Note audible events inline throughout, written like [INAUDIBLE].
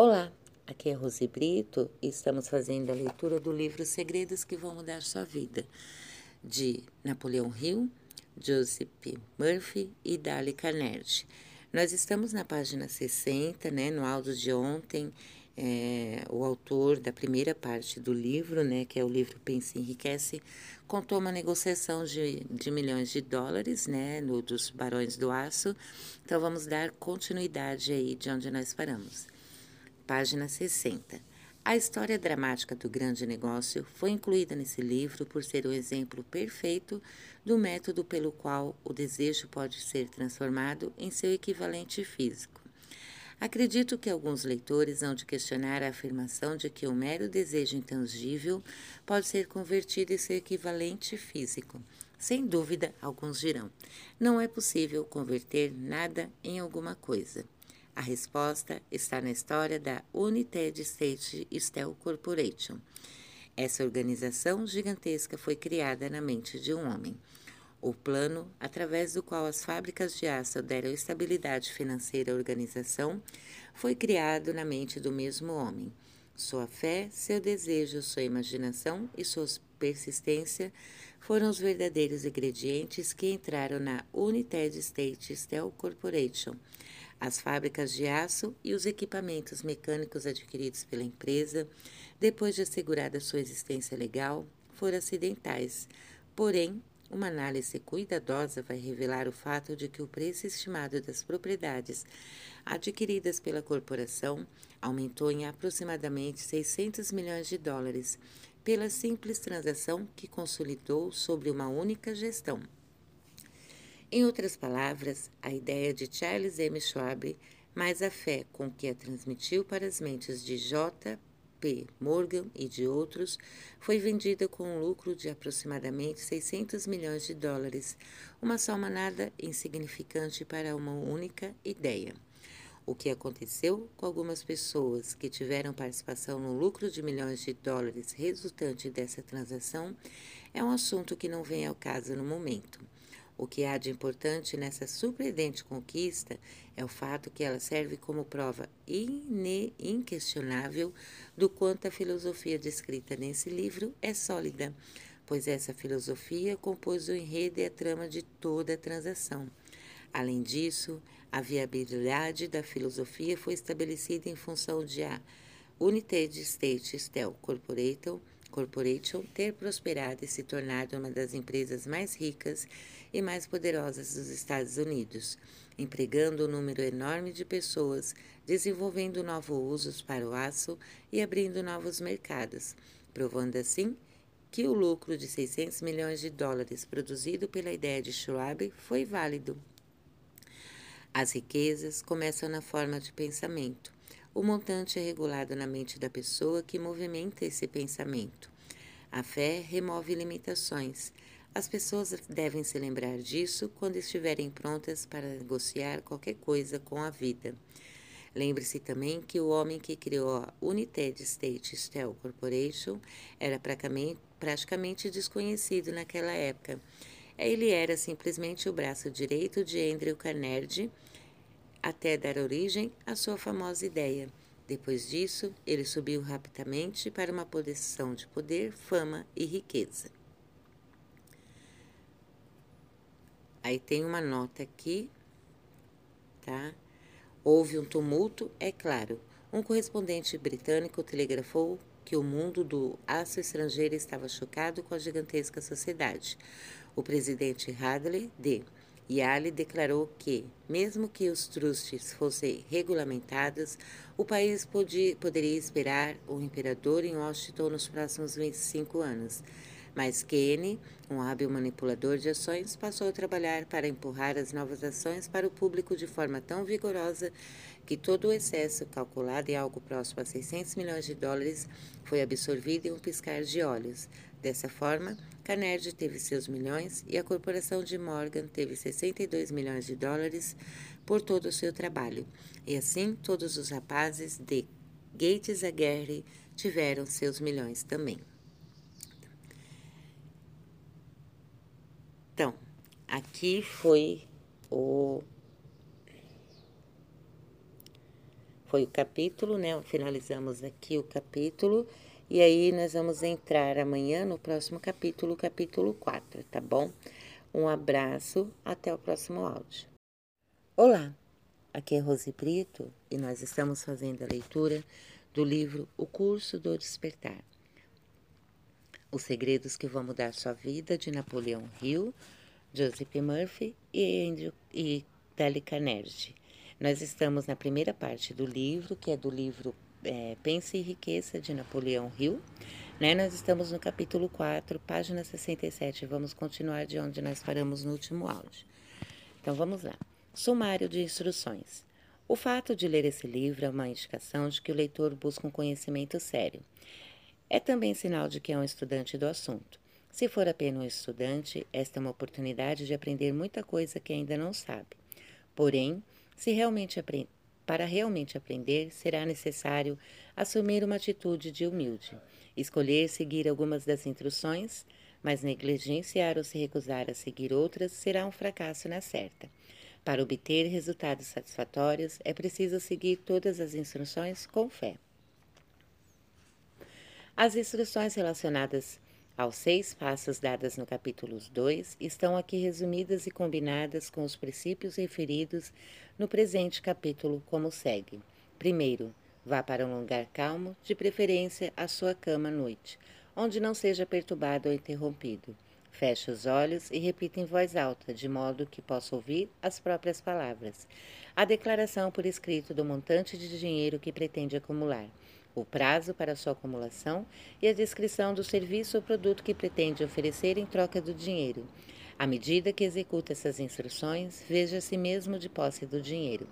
Olá, aqui é Rose Brito e estamos fazendo a leitura do livro Segredos que Vão Mudar Sua Vida, de Napoleão Hill, Joseph Murphy e Dali Carnegie. Nós estamos na página 60, né, no áudio de ontem, é, o autor da primeira parte do livro, né, que é o livro Pense Enriquece, contou uma negociação de, de milhões de dólares, né, no, dos Barões do Aço. Então, vamos dar continuidade aí de onde nós paramos página 60. A história dramática do grande negócio foi incluída nesse livro por ser o exemplo perfeito do método pelo qual o desejo pode ser transformado em seu equivalente físico. Acredito que alguns leitores hão de questionar a afirmação de que o mero desejo intangível pode ser convertido em seu equivalente físico. Sem dúvida, alguns dirão: não é possível converter nada em alguma coisa. A resposta está na história da United States Steel Corporation. Essa organização gigantesca foi criada na mente de um homem. O plano, através do qual as fábricas de aço deram estabilidade financeira à organização, foi criado na mente do mesmo homem. Sua fé, seu desejo, sua imaginação e sua persistência foram os verdadeiros ingredientes que entraram na United States Steel Corporation as fábricas de aço e os equipamentos mecânicos adquiridos pela empresa, depois de assegurada sua existência legal, foram acidentais. Porém, uma análise cuidadosa vai revelar o fato de que o preço estimado das propriedades adquiridas pela corporação aumentou em aproximadamente 600 milhões de dólares pela simples transação que consolidou sobre uma única gestão. Em outras palavras, a ideia de Charles M. Schwab, mais a fé com que a transmitiu para as mentes de J. P. Morgan e de outros, foi vendida com um lucro de aproximadamente 600 milhões de dólares, uma soma nada insignificante para uma única ideia. O que aconteceu com algumas pessoas que tiveram participação no lucro de milhões de dólares resultante dessa transação é um assunto que não vem ao caso no momento. O que há de importante nessa surpreendente conquista é o fato que ela serve como prova inquestionável do quanto a filosofia descrita nesse livro é sólida, pois essa filosofia compôs o enredo e a trama de toda a transação. Além disso, a viabilidade da filosofia foi estabelecida em função de a United State Steel Corporation Corporation ter prosperado e se tornado uma das empresas mais ricas e mais poderosas dos Estados Unidos, empregando um número enorme de pessoas, desenvolvendo novos usos para o aço e abrindo novos mercados, provando assim que o lucro de 600 milhões de dólares produzido pela ideia de Schwab foi válido. As riquezas começam na forma de pensamento. O montante é regulado na mente da pessoa que movimenta esse pensamento. A fé remove limitações. As pessoas devem se lembrar disso quando estiverem prontas para negociar qualquer coisa com a vida. Lembre-se também que o homem que criou a United State Steel Corporation era praticamente desconhecido naquela época. Ele era simplesmente o braço direito de Andrew Carnegie até dar origem à sua famosa ideia. Depois disso, ele subiu rapidamente para uma posição de poder, fama e riqueza. Aí tem uma nota aqui, tá? Houve um tumulto, é claro. Um correspondente britânico telegrafou que o mundo do aço estrangeiro estava chocado com a gigantesca sociedade. O presidente Hadley, de Yali declarou que, mesmo que os trustes fossem regulamentados, o país podia, poderia esperar o imperador em Washington nos próximos 25 anos. Mas Kenny, um hábil manipulador de ações, passou a trabalhar para empurrar as novas ações para o público de forma tão vigorosa que todo o excesso, calculado em algo próximo a 600 milhões de dólares, foi absorvido em um piscar de olhos. Dessa forma, Carnegie teve seus milhões e a corporação de Morgan teve 62 milhões de dólares por todo o seu trabalho. E assim, todos os rapazes de Gates Aguirre tiveram seus milhões também. Então, aqui foi o foi o capítulo, né? Finalizamos aqui o capítulo. E aí nós vamos entrar amanhã no próximo capítulo, capítulo 4, tá bom? Um abraço, até o próximo áudio. Olá, aqui é Rose Brito e nós estamos fazendo a leitura do livro O Curso do Despertar. Os Segredos que Vão Mudar Sua Vida, de Napoleão Hill, Joseph Murphy e, Andrew, e Dale Carnegie. Nós estamos na primeira parte do livro, que é do livro é, Pense e Riqueza, de Napoleão Hill. Né? Nós estamos no capítulo 4, página 67. Vamos continuar de onde nós paramos no último áudio. Então vamos lá. Sumário de instruções. O fato de ler esse livro é uma indicação de que o leitor busca um conhecimento sério. É também sinal de que é um estudante do assunto. Se for apenas um estudante, esta é uma oportunidade de aprender muita coisa que ainda não sabe. Porém, se realmente para realmente aprender, será necessário assumir uma atitude de humilde, escolher seguir algumas das instruções, mas negligenciar ou se recusar a seguir outras será um fracasso na certa. Para obter resultados satisfatórios, é preciso seguir todas as instruções com fé. As instruções relacionadas aos seis passos dadas no capítulo 2 estão aqui resumidas e combinadas com os princípios referidos no presente capítulo, como segue: primeiro, vá para um lugar calmo, de preferência a sua cama à noite, onde não seja perturbado ou interrompido. Feche os olhos e repita em voz alta, de modo que possa ouvir as próprias palavras. A declaração por escrito do montante de dinheiro que pretende acumular o prazo para sua acumulação e a descrição do serviço ou produto que pretende oferecer em troca do dinheiro. À medida que executa essas instruções, veja a si mesmo de posse do dinheiro.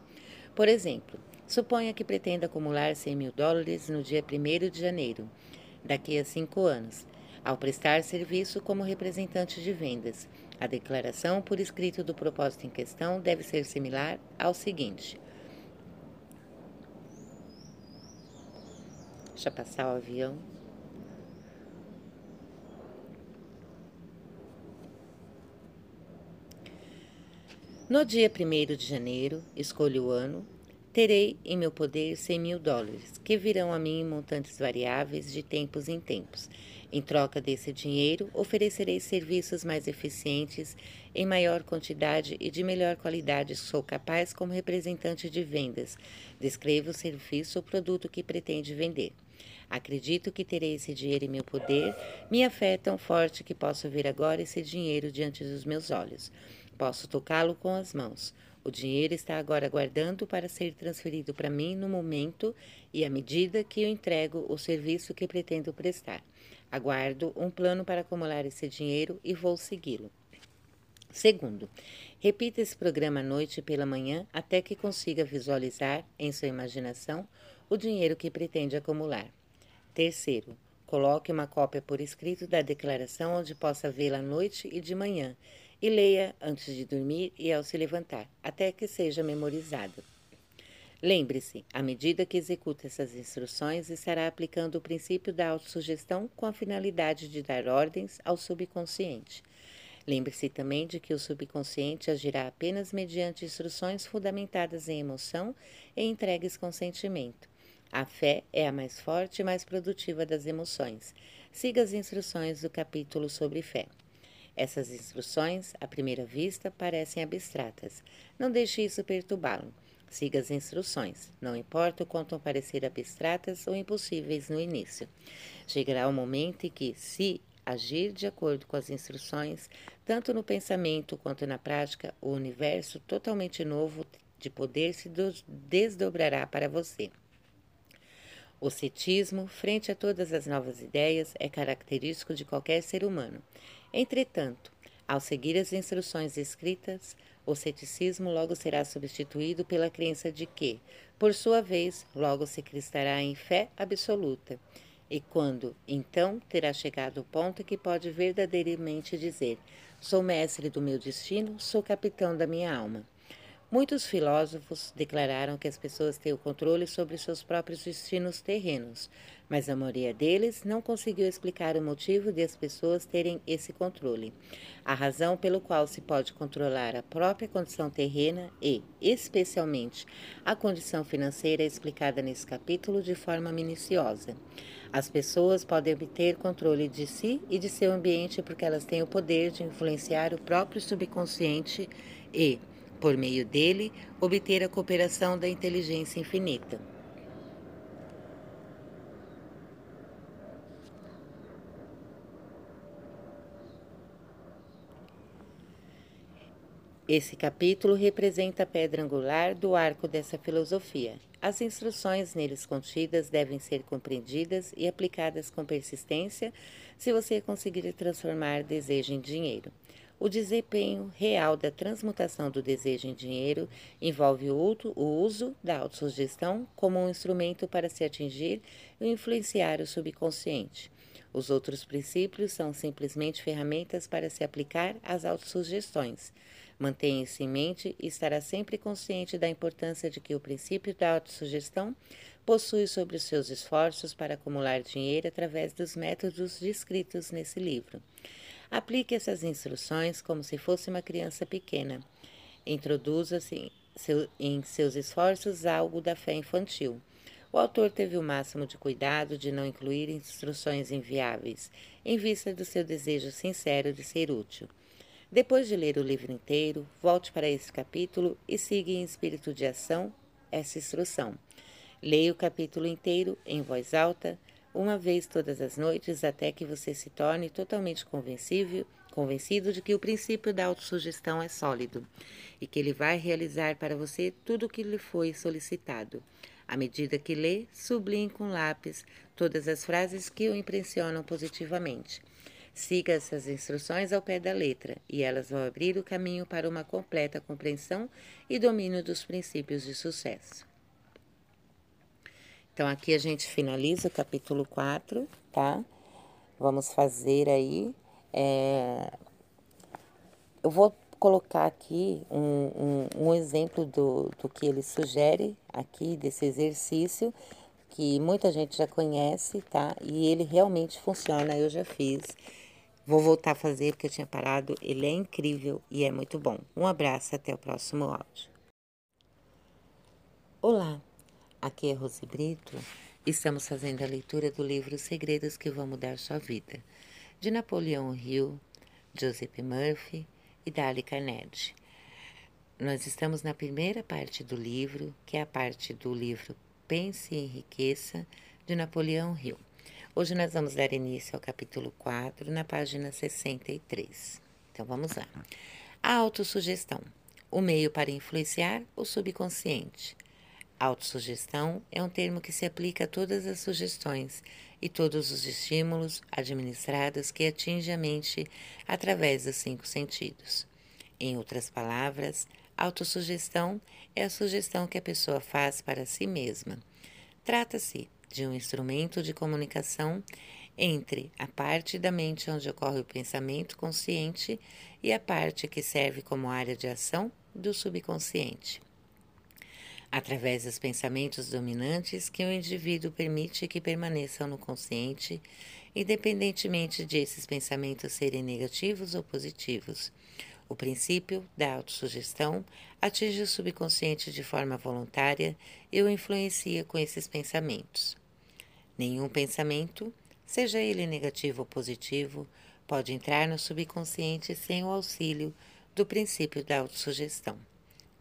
Por exemplo, suponha que pretenda acumular 100 mil dólares no dia 1 de janeiro, daqui a cinco anos, ao prestar serviço como representante de vendas. A declaração por escrito do propósito em questão deve ser similar ao seguinte: Deixa passar o avião. No dia 1 de janeiro, escolho o ano, terei em meu poder 100 mil dólares, que virão a mim em montantes variáveis de tempos em tempos. Em troca desse dinheiro, oferecerei serviços mais eficientes, em maior quantidade e de melhor qualidade. Sou capaz como representante de vendas. Descrevo o serviço ou produto que pretende vender. Acredito que terei esse dinheiro em meu poder. Minha fé é tão forte que posso ver agora esse dinheiro diante dos meus olhos. Posso tocá-lo com as mãos. O dinheiro está agora aguardando para ser transferido para mim no momento e à medida que eu entrego o serviço que pretendo prestar. Aguardo um plano para acumular esse dinheiro e vou segui-lo. Segundo, repita esse programa à noite e pela manhã até que consiga visualizar em sua imaginação o dinheiro que pretende acumular. Terceiro, coloque uma cópia por escrito da declaração onde possa vê-la à noite e de manhã e leia antes de dormir e ao se levantar, até que seja memorizada. Lembre-se, à medida que executa essas instruções, estará aplicando o princípio da autossugestão com a finalidade de dar ordens ao subconsciente. Lembre-se também de que o subconsciente agirá apenas mediante instruções fundamentadas em emoção e entregues com sentimento. A fé é a mais forte e mais produtiva das emoções. Siga as instruções do capítulo sobre fé. Essas instruções, à primeira vista, parecem abstratas. Não deixe isso perturbá-lo. Siga as instruções, não importa o quanto parecer abstratas ou impossíveis no início. Chegará o momento em que, se agir de acordo com as instruções, tanto no pensamento quanto na prática, o universo totalmente novo de poder se desdobrará para você. O cetismo, frente a todas as novas ideias, é característico de qualquer ser humano. Entretanto, ao seguir as instruções escritas, o ceticismo logo será substituído pela crença de que, por sua vez, logo se cristará em fé absoluta. E quando, então, terá chegado o ponto que pode verdadeiramente dizer: Sou mestre do meu destino, sou capitão da minha alma. Muitos filósofos declararam que as pessoas têm o controle sobre seus próprios destinos terrenos, mas a maioria deles não conseguiu explicar o motivo de as pessoas terem esse controle. A razão pelo qual se pode controlar a própria condição terrena e, especialmente, a condição financeira é explicada nesse capítulo de forma minuciosa. As pessoas podem obter controle de si e de seu ambiente porque elas têm o poder de influenciar o próprio subconsciente e, por meio dele, obter a cooperação da inteligência infinita. Esse capítulo representa a pedra angular do arco dessa filosofia. As instruções neles contidas devem ser compreendidas e aplicadas com persistência se você conseguir transformar desejo em dinheiro. O desempenho real da transmutação do desejo em dinheiro envolve o uso da autossugestão como um instrumento para se atingir e influenciar o subconsciente. Os outros princípios são simplesmente ferramentas para se aplicar às autossugestões. Mantenha isso em mente e estará sempre consciente da importância de que o princípio da autossugestão possui sobre os seus esforços para acumular dinheiro através dos métodos descritos nesse livro. Aplique essas instruções como se fosse uma criança pequena. Introduza-se em seus esforços algo da fé infantil. O autor teve o máximo de cuidado de não incluir instruções inviáveis, em vista do seu desejo sincero de ser útil. Depois de ler o livro inteiro, volte para esse capítulo e siga em espírito de ação essa instrução. Leia o capítulo inteiro em voz alta, uma vez todas as noites até que você se torne totalmente convencível, convencido de que o princípio da autossugestão é sólido e que ele vai realizar para você tudo o que lhe foi solicitado. À medida que lê, sublinhe com lápis todas as frases que o impressionam positivamente. Siga essas instruções ao pé da letra e elas vão abrir o caminho para uma completa compreensão e domínio dos princípios de sucesso. Então, aqui a gente finaliza o capítulo 4, tá? Vamos fazer aí. É... Eu vou colocar aqui um, um, um exemplo do, do que ele sugere aqui, desse exercício, que muita gente já conhece, tá? E ele realmente funciona, eu já fiz. Vou voltar a fazer porque eu tinha parado. Ele é incrível e é muito bom. Um abraço, até o próximo áudio. Olá! Aqui é Rose Brito. Estamos fazendo a leitura do livro Segredos que Vão Mudar Sua Vida, de Napoleão Hill, Joseph Murphy e Dale Carnegie. Nós estamos na primeira parte do livro, que é a parte do livro Pense em Riqueza, de Napoleão Hill. Hoje nós vamos dar início ao capítulo 4, na página 63. Então vamos lá. A autossugestão. O meio para influenciar o subconsciente. Autossugestão é um termo que se aplica a todas as sugestões e todos os estímulos administrados que atingem a mente através dos cinco sentidos. Em outras palavras, autossugestão é a sugestão que a pessoa faz para si mesma. Trata-se de um instrumento de comunicação entre a parte da mente onde ocorre o pensamento consciente e a parte que serve como área de ação do subconsciente através dos pensamentos dominantes que o indivíduo permite que permaneçam no consciente, independentemente de esses pensamentos serem negativos ou positivos. O princípio da autossugestão atinge o subconsciente de forma voluntária e o influencia com esses pensamentos. Nenhum pensamento, seja ele negativo ou positivo, pode entrar no subconsciente sem o auxílio do princípio da autossugestão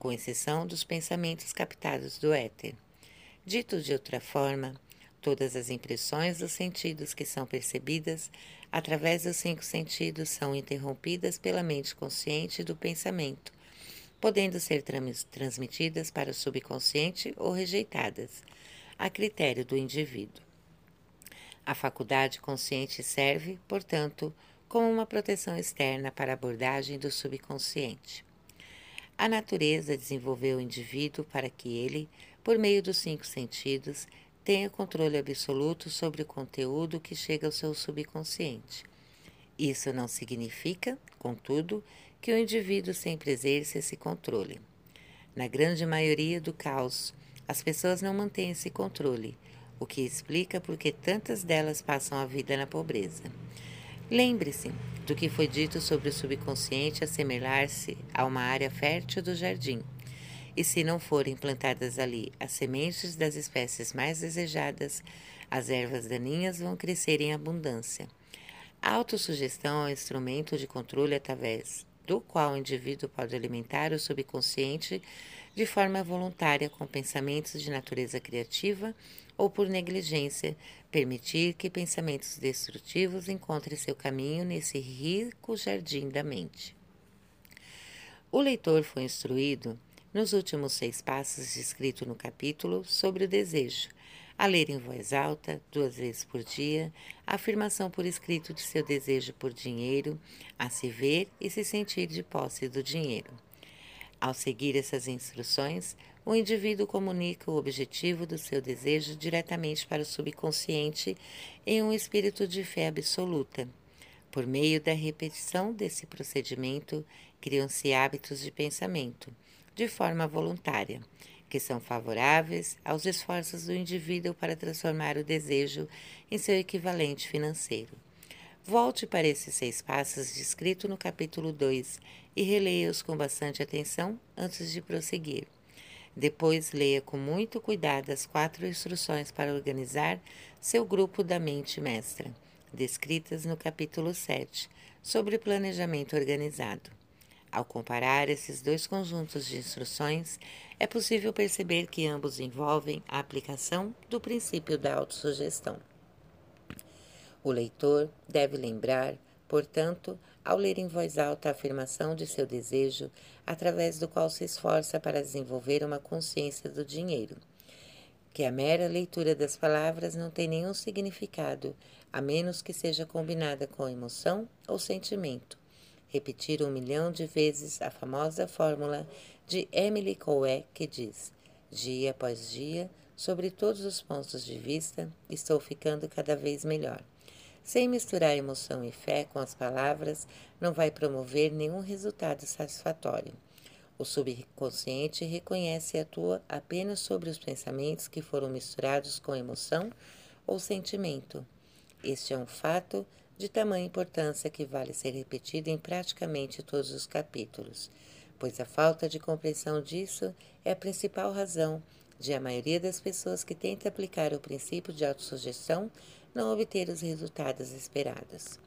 com exceção dos pensamentos captados do éter. Dito de outra forma, todas as impressões dos sentidos que são percebidas através dos cinco sentidos são interrompidas pela mente consciente do pensamento, podendo ser transmitidas para o subconsciente ou rejeitadas, a critério do indivíduo. A faculdade consciente serve, portanto, como uma proteção externa para a abordagem do subconsciente. A natureza desenvolveu o indivíduo para que ele, por meio dos cinco sentidos, tenha controle absoluto sobre o conteúdo que chega ao seu subconsciente. Isso não significa, contudo, que o indivíduo sempre exerça esse controle. Na grande maioria do caos, as pessoas não mantêm esse controle, o que explica por que tantas delas passam a vida na pobreza. Lembre-se do que foi dito sobre o subconsciente assemelhar-se a uma área fértil do jardim. E se não forem plantadas ali as sementes das espécies mais desejadas, as ervas daninhas vão crescer em abundância. A autossugestão é um instrumento de controle através do qual o indivíduo pode alimentar o subconsciente de forma voluntária com pensamentos de natureza criativa ou por negligência, permitir que pensamentos destrutivos encontrem seu caminho nesse rico jardim da mente. O leitor foi instruído nos últimos seis passos descritos no capítulo sobre o desejo, a ler em voz alta, duas vezes por dia, a afirmação por escrito de seu desejo por dinheiro, a se ver e se sentir de posse do dinheiro. Ao seguir essas instruções, o indivíduo comunica o objetivo do seu desejo diretamente para o subconsciente em um espírito de fé absoluta. Por meio da repetição desse procedimento, criam-se hábitos de pensamento, de forma voluntária, que são favoráveis aos esforços do indivíduo para transformar o desejo em seu equivalente financeiro. Volte para esses seis passos descritos no capítulo 2 e releia-os com bastante atenção antes de prosseguir. Depois, leia com muito cuidado as quatro instruções para organizar seu grupo da mente mestra, descritas no capítulo 7, sobre planejamento organizado. Ao comparar esses dois conjuntos de instruções, é possível perceber que ambos envolvem a aplicação do princípio da autossugestão. O leitor deve lembrar, portanto, ao ler em voz alta a afirmação de seu desejo, através do qual se esforça para desenvolver uma consciência do dinheiro, que a mera leitura das palavras não tem nenhum significado, a menos que seja combinada com emoção ou sentimento. Repetir um milhão de vezes a famosa fórmula de Emily Coué que diz: dia após dia, sobre todos os pontos de vista, estou ficando cada vez melhor. Sem misturar emoção e fé com as palavras, não vai promover nenhum resultado satisfatório. O subconsciente reconhece e atua apenas sobre os pensamentos que foram misturados com emoção ou sentimento. Este é um fato de tamanha importância que vale ser repetido em praticamente todos os capítulos, pois a falta de compreensão disso é a principal razão de a maioria das pessoas que tenta aplicar o princípio de autossugestão não obter os resultados esperados.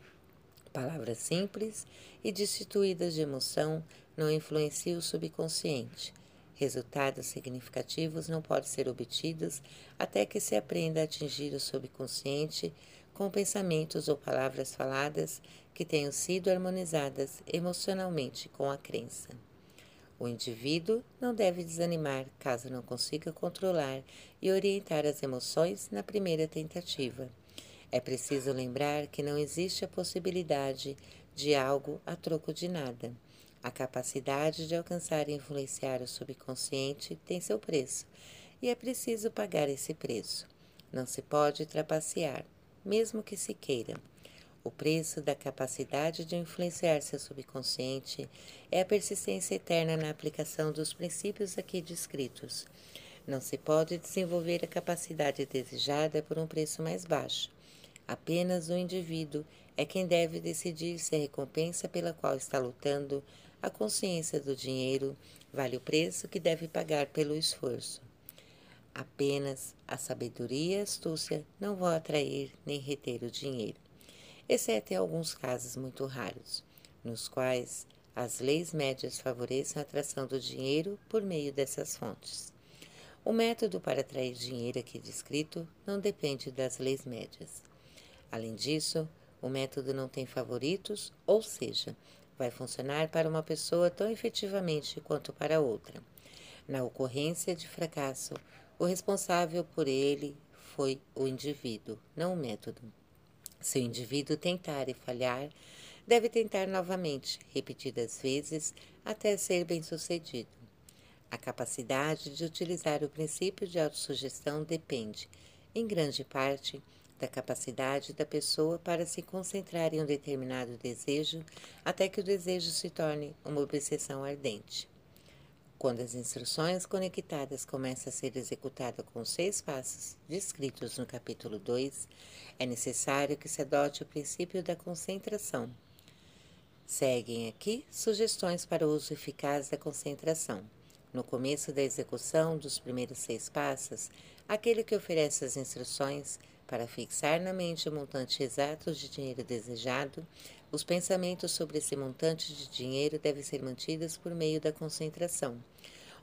Palavras simples e destituídas de emoção não influenciam o subconsciente. Resultados significativos não podem ser obtidos até que se aprenda a atingir o subconsciente com pensamentos ou palavras faladas que tenham sido harmonizadas emocionalmente com a crença. O indivíduo não deve desanimar caso não consiga controlar e orientar as emoções na primeira tentativa. É preciso lembrar que não existe a possibilidade de algo a troco de nada. A capacidade de alcançar e influenciar o subconsciente tem seu preço, e é preciso pagar esse preço. Não se pode trapacear, mesmo que se queira. O preço da capacidade de influenciar seu subconsciente é a persistência eterna na aplicação dos princípios aqui descritos. Não se pode desenvolver a capacidade desejada por um preço mais baixo. Apenas o indivíduo é quem deve decidir se a recompensa pela qual está lutando, a consciência do dinheiro, vale o preço que deve pagar pelo esforço. Apenas a sabedoria e a astúcia não vão atrair nem reter o dinheiro, exceto em alguns casos muito raros, nos quais as leis médias favorecem a atração do dinheiro por meio dessas fontes. O método para atrair dinheiro aqui descrito não depende das leis médias. Além disso, o método não tem favoritos, ou seja, vai funcionar para uma pessoa tão efetivamente quanto para outra. Na ocorrência de fracasso, o responsável por ele foi o indivíduo, não o método. Se o indivíduo tentar e falhar, deve tentar novamente, repetidas vezes, até ser bem-sucedido. A capacidade de utilizar o princípio de autossugestão depende, em grande parte, da capacidade da pessoa para se concentrar em um determinado desejo até que o desejo se torne uma obsessão ardente. Quando as instruções conectadas começam a ser executadas com os seis passos descritos no capítulo 2, é necessário que se adote o princípio da concentração. Seguem aqui sugestões para o uso eficaz da concentração. No começo da execução dos primeiros seis passos, aquele que oferece as instruções para fixar na mente o montante exato de dinheiro desejado, os pensamentos sobre esse montante de dinheiro devem ser mantidos por meio da concentração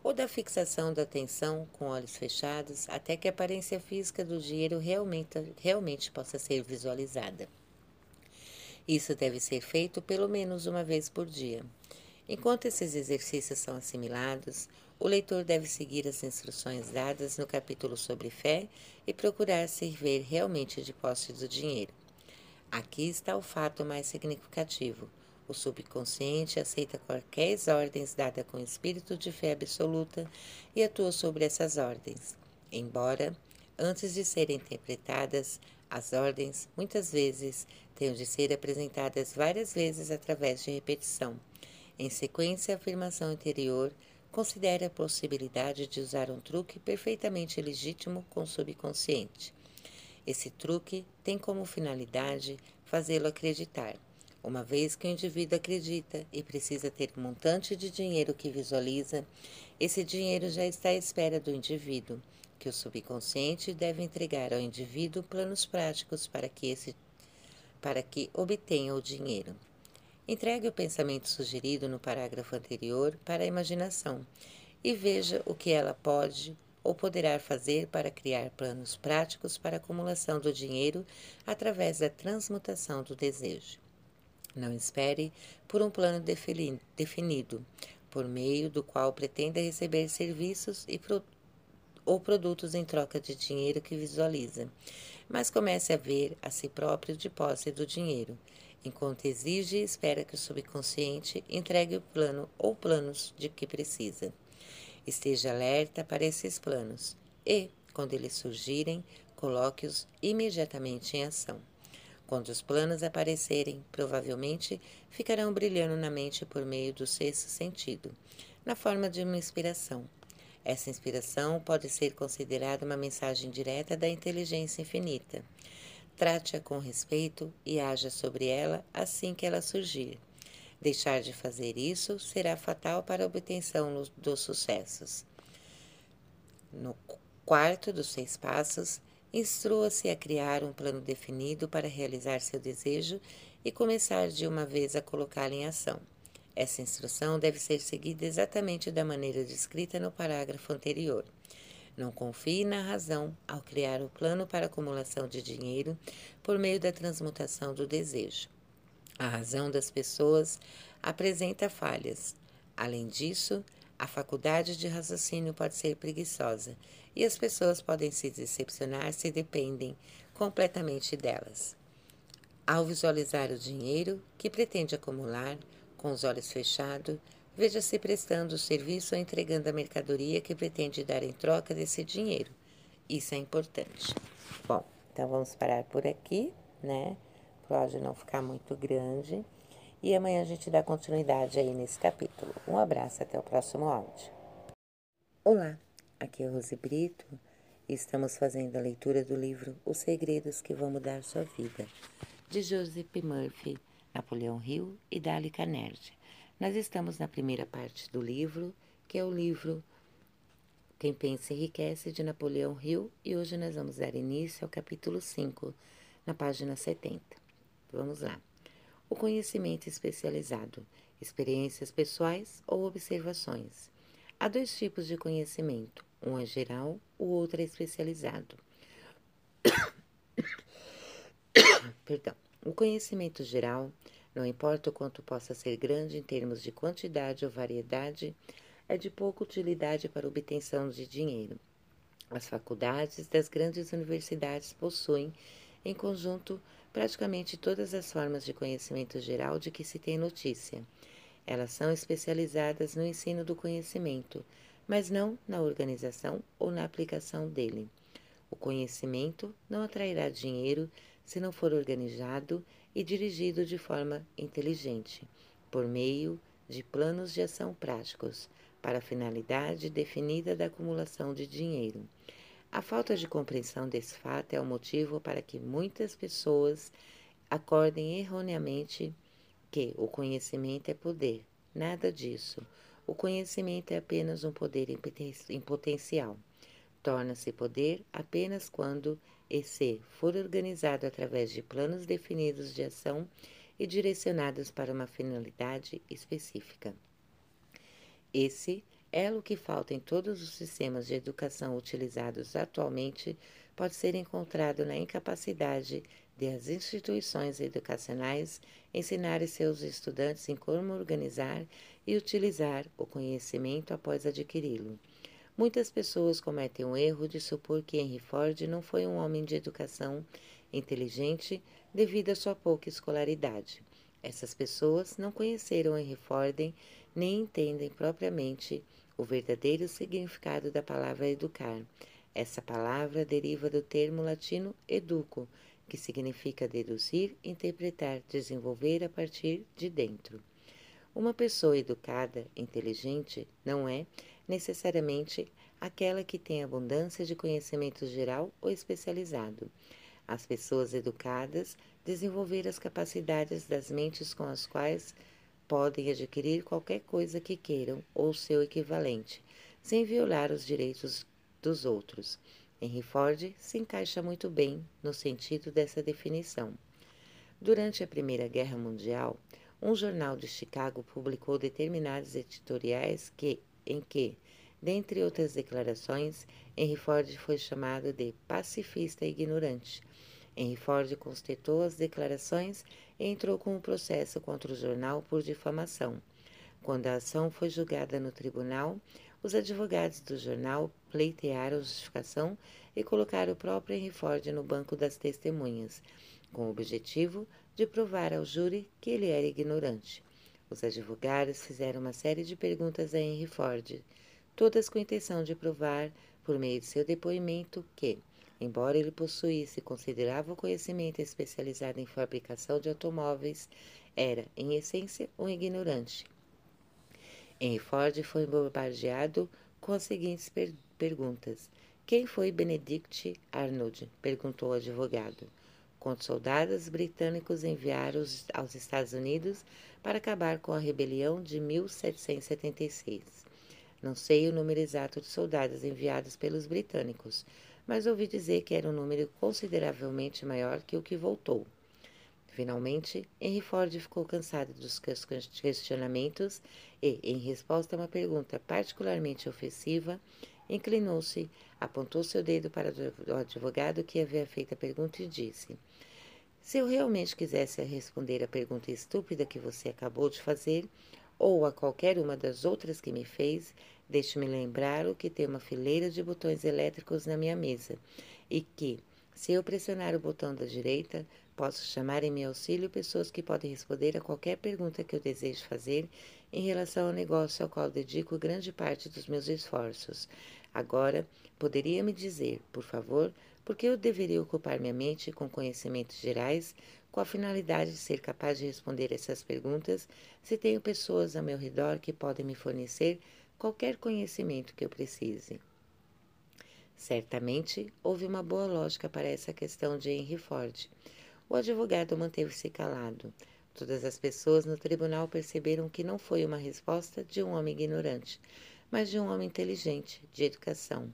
ou da fixação da atenção com olhos fechados até que a aparência física do dinheiro realmente, realmente possa ser visualizada. Isso deve ser feito pelo menos uma vez por dia. Enquanto esses exercícios são assimilados, o leitor deve seguir as instruções dadas no capítulo sobre fé e procurar se ver realmente de posse do dinheiro. Aqui está o fato mais significativo. O subconsciente aceita qualquer ordens dadas com espírito de fé absoluta e atua sobre essas ordens. Embora, antes de serem interpretadas, as ordens, muitas vezes, tenham de ser apresentadas várias vezes através de repetição. Em sequência, a afirmação anterior considera a possibilidade de usar um truque perfeitamente legítimo com o subconsciente. Esse truque tem como finalidade fazê-lo acreditar. Uma vez que o indivíduo acredita e precisa ter um montante de dinheiro que visualiza, esse dinheiro já está à espera do indivíduo, que o subconsciente deve entregar ao indivíduo planos práticos para que, esse, para que obtenha o dinheiro. Entregue o pensamento sugerido no parágrafo anterior para a imaginação e veja o que ela pode ou poderá fazer para criar planos práticos para a acumulação do dinheiro através da transmutação do desejo. Não espere por um plano definido, por meio do qual pretenda receber serviços e pro ou produtos em troca de dinheiro que visualiza, mas comece a ver a si próprio de posse do dinheiro, enquanto exige e espera que o subconsciente entregue o plano ou planos de que precisa. Esteja alerta para esses planos e, quando eles surgirem, coloque-os imediatamente em ação. Quando os planos aparecerem, provavelmente ficarão brilhando na mente por meio do sexto sentido, na forma de uma inspiração. Essa inspiração pode ser considerada uma mensagem direta da inteligência infinita. Trate-a com respeito e haja sobre ela assim que ela surgir. Deixar de fazer isso será fatal para a obtenção dos sucessos. No quarto dos seis passos, instrua-se a criar um plano definido para realizar seu desejo e começar de uma vez a colocá-lo em ação. Essa instrução deve ser seguida exatamente da maneira descrita no parágrafo anterior. Não confie na razão ao criar o plano para acumulação de dinheiro por meio da transmutação do desejo. A razão das pessoas apresenta falhas. Além disso, a faculdade de raciocínio pode ser preguiçosa e as pessoas podem se decepcionar se dependem completamente delas. Ao visualizar o dinheiro que pretende acumular, com os olhos fechados, veja-se prestando o serviço ou entregando a mercadoria que pretende dar em troca desse dinheiro. Isso é importante. Bom, então vamos parar por aqui, né? Pode não ficar muito grande. E amanhã a gente dá continuidade aí nesse capítulo. Um abraço, até o próximo áudio. Olá, aqui é Rose Brito estamos fazendo a leitura do livro Os Segredos que Vão Mudar Sua Vida, de Joseph Murphy, Napoleão Hill e Dali Carnegie. Nós estamos na primeira parte do livro, que é o livro Quem Pensa Enriquece, de Napoleão Hill, e hoje nós vamos dar início ao capítulo 5, na página 70. Vamos lá. O conhecimento especializado, experiências pessoais ou observações. Há dois tipos de conhecimento, um é geral, o outro é especializado. [COUGHS] Perdão. O conhecimento geral, não importa o quanto possa ser grande em termos de quantidade ou variedade, é de pouca utilidade para obtenção de dinheiro. As faculdades das grandes universidades possuem em conjunto, praticamente todas as formas de conhecimento geral de que se tem notícia. Elas são especializadas no ensino do conhecimento, mas não na organização ou na aplicação dele. O conhecimento não atrairá dinheiro se não for organizado e dirigido de forma inteligente, por meio de planos de ação práticos, para a finalidade definida da acumulação de dinheiro. A falta de compreensão desse fato é o motivo para que muitas pessoas acordem erroneamente que o conhecimento é poder. Nada disso. O conhecimento é apenas um poder em potencial. Torna-se poder apenas quando esse for organizado através de planos definidos de ação e direcionados para uma finalidade específica. Esse é o que falta em todos os sistemas de educação utilizados atualmente pode ser encontrado na incapacidade de as instituições educacionais ensinarem seus estudantes em como organizar e utilizar o conhecimento após adquiri-lo. Muitas pessoas cometem o erro de supor que Henry Ford não foi um homem de educação inteligente devido à sua pouca escolaridade. Essas pessoas não conheceram Henry Ford nem entendem propriamente o verdadeiro significado da palavra educar. Essa palavra deriva do termo latino educo, que significa deduzir, interpretar, desenvolver a partir de dentro. Uma pessoa educada, inteligente, não é necessariamente aquela que tem abundância de conhecimento geral ou especializado. As pessoas educadas desenvolver as capacidades das mentes com as quais podem adquirir qualquer coisa que queiram ou seu equivalente, sem violar os direitos dos outros. Henry Ford se encaixa muito bem no sentido dessa definição. Durante a Primeira Guerra Mundial, um jornal de Chicago publicou determinados editoriais que, em que, dentre outras declarações, Henry Ford foi chamado de pacifista ignorante. Henry Ford constatou as declarações e entrou com um processo contra o jornal por difamação. Quando a ação foi julgada no tribunal, os advogados do jornal pleitearam justificação e colocaram o próprio Henry Ford no banco das testemunhas, com o objetivo de provar ao júri que ele era ignorante. Os advogados fizeram uma série de perguntas a Henry Ford, todas com a intenção de provar, por meio de seu depoimento, que, embora ele possuísse considerável conhecimento especializado em fabricação de automóveis, era, em essência, um ignorante Henry Ford foi bombardeado com as seguintes per perguntas. Quem foi Benedict Arnold? perguntou o advogado. Quando soldados britânicos enviaram aos Estados Unidos para acabar com a rebelião de 1776. Não sei o número exato de soldados enviados pelos britânicos, mas ouvi dizer que era um número consideravelmente maior que o que voltou. Finalmente, Henry Ford ficou cansado dos questionamentos e, em resposta a uma pergunta particularmente ofensiva, inclinou-se, apontou seu dedo para o advogado que havia feito a pergunta e disse: Se eu realmente quisesse responder a pergunta estúpida que você acabou de fazer, ou a qualquer uma das outras que me fez, deixe-me lembrar o que tem uma fileira de botões elétricos na minha mesa e que, se eu pressionar o botão da direita, Posso chamar em meu auxílio pessoas que podem responder a qualquer pergunta que eu deseje fazer em relação ao negócio ao qual dedico grande parte dos meus esforços. Agora, poderia me dizer, por favor, por que eu deveria ocupar minha mente com conhecimentos gerais com a finalidade de ser capaz de responder essas perguntas se tenho pessoas ao meu redor que podem me fornecer qualquer conhecimento que eu precise? Certamente houve uma boa lógica para essa questão de Henry Ford. O advogado manteve-se calado. Todas as pessoas no tribunal perceberam que não foi uma resposta de um homem ignorante, mas de um homem inteligente, de educação.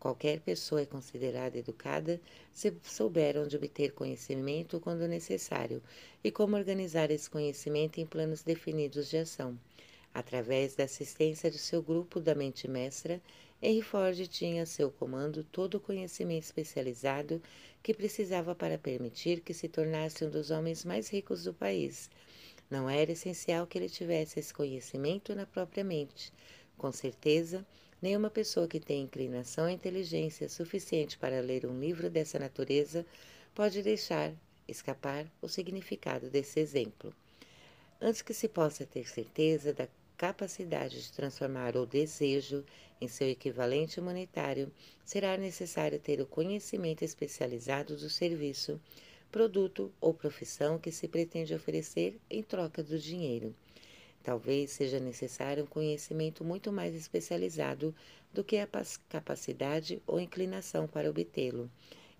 Qualquer pessoa é considerada educada se souber onde obter conhecimento quando necessário e como organizar esse conhecimento em planos definidos de ação. Através da assistência de seu grupo da mente mestra, Henry Ford tinha a seu comando todo o conhecimento especializado que precisava para permitir que se tornasse um dos homens mais ricos do país. Não era essencial que ele tivesse esse conhecimento na própria mente. Com certeza, nenhuma pessoa que tem inclinação e inteligência suficiente para ler um livro dessa natureza pode deixar escapar o significado desse exemplo. Antes que se possa ter certeza da capacidade de transformar o desejo em seu equivalente monetário, será necessário ter o conhecimento especializado do serviço, produto ou profissão que se pretende oferecer em troca do dinheiro. Talvez seja necessário um conhecimento muito mais especializado do que a capacidade ou inclinação para obtê-lo.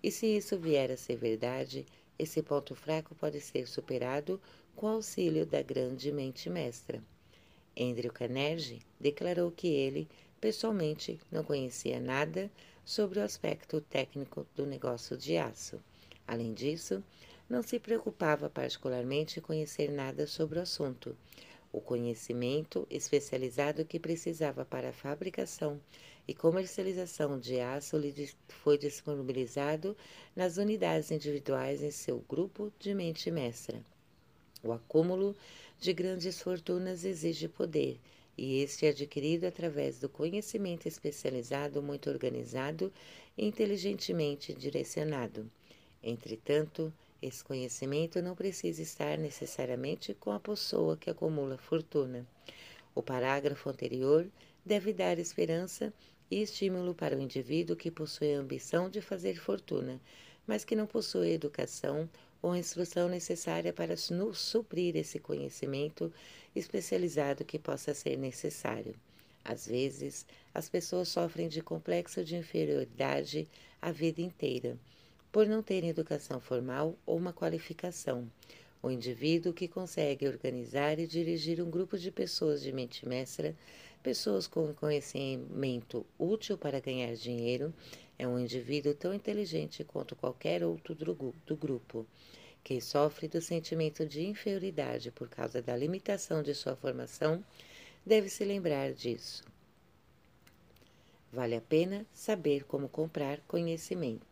E se isso vier a ser verdade, esse ponto fraco pode ser superado com auxílio da grande mente mestra. Andrew Carnegie declarou que ele, pessoalmente, não conhecia nada sobre o aspecto técnico do negócio de aço. Além disso, não se preocupava particularmente em conhecer nada sobre o assunto. O conhecimento especializado que precisava para a fabricação e comercialização de aço lhe foi disponibilizado nas unidades individuais em seu grupo de mente mestra. O acúmulo de grandes fortunas exige poder, e este é adquirido através do conhecimento especializado muito organizado e inteligentemente direcionado. Entretanto, esse conhecimento não precisa estar necessariamente com a pessoa que acumula fortuna. O parágrafo anterior deve dar esperança e estímulo para o indivíduo que possui a ambição de fazer fortuna, mas que não possui educação ou instrução necessária para suprir esse conhecimento especializado que possa ser necessário. Às vezes, as pessoas sofrem de complexo de inferioridade a vida inteira, por não terem educação formal ou uma qualificação. O indivíduo que consegue organizar e dirigir um grupo de pessoas de mente mestra, pessoas com conhecimento útil para ganhar dinheiro, é um indivíduo tão inteligente quanto qualquer outro do grupo. Quem sofre do sentimento de inferioridade por causa da limitação de sua formação deve se lembrar disso. Vale a pena saber como comprar conhecimento.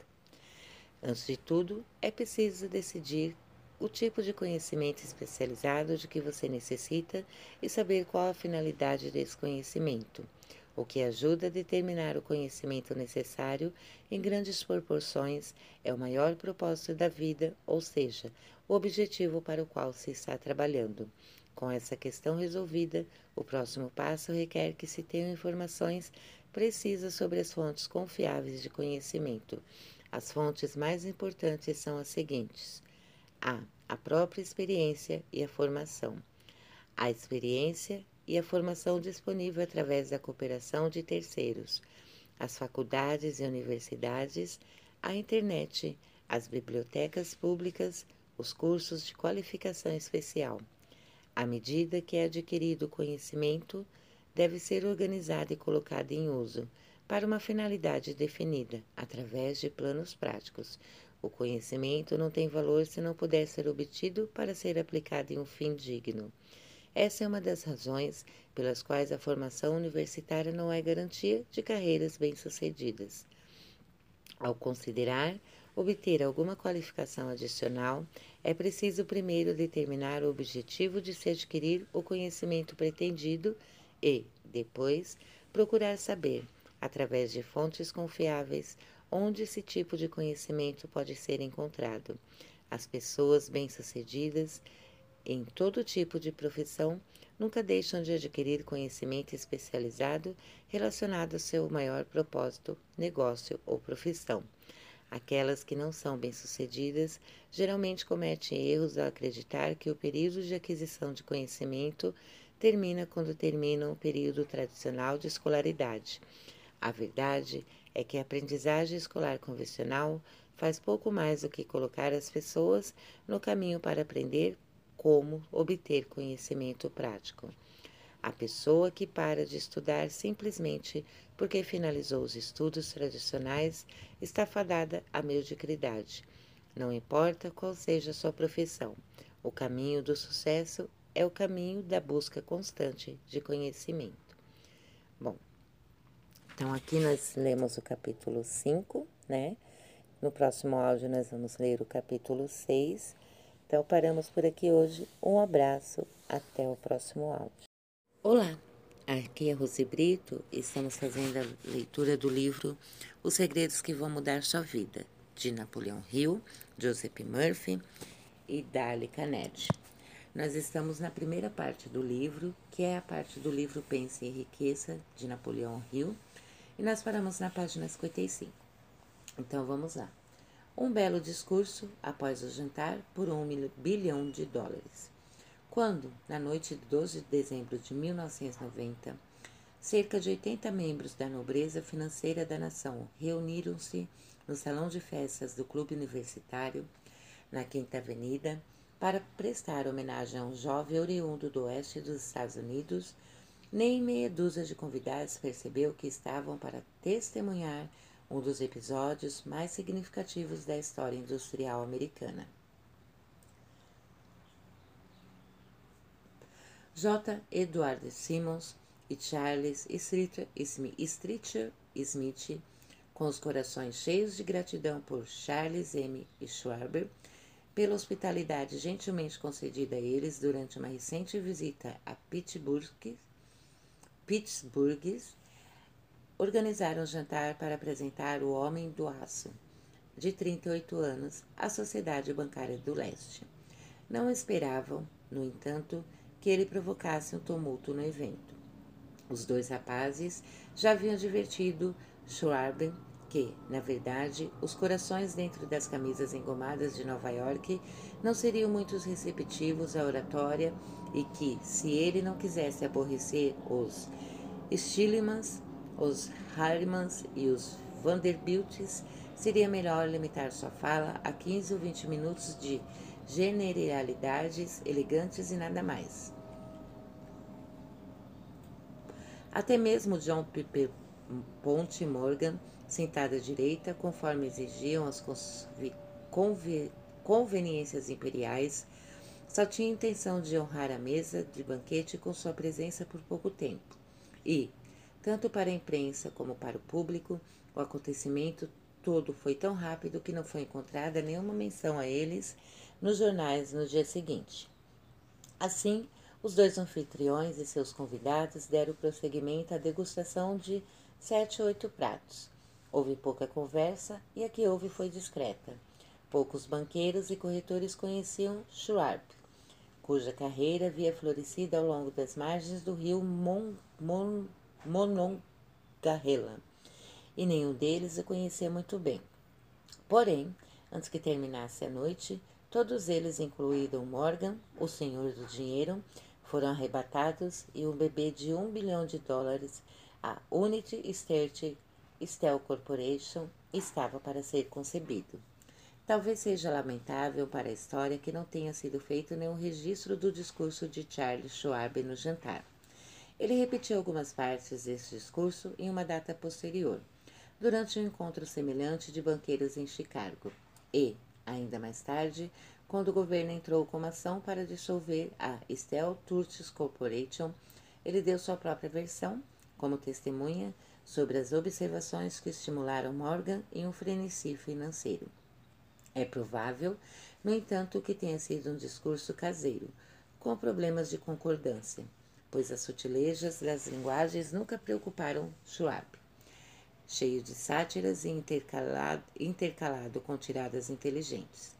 Antes de tudo, é preciso decidir o tipo de conhecimento especializado de que você necessita e saber qual a finalidade desse conhecimento o que ajuda a determinar o conhecimento necessário em grandes proporções é o maior propósito da vida, ou seja, o objetivo para o qual se está trabalhando. Com essa questão resolvida, o próximo passo requer que se tenham informações precisas sobre as fontes confiáveis de conhecimento. As fontes mais importantes são as seguintes: a. A própria experiência e a formação. A experiência e a formação disponível através da cooperação de terceiros, as faculdades e universidades, a internet, as bibliotecas públicas, os cursos de qualificação especial. À medida que é adquirido o conhecimento, deve ser organizado e colocado em uso para uma finalidade definida, através de planos práticos. O conhecimento não tem valor se não puder ser obtido para ser aplicado em um fim digno. Essa é uma das razões pelas quais a formação universitária não é garantia de carreiras bem-sucedidas. Ao considerar obter alguma qualificação adicional, é preciso primeiro determinar o objetivo de se adquirir o conhecimento pretendido e, depois, procurar saber, através de fontes confiáveis, onde esse tipo de conhecimento pode ser encontrado. As pessoas bem-sucedidas em todo tipo de profissão, nunca deixam de adquirir conhecimento especializado relacionado ao seu maior propósito, negócio ou profissão. Aquelas que não são bem-sucedidas geralmente cometem erros ao acreditar que o período de aquisição de conhecimento termina quando termina o período tradicional de escolaridade. A verdade é que a aprendizagem escolar convencional faz pouco mais do que colocar as pessoas no caminho para aprender como obter conhecimento prático. A pessoa que para de estudar simplesmente porque finalizou os estudos tradicionais está fadada à mediocridade. Não importa qual seja a sua profissão, o caminho do sucesso é o caminho da busca constante de conhecimento. Bom, então aqui nós lemos o capítulo 5, né? No próximo áudio nós vamos ler o capítulo 6 então, paramos por aqui hoje. Um abraço, até o próximo áudio. Olá, aqui é Rose Brito e estamos fazendo a leitura do livro Os Segredos que Vão Mudar Sua Vida, de Napoleão Hill, Joseph Murphy e Dale Carnegie. Nós estamos na primeira parte do livro, que é a parte do livro Pense em Riqueza, de Napoleão Hill, e nós paramos na página 55. Então, vamos lá. Um belo discurso após o jantar por um bilhão de dólares. quando, na noite de 12 de dezembro de 1990, cerca de 80 membros da nobreza financeira da nação reuniram-se no salão de festas do Clube Universitário, na Quinta Avenida, para prestar homenagem a um jovem oriundo do oeste dos Estados Unidos, nem meia dúzia de convidados percebeu que estavam para testemunhar um dos episódios mais significativos da história industrial americana. J. Edward Simmons e Charles Streeter Smith, com os corações cheios de gratidão por Charles M. Schwarber, pela hospitalidade gentilmente concedida a eles durante uma recente visita a Pittsburgh, Pittsburgh organizaram um jantar para apresentar o Homem do Aço, de 38 anos, à Sociedade Bancária do Leste. Não esperavam, no entanto, que ele provocasse um tumulto no evento. Os dois rapazes já haviam divertido Schwarben, que, na verdade, os corações dentro das camisas engomadas de Nova York não seriam muito receptivos à oratória e que, se ele não quisesse aborrecer os Stillemans, os Harrimans e os Vanderbilts, seria melhor limitar sua fala a 15 ou 20 minutos de generalidades elegantes e nada mais. Até mesmo John Piper Ponte Morgan, sentado à direita, conforme exigiam as conveniências imperiais, só tinha intenção de honrar a mesa de banquete com sua presença por pouco tempo. E, tanto para a imprensa como para o público, o acontecimento todo foi tão rápido que não foi encontrada nenhuma menção a eles nos jornais no dia seguinte. Assim, os dois anfitriões e seus convidados deram prosseguimento à degustação de sete ou oito pratos. Houve pouca conversa e a que houve foi discreta. Poucos banqueiros e corretores conheciam Schwab, cuja carreira havia florescido ao longo das margens do rio Mon, Mon, Monongahela, e nenhum deles o conhecia muito bem. Porém, antes que terminasse a noite, todos eles, incluído Morgan, o senhor do dinheiro, foram arrebatados e um bebê de um bilhão de dólares, a Unity Steel Steel Corporation, estava para ser concebido. Talvez seja lamentável para a história que não tenha sido feito nenhum registro do discurso de Charles Schwab no jantar. Ele repetiu algumas partes desse discurso em uma data posterior, durante um encontro semelhante de banqueiros em Chicago, e, ainda mais tarde, quando o governo entrou com uma ação para dissolver a Steel Turtis Corporation, ele deu sua própria versão, como testemunha, sobre as observações que estimularam Morgan em um frenesi financeiro. É provável, no entanto, que tenha sido um discurso caseiro, com problemas de concordância, pois as sutilejas das linguagens nunca preocuparam Schwab. Cheio de sátiras e intercalado, intercalado com tiradas inteligentes.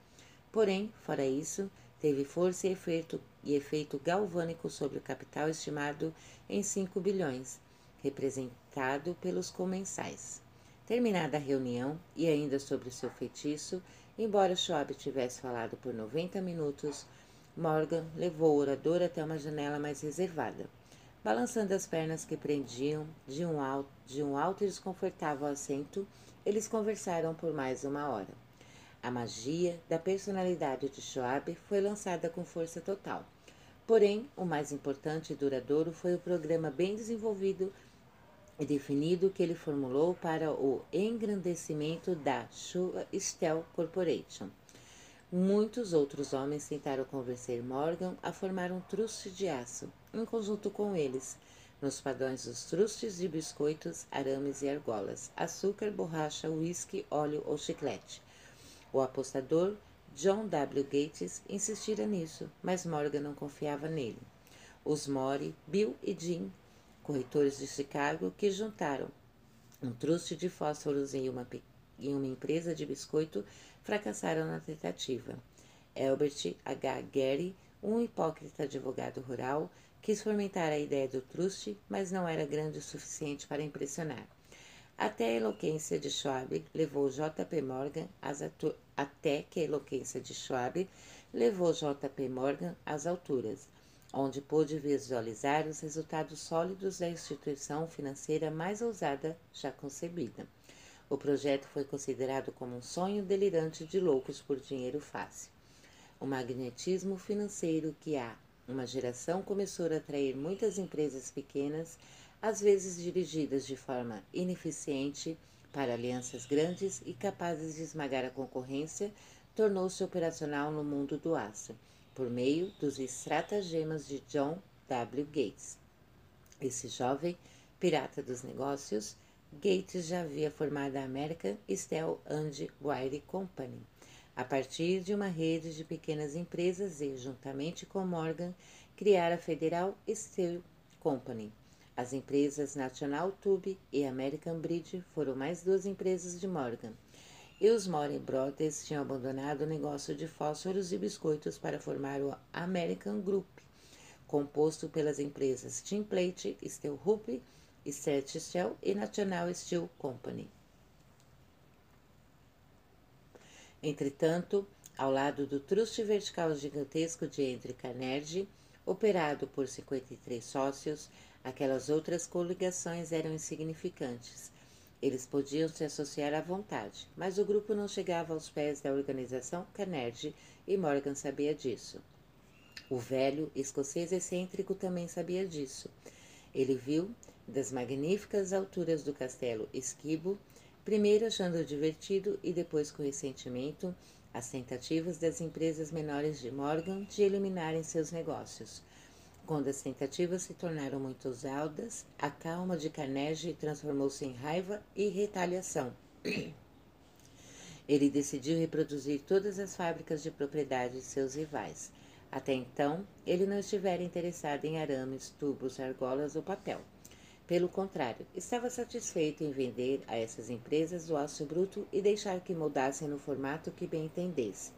Porém, fora isso, teve força e efeito, e efeito galvânico sobre o capital estimado em 5 bilhões, representado pelos comensais. Terminada a reunião, e ainda sobre seu feitiço, embora Schwab tivesse falado por 90 minutos, Morgan levou o orador até uma janela mais reservada. Balançando as pernas que prendiam de um alto, de um alto e desconfortável assento, eles conversaram por mais uma hora. A magia da personalidade de Schwab foi lançada com força total. Porém, o mais importante e duradouro foi o programa bem desenvolvido definido que ele formulou para o engrandecimento da Steel Corporation. Muitos outros homens tentaram convencer Morgan a formar um truste de aço, em conjunto com eles, nos padrões dos trustes de biscoitos, arames e argolas, açúcar, borracha, uísque, óleo ou chiclete, o apostador John W. Gates insistira nisso, mas Morgan não confiava nele. Os Mori, Bill e Jim, corretores de Chicago, que juntaram um truste de fósforos em uma, em uma empresa de biscoito, fracassaram na tentativa. Albert H. Gary, um hipócrita advogado rural, quis fomentar a ideia do truste, mas não era grande o suficiente para impressionar. Até a eloquência de Schwab levou J.P. Morgan às até que a eloquência de Schwab levou J.P. Morgan às alturas. Onde pôde visualizar os resultados sólidos da instituição financeira mais ousada já concebida. O projeto foi considerado como um sonho delirante de loucos por dinheiro fácil. O magnetismo financeiro que há uma geração começou a atrair muitas empresas pequenas, às vezes dirigidas de forma ineficiente para alianças grandes e capazes de esmagar a concorrência, tornou-se operacional no mundo do aço, por meio dos estratagemas de John W. Gates. Esse jovem pirata dos negócios Gates já havia formado a American Steel and Wire Company, a partir de uma rede de pequenas empresas e, juntamente com Morgan, criar a Federal Steel Company. As empresas National Tube e American Bridge foram mais duas empresas de Morgan. E os Morin Brothers tinham abandonado o negócio de fósforos e biscoitos para formar o American Group, composto pelas empresas Plate, Steel Hoop Stretch Steel e National Steel Company. Entretanto, ao lado do truste vertical gigantesco de Henry Carnegie, operado por 53 sócios, aquelas outras coligações eram insignificantes. Eles podiam se associar à vontade, mas o grupo não chegava aos pés da organização Carnegie e Morgan sabia disso. O velho escocês excêntrico também sabia disso. Ele viu das magníficas alturas do castelo Esquibo, primeiro achando divertido e depois com ressentimento as tentativas das empresas menores de Morgan de eliminarem seus negócios. Quando as tentativas se tornaram muito usadas, a calma de Carnegie transformou-se em raiva e retaliação. Ele decidiu reproduzir todas as fábricas de propriedade de seus rivais. Até então, ele não estivera interessado em arames, tubos, argolas ou papel. Pelo contrário, estava satisfeito em vender a essas empresas o aço bruto e deixar que moldassem no formato que bem entendesse.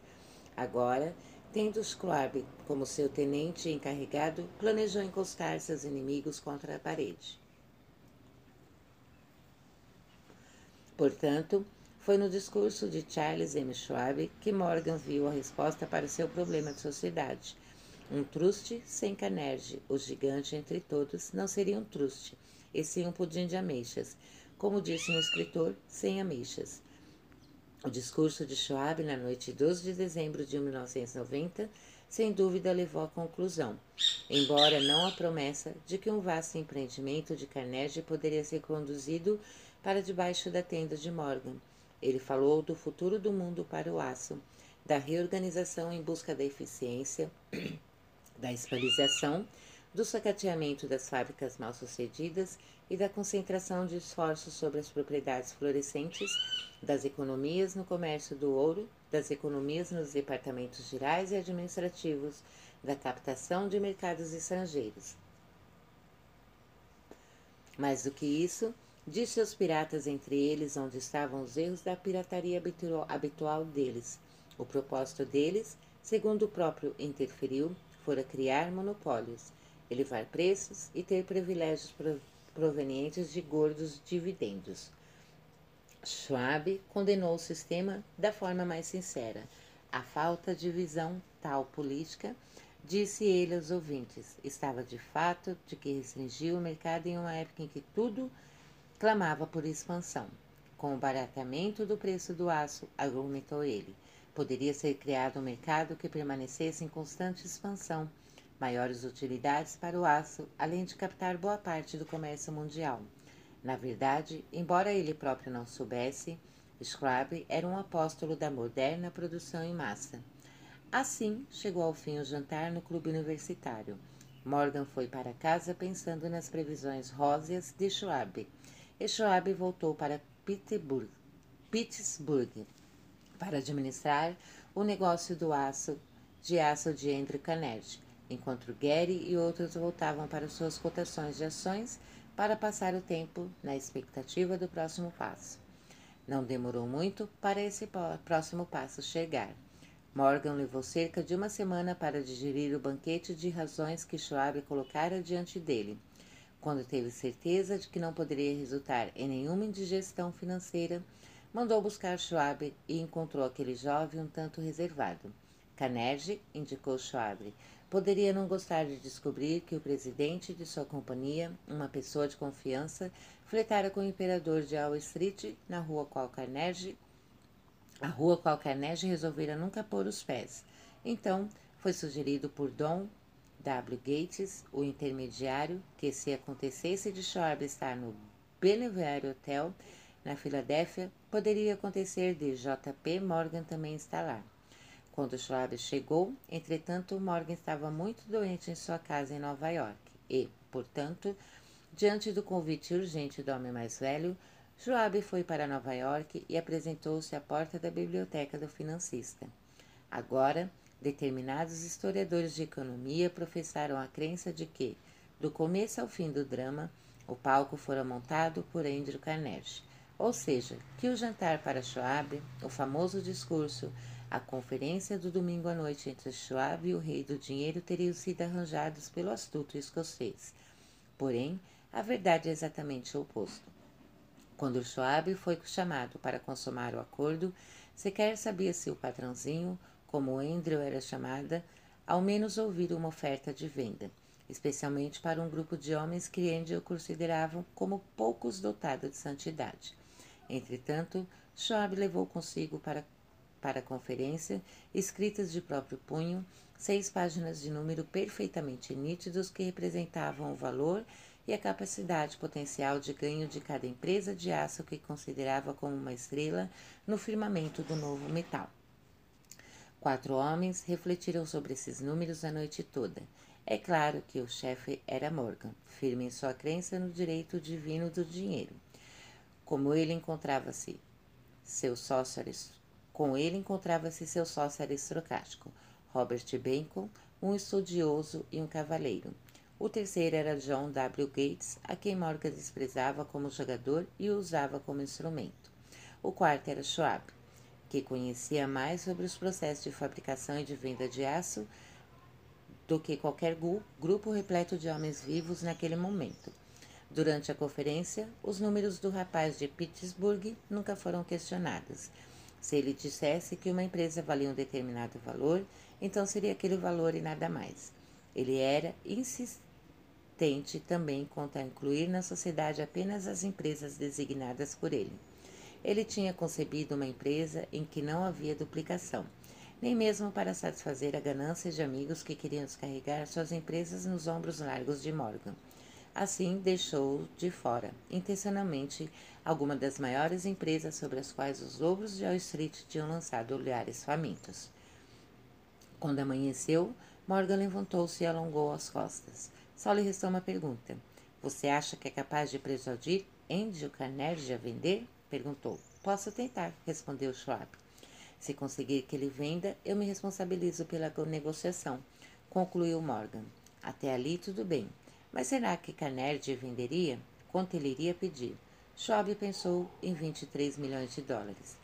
Agora, tendo Schwab como seu tenente encarregado, planejou encostar seus inimigos contra a parede. Portanto, foi no discurso de Charles M. Schwab que Morgan viu a resposta para seu problema de sociedade. Um truste sem Carnegie, o gigante entre todos, não seria um truste, e sim um pudim de ameixas, como disse um escritor, sem ameixas. O discurso de Schwab na noite de 12 de dezembro de 1990, sem dúvida levou à conclusão, embora não a promessa de que um vasto empreendimento de Carnegie poderia ser conduzido para debaixo da tenda de Morgan. Ele falou do futuro do mundo para o aço, da reorganização em busca da eficiência, [CLEARS THROAT] da especialização do sacateamento das fábricas mal-sucedidas e da concentração de esforços sobre as propriedades florescentes, das economias no comércio do ouro, das economias nos departamentos gerais e administrativos, da captação de mercados estrangeiros. Mais do que isso, disse aos piratas entre eles onde estavam os erros da pirataria habitual deles. O propósito deles, segundo o próprio interferiu, fora criar monopólios elevar preços e ter privilégios provenientes de gordos dividendos. Schwab condenou o sistema da forma mais sincera. A falta de visão tal política, disse ele aos ouvintes, estava de fato de que restringiu o mercado em uma época em que tudo clamava por expansão. Com o baratamento do preço do aço, argumentou ele, poderia ser criado um mercado que permanecesse em constante expansão maiores utilidades para o aço, além de captar boa parte do comércio mundial. Na verdade, embora ele próprio não soubesse, Scrab era um apóstolo da moderna produção em massa. Assim, chegou ao fim o jantar no clube universitário. Morgan foi para casa pensando nas previsões róseas de Schwab. E Schwab voltou para Pittsburgh, Pittsburgh para administrar o negócio do aço de aço de Andrew Carnegie enquanto Gary e outros voltavam para suas cotações de ações para passar o tempo na expectativa do próximo passo. Não demorou muito para esse próximo passo chegar. Morgan levou cerca de uma semana para digerir o banquete de razões que Schwab colocara diante dele. Quando teve certeza de que não poderia resultar em nenhuma indigestão financeira, mandou buscar Schwab e encontrou aquele jovem um tanto reservado. Carnegie, indicou Schwab, poderia não gostar de descobrir que o presidente de sua companhia, uma pessoa de confiança, fletara com o imperador de Wall Street na rua qual Carnegie, a rua qual Carnegie resolvera nunca pôr os pés. Então, foi sugerido por Dom W. Gates, o intermediário, que se acontecesse de Schwab estar no Belvedere Hotel, na Filadélfia, poderia acontecer de J.P. Morgan também estar lá. Quando Schwab chegou, entretanto, Morgan estava muito doente em sua casa em Nova York e, portanto, diante do convite urgente do homem mais velho, Schwab foi para Nova York e apresentou-se à porta da biblioteca do financista. Agora, determinados historiadores de economia professaram a crença de que, do começo ao fim do drama, o palco fora montado por Andrew Carnegie, ou seja, que o jantar para Schwab, o famoso discurso, a conferência do domingo à noite entre Schwab e o rei do dinheiro teriam sido arranjados pelo astuto escocês. Porém, a verdade é exatamente o oposto. Quando Schwab foi chamado para consumar o acordo, sequer sabia se o patrãozinho, como Andrew era chamada, ao menos ouvira uma oferta de venda, especialmente para um grupo de homens que Andrew consideravam como poucos dotados de santidade. Entretanto, Schwab levou consigo para para a conferência, escritas de próprio punho, seis páginas de número perfeitamente nítidos que representavam o valor e a capacidade potencial de ganho de cada empresa de aço que considerava como uma estrela no firmamento do novo metal. Quatro homens refletiram sobre esses números a noite toda. É claro que o chefe era Morgan, firme em sua crença no direito divino do dinheiro. Como ele encontrava-se, seu sócio com ele encontrava-se seu sócio aristocrático, Robert Bacon, um estudioso e um cavaleiro. O terceiro era John W. Gates, a quem Morgan desprezava como jogador e usava como instrumento. O quarto era Schwab, que conhecia mais sobre os processos de fabricação e de venda de aço do que qualquer grupo repleto de homens vivos naquele momento. Durante a conferência, os números do rapaz de Pittsburgh nunca foram questionados. Se ele dissesse que uma empresa valia um determinado valor, então seria aquele valor e nada mais. Ele era insistente também quanto a incluir na sociedade apenas as empresas designadas por ele. Ele tinha concebido uma empresa em que não havia duplicação, nem mesmo para satisfazer a ganância de amigos que queriam descarregar suas empresas nos ombros largos de Morgan. Assim, deixou de fora, intencionalmente, alguma das maiores empresas sobre as quais os lobos de Wall Street tinham lançado olhares famintos. Quando amanheceu, Morgan levantou-se e alongou as costas. Só lhe restou uma pergunta. Você acha que é capaz de persuadir Andrew Carnegie a vender? Perguntou. Posso tentar, respondeu Schwab. Se conseguir que ele venda, eu me responsabilizo pela negociação, concluiu Morgan. Até ali tudo bem. Mas será que Carnegie venderia? Quanto ele iria pedir? Schwab pensou em 23 milhões de dólares.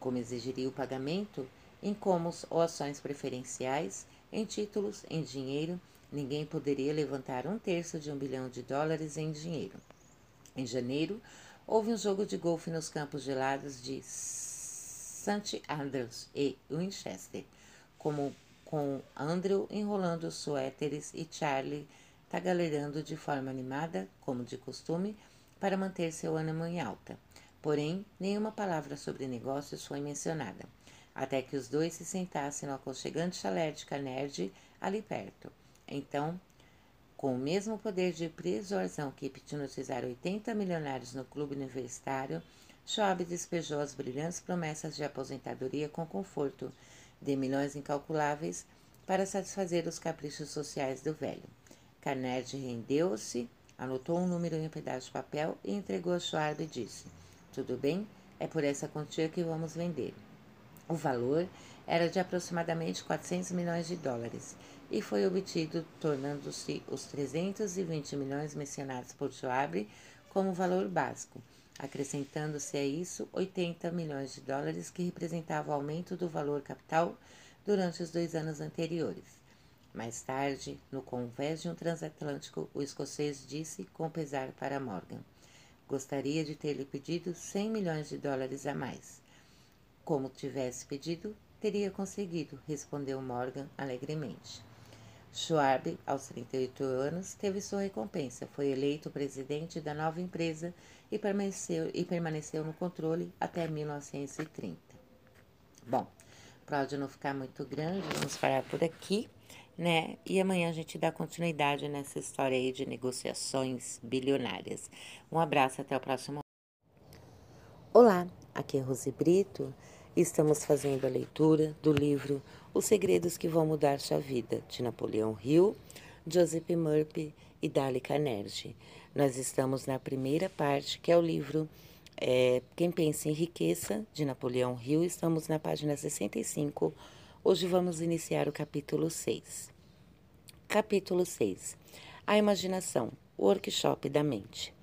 Como exigiria o pagamento? Em comos ou ações preferenciais, em títulos, em dinheiro, ninguém poderia levantar um terço de um bilhão de dólares em dinheiro. Em janeiro, houve um jogo de golfe nos campos gelados de St. Andrews e Winchester, como com Andrew enrolando suéteres e Charlie tagarelarando de forma animada, como de costume, para manter seu ânimo em alta. Porém, nenhuma palavra sobre negócios foi mencionada, até que os dois se sentassem no aconchegante chalé de Carnegie, ali perto. Então, com o mesmo poder de persuasão que hipnotizar 80 milionários no clube universitário, Schwab despejou as brilhantes promessas de aposentadoria com conforto de milhões incalculáveis para satisfazer os caprichos sociais do velho. Carnegie rendeu-se, anotou um número em um pedaço de papel e entregou a Schwab e disse: Tudo bem, é por essa quantia que vamos vender. O valor era de aproximadamente 400 milhões de dólares e foi obtido, tornando-se os 320 milhões mencionados por Schwab como valor básico, acrescentando-se a isso 80 milhões de dólares que representavam o aumento do valor capital durante os dois anos anteriores. Mais tarde, no convés de um transatlântico, o escocês disse com pesar para Morgan: Gostaria de ter lhe pedido 100 milhões de dólares a mais. Como tivesse pedido teria conseguido, respondeu Morgan alegremente. Schwab, aos 38 anos, teve sua recompensa. Foi eleito presidente da nova empresa e permaneceu, e permaneceu no controle até 1930. Bom, para áudio não ficar muito grande, vamos parar por aqui, né? E amanhã a gente dá continuidade nessa história aí de negociações bilionárias. Um abraço, até o próximo. Olá, aqui é Rose Brito. Estamos fazendo a leitura do livro Os Segredos que Vão Mudar Sua Vida, de Napoleão Hill, Joseph Murphy e Dali Carnegie. Nós estamos na primeira parte, que é o livro é, Quem Pensa em Riqueza, de Napoleão Hill. Estamos na página 65. Hoje vamos iniciar o capítulo 6. Capítulo 6. A imaginação, o workshop da mente.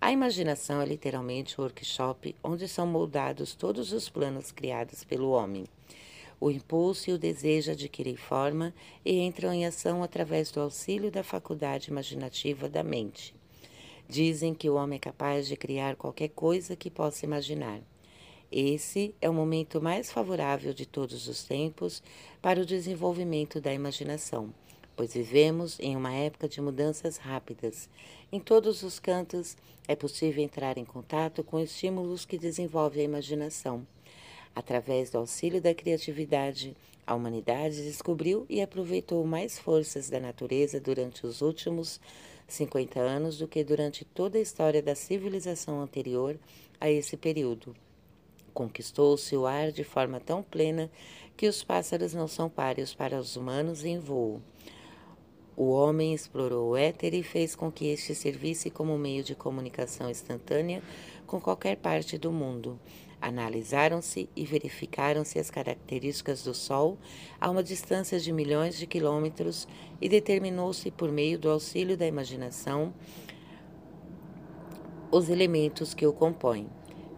A imaginação é literalmente o workshop onde são moldados todos os planos criados pelo homem. O impulso e o desejo adquirem forma e entram em ação através do auxílio da faculdade imaginativa da mente. Dizem que o homem é capaz de criar qualquer coisa que possa imaginar. Esse é o momento mais favorável de todos os tempos para o desenvolvimento da imaginação pois vivemos em uma época de mudanças rápidas. Em todos os cantos é possível entrar em contato com estímulos que desenvolvem a imaginação. Através do auxílio da criatividade, a humanidade descobriu e aproveitou mais forças da natureza durante os últimos 50 anos do que durante toda a história da civilização anterior a esse período. Conquistou-se o ar de forma tão plena que os pássaros não são páreos para os humanos em voo. O homem explorou o éter e fez com que este servisse como meio de comunicação instantânea com qualquer parte do mundo. Analisaram-se e verificaram-se as características do Sol a uma distância de milhões de quilômetros e determinou-se, por meio do auxílio da imaginação, os elementos que o compõem.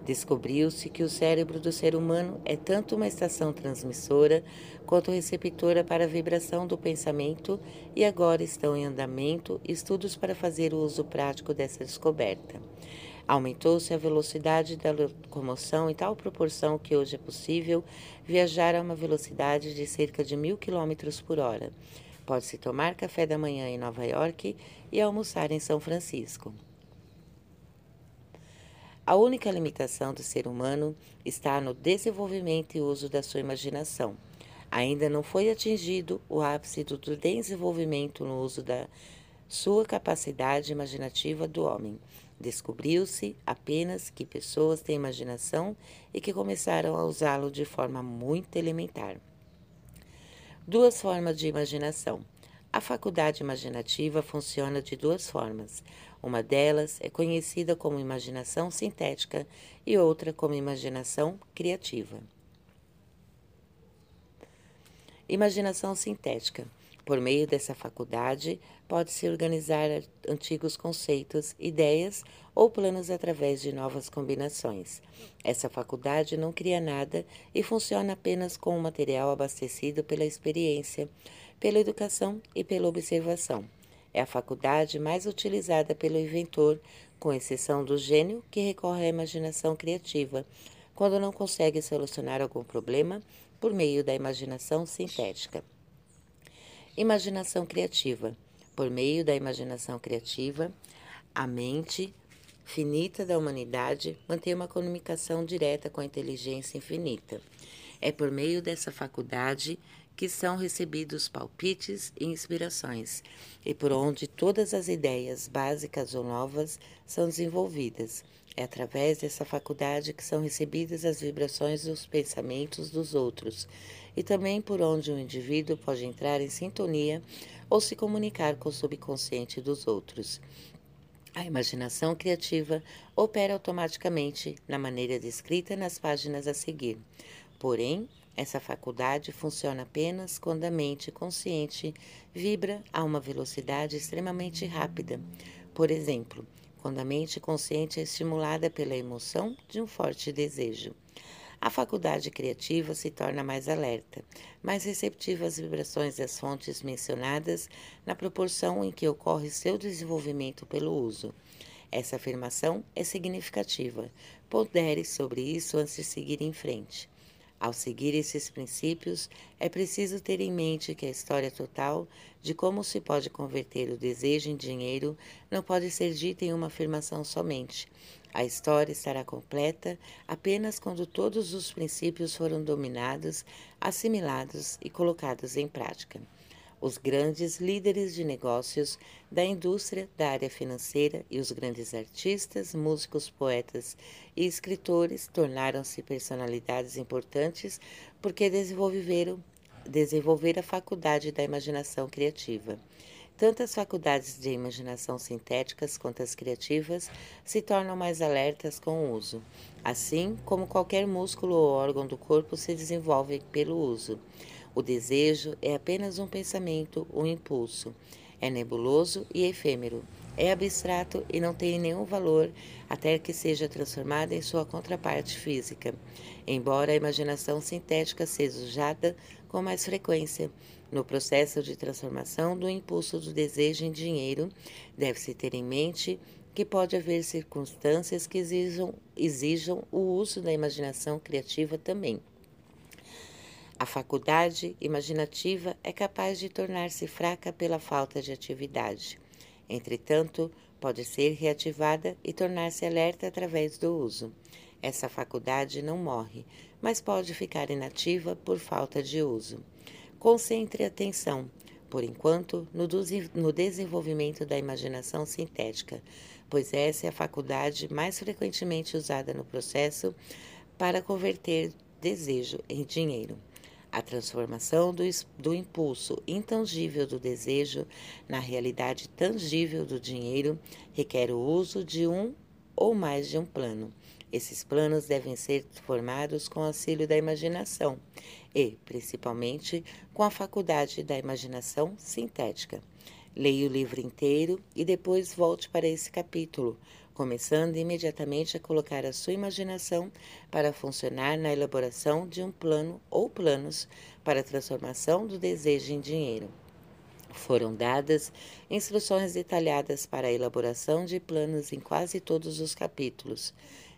Descobriu-se que o cérebro do ser humano é tanto uma estação transmissora quanto receptora para a vibração do pensamento, e agora estão em andamento estudos para fazer o uso prático dessa descoberta. Aumentou-se a velocidade da locomoção em tal proporção que hoje é possível viajar a uma velocidade de cerca de mil quilômetros por hora. Pode-se tomar café da manhã em Nova York e almoçar em São Francisco. A única limitação do ser humano está no desenvolvimento e uso da sua imaginação. Ainda não foi atingido o ápice do desenvolvimento no uso da sua capacidade imaginativa do homem. Descobriu-se apenas que pessoas têm imaginação e que começaram a usá-lo de forma muito elementar. Duas formas de imaginação. A faculdade imaginativa funciona de duas formas. Uma delas é conhecida como imaginação sintética e outra como imaginação criativa. Imaginação sintética. Por meio dessa faculdade, pode-se organizar antigos conceitos, ideias ou planos através de novas combinações. Essa faculdade não cria nada e funciona apenas com o material abastecido pela experiência, pela educação e pela observação. É a faculdade mais utilizada pelo inventor, com exceção do gênio, que recorre à imaginação criativa, quando não consegue solucionar algum problema por meio da imaginação sintética. Imaginação criativa. Por meio da imaginação criativa, a mente finita da humanidade mantém uma comunicação direta com a inteligência infinita. É por meio dessa faculdade que são recebidos palpites e inspirações, e por onde todas as ideias básicas ou novas são desenvolvidas. É através dessa faculdade que são recebidas as vibrações dos pensamentos dos outros, e também por onde um indivíduo pode entrar em sintonia ou se comunicar com o subconsciente dos outros. A imaginação criativa opera automaticamente na maneira descrita nas páginas a seguir. Porém, essa faculdade funciona apenas quando a mente consciente vibra a uma velocidade extremamente rápida. Por exemplo, quando a mente consciente é estimulada pela emoção de um forte desejo. A faculdade criativa se torna mais alerta, mais receptiva às vibrações das fontes mencionadas na proporção em que ocorre seu desenvolvimento pelo uso. Essa afirmação é significativa. Pondere sobre isso antes de seguir em frente. Ao seguir esses princípios, é preciso ter em mente que a história total de como se pode converter o desejo em dinheiro não pode ser dita em uma afirmação somente. A história estará completa apenas quando todos os princípios foram dominados, assimilados e colocados em prática. Os grandes líderes de negócios da indústria, da área financeira e os grandes artistas, músicos, poetas e escritores tornaram-se personalidades importantes porque desenvolveram, desenvolveram a faculdade da imaginação criativa. Tanto as faculdades de imaginação sintéticas quanto as criativas se tornam mais alertas com o uso, assim como qualquer músculo ou órgão do corpo se desenvolve pelo uso. O desejo é apenas um pensamento, um impulso. É nebuloso e efêmero. É abstrato e não tem nenhum valor até que seja transformado em sua contraparte física. Embora a imaginação sintética seja usada com mais frequência, no processo de transformação do impulso do desejo em dinheiro, deve-se ter em mente que pode haver circunstâncias que exijam, exijam o uso da imaginação criativa também. A faculdade imaginativa é capaz de tornar-se fraca pela falta de atividade. Entretanto, pode ser reativada e tornar-se alerta através do uso. Essa faculdade não morre, mas pode ficar inativa por falta de uso. Concentre atenção, por enquanto, no, desenvolvimento da imaginação sintética, pois essa é a faculdade mais frequentemente usada no processo para converter desejo em dinheiro. A transformação do, do impulso intangível do desejo na realidade tangível do dinheiro requer o uso de um ou mais de um plano. Esses planos devem ser formados com auxílio da imaginação e, principalmente, com a faculdade da imaginação sintética. Leia o livro inteiro e depois volte para esse capítulo, começando imediatamente a colocar a sua imaginação para funcionar na elaboração de um plano ou planos para a transformação do desejo em dinheiro. Foram dadas instruções detalhadas para a elaboração de planos em quase todos os capítulos.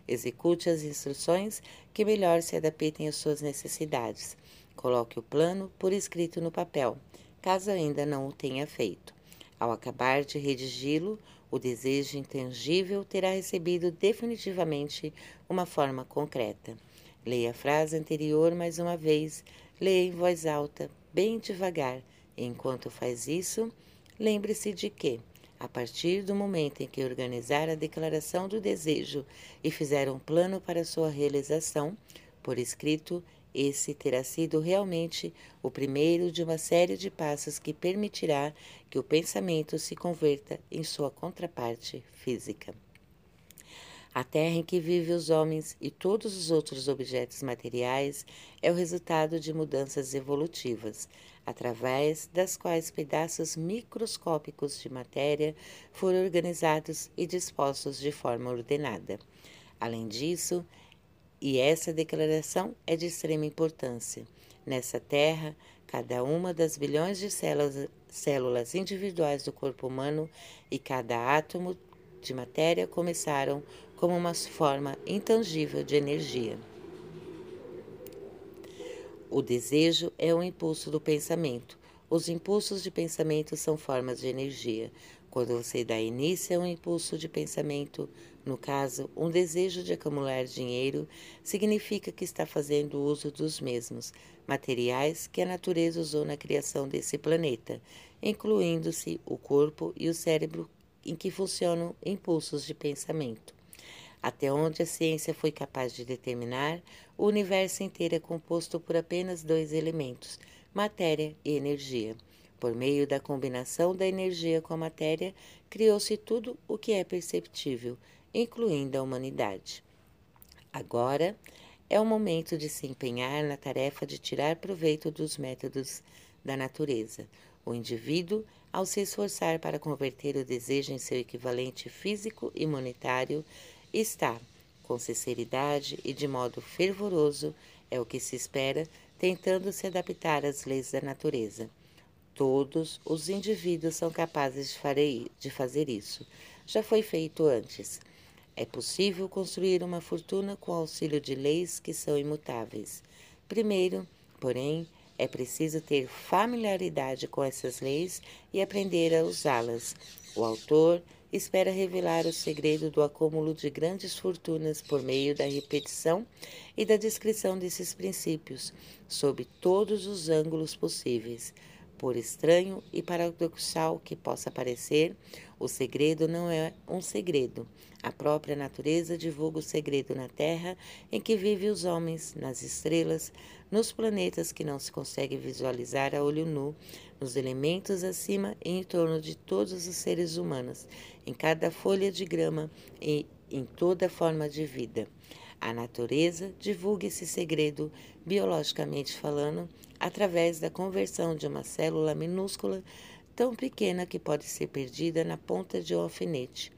Execute as instruções que melhor se adaptem às suas necessidades. Coloque o plano por escrito no papel, caso ainda não o tenha feito. Ao acabar de redigi-lo, o desejo intangível terá recebido definitivamente uma forma concreta. Leia a frase anterior mais uma vez, leia em voz alta, bem devagar. Enquanto faz isso, lembre-se de que, a partir do momento em que organizar a declaração do desejo e fizer um plano para sua realização, por escrito, esse terá sido realmente o primeiro de uma série de passos que permitirá que o pensamento se converta em sua contraparte física. A terra em que vivem os homens e todos os outros objetos materiais é o resultado de mudanças evolutivas, através das quais pedaços microscópicos de matéria foram organizados e dispostos de forma ordenada. Além disso, e essa declaração é de extrema importância. Nessa terra, cada uma das bilhões de células, células individuais do corpo humano e cada átomo de matéria começaram como uma forma intangível de energia. O desejo é o impulso do pensamento. Os impulsos de pensamento são formas de energia. Quando você dá início a um impulso de pensamento, no caso, um desejo de acumular dinheiro, significa que está fazendo uso dos mesmos materiais que a natureza usou na criação desse planeta, incluindo-se o corpo e o cérebro em que funcionam impulsos de pensamento. Até onde a ciência foi capaz de determinar, o universo inteiro é composto por apenas dois elementos, matéria e energia. Por meio da combinação da energia com a matéria, criou-se tudo o que é perceptível, incluindo a humanidade. Agora é o momento de se empenhar na tarefa de tirar proveito dos métodos da natureza. O indivíduo, ao se esforçar para converter o desejo em seu equivalente físico e monetário, está, com sinceridade e de modo fervoroso, é o que se espera, tentando se adaptar às leis da natureza. Todos os indivíduos são capazes de fazer isso. Já foi feito antes. É possível construir uma fortuna com auxílio de leis que são imutáveis. Primeiro, porém, é preciso ter familiaridade com essas leis e aprender a usá-las. O autor espera revelar o segredo do acúmulo de grandes fortunas por meio da repetição e da descrição desses princípios, sob todos os ângulos possíveis. Por estranho e paradoxal que possa parecer, o segredo não é um segredo. A própria natureza divulga o segredo na terra em que vivem os homens, nas estrelas, nos planetas que não se consegue visualizar a olho nu, nos elementos acima e em torno de todos os seres humanos, em cada folha de grama e em toda forma de vida. A natureza divulga esse segredo, biologicamente falando, através da conversão de uma célula minúscula, tão pequena que pode ser perdida na ponta de um alfinete,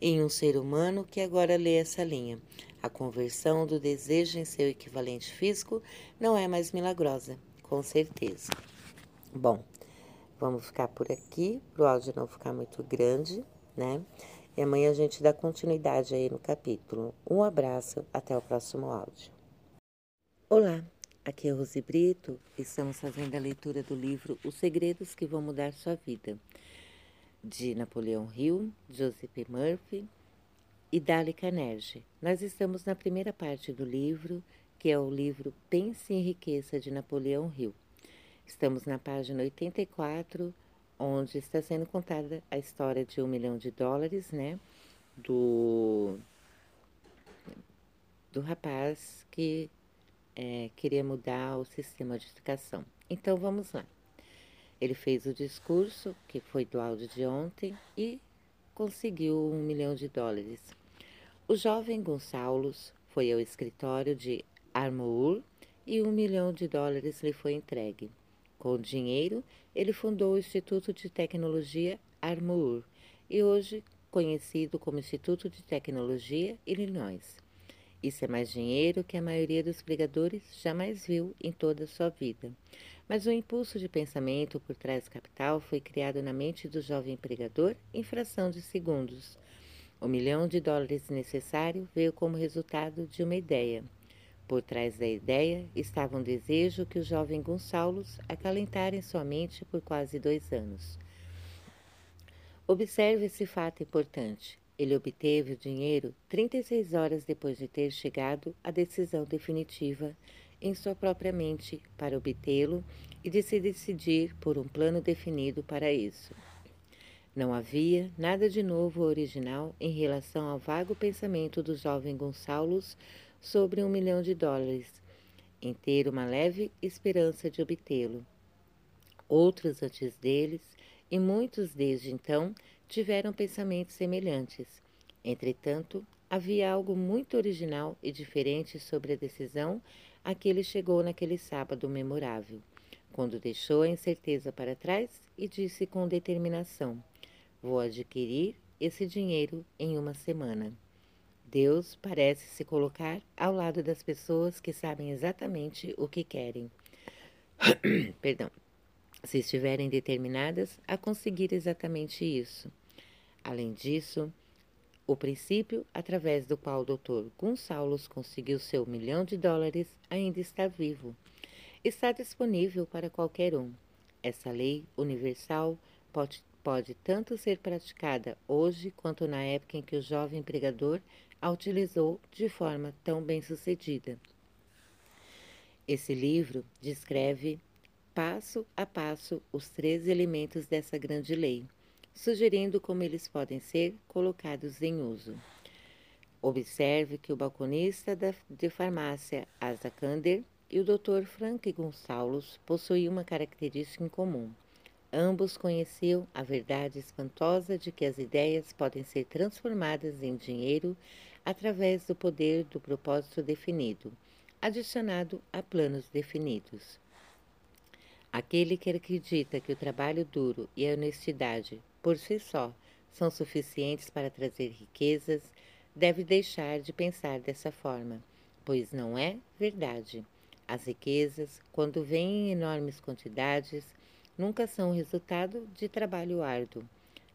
em um ser humano que agora lê essa linha. A conversão do desejo em seu equivalente físico não é mais milagrosa, com certeza. Bom, vamos ficar por aqui, para o áudio não ficar muito grande, né? E amanhã a gente dá continuidade aí no capítulo. Um abraço, até o próximo áudio. Olá, aqui é Rose Brito. Estamos fazendo a leitura do livro Os Segredos que Vão Mudar Sua Vida, de Napoleão Hill, Joseph Murphy e Dali Carnegie. Nós estamos na primeira parte do livro, que é o livro Pense em Riqueza, de Napoleão Hill. Estamos na página 84 onde está sendo contada a história de um milhão de dólares, né? Do, do rapaz que é, queria mudar o sistema de educação. Então vamos lá. Ele fez o discurso, que foi do áudio de ontem, e conseguiu um milhão de dólares. O jovem Gonçalves foi ao escritório de Armour e um milhão de dólares lhe foi entregue. Com o dinheiro, ele fundou o Instituto de Tecnologia Armour e hoje conhecido como Instituto de Tecnologia Illinois. Isso é mais dinheiro que a maioria dos pregadores jamais viu em toda a sua vida. Mas o impulso de pensamento por trás do capital foi criado na mente do jovem pregador em fração de segundos. O milhão de dólares necessário veio como resultado de uma ideia. Por trás da ideia estava um desejo que o jovem Gonçalves acalentara em sua mente por quase dois anos. Observe esse fato importante. Ele obteve o dinheiro 36 horas depois de ter chegado à decisão definitiva em sua própria mente para obtê-lo e de se decidir por um plano definido para isso. Não havia nada de novo ou original em relação ao vago pensamento do jovem Gonçalves sobre um milhão de dólares, em ter uma leve esperança de obtê-lo. Outros antes deles, e muitos desde então, tiveram pensamentos semelhantes. Entretanto, havia algo muito original e diferente sobre a decisão a que ele chegou naquele sábado memorável, quando deixou a incerteza para trás e disse com determinação: Vou adquirir esse dinheiro em uma semana. Deus parece se colocar ao lado das pessoas que sabem exatamente o que querem. [COUGHS] Perdão. Se estiverem determinadas a conseguir exatamente isso. Além disso, o princípio através do qual o Dr. Gonçalves conseguiu seu milhão de dólares ainda está vivo. Está disponível para qualquer um. Essa lei universal pode, pode tanto ser praticada hoje quanto na época em que o jovem pregador a utilizou de forma tão bem-sucedida. Esse livro descreve passo a passo os três elementos dessa grande lei, sugerindo como eles podem ser colocados em uso. Observe que o balconista de farmácia Asa Kander e o Dr. Frank Gonçalves possuíam uma característica em comum. Ambos conheciam a verdade espantosa de que as ideias podem ser transformadas em dinheiro através do poder do propósito definido, adicionado a planos definidos. Aquele que acredita que o trabalho duro e a honestidade, por si só, são suficientes para trazer riquezas, deve deixar de pensar dessa forma, pois não é verdade. As riquezas, quando vêm em enormes quantidades, nunca são resultado de trabalho árduo.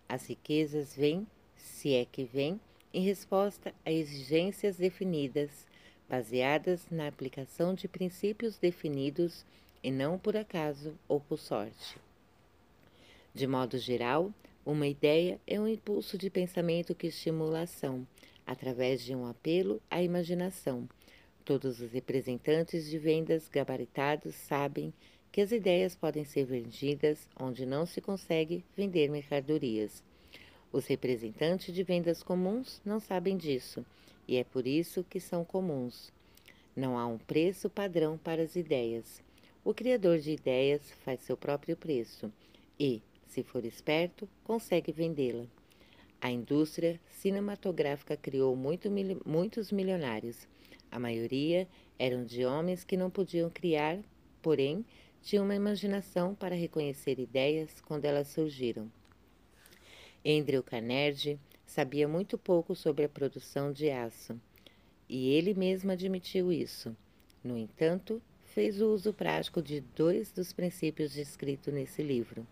As riquezas vêm, se é que vêm, em resposta a exigências definidas baseadas na aplicação de princípios definidos e não por acaso ou por sorte. De modo geral, uma ideia é um impulso de pensamento que estimula a ação, através de um apelo à imaginação. Todos os representantes de vendas gabaritados sabem que as ideias podem ser vendidas onde não se consegue vender mercadorias. Os representantes de vendas comuns não sabem disso, e é por isso que são comuns. Não há um preço padrão para as ideias. O criador de ideias faz seu próprio preço e, se for esperto, consegue vendê-la. A indústria cinematográfica criou muito, muitos milionários. A maioria eram de homens que não podiam criar, porém, tinham uma imaginação para reconhecer ideias quando elas surgiram. Andrew Carnegie sabia muito pouco sobre a produção de aço, e ele mesmo admitiu isso. No entanto, fez o uso prático de dois dos princípios descritos nesse livro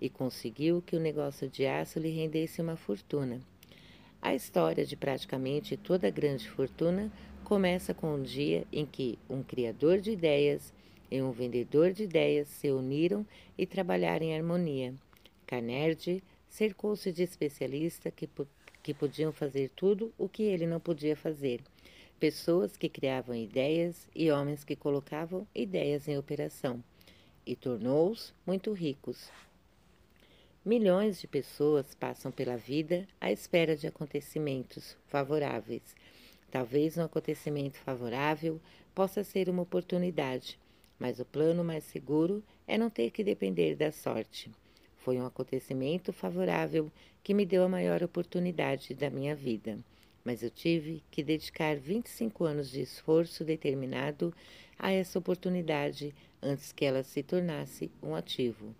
e conseguiu que o negócio de aço lhe rendesse uma fortuna. A história de praticamente toda grande fortuna começa com um dia em que um criador de ideias e um vendedor de ideias se uniram e trabalharam em harmonia. Carnegie cercou-se de especialistas que, que podiam fazer tudo o que ele não podia fazer. Pessoas que criavam ideias e homens que colocavam ideias em operação. E tornou-os muito ricos. Milhões de pessoas passam pela vida à espera de acontecimentos favoráveis. Talvez um acontecimento favorável possa ser uma oportunidade, mas o plano mais seguro é não ter que depender da sorte. Foi um acontecimento favorável que me deu a maior oportunidade da minha vida, mas eu tive que dedicar 25 anos de esforço determinado a essa oportunidade antes que ela se tornasse um ativo.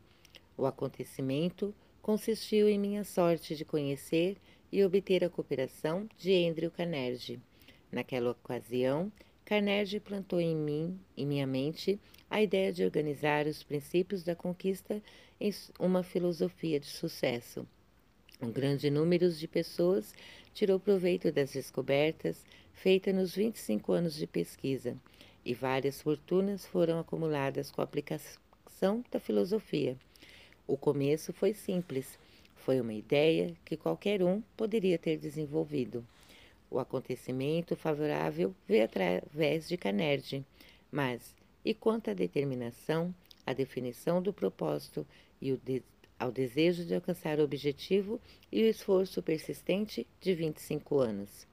O acontecimento consistiu em minha sorte de conhecer e obter a cooperação de Andrew Carnegie. Naquela ocasião, Carnegie plantou em mim, em minha mente, a ideia de organizar os princípios da conquista em uma filosofia de sucesso. Um grande número de pessoas tirou proveito das descobertas feitas nos 25 anos de pesquisa, e várias fortunas foram acumuladas com a aplicação da filosofia. O começo foi simples, foi uma ideia que qualquer um poderia ter desenvolvido. O acontecimento favorável veio através de Carnegie, mas e quanto à determinação, à definição do propósito e de, ao desejo de alcançar o objetivo e o esforço persistente de 25 anos.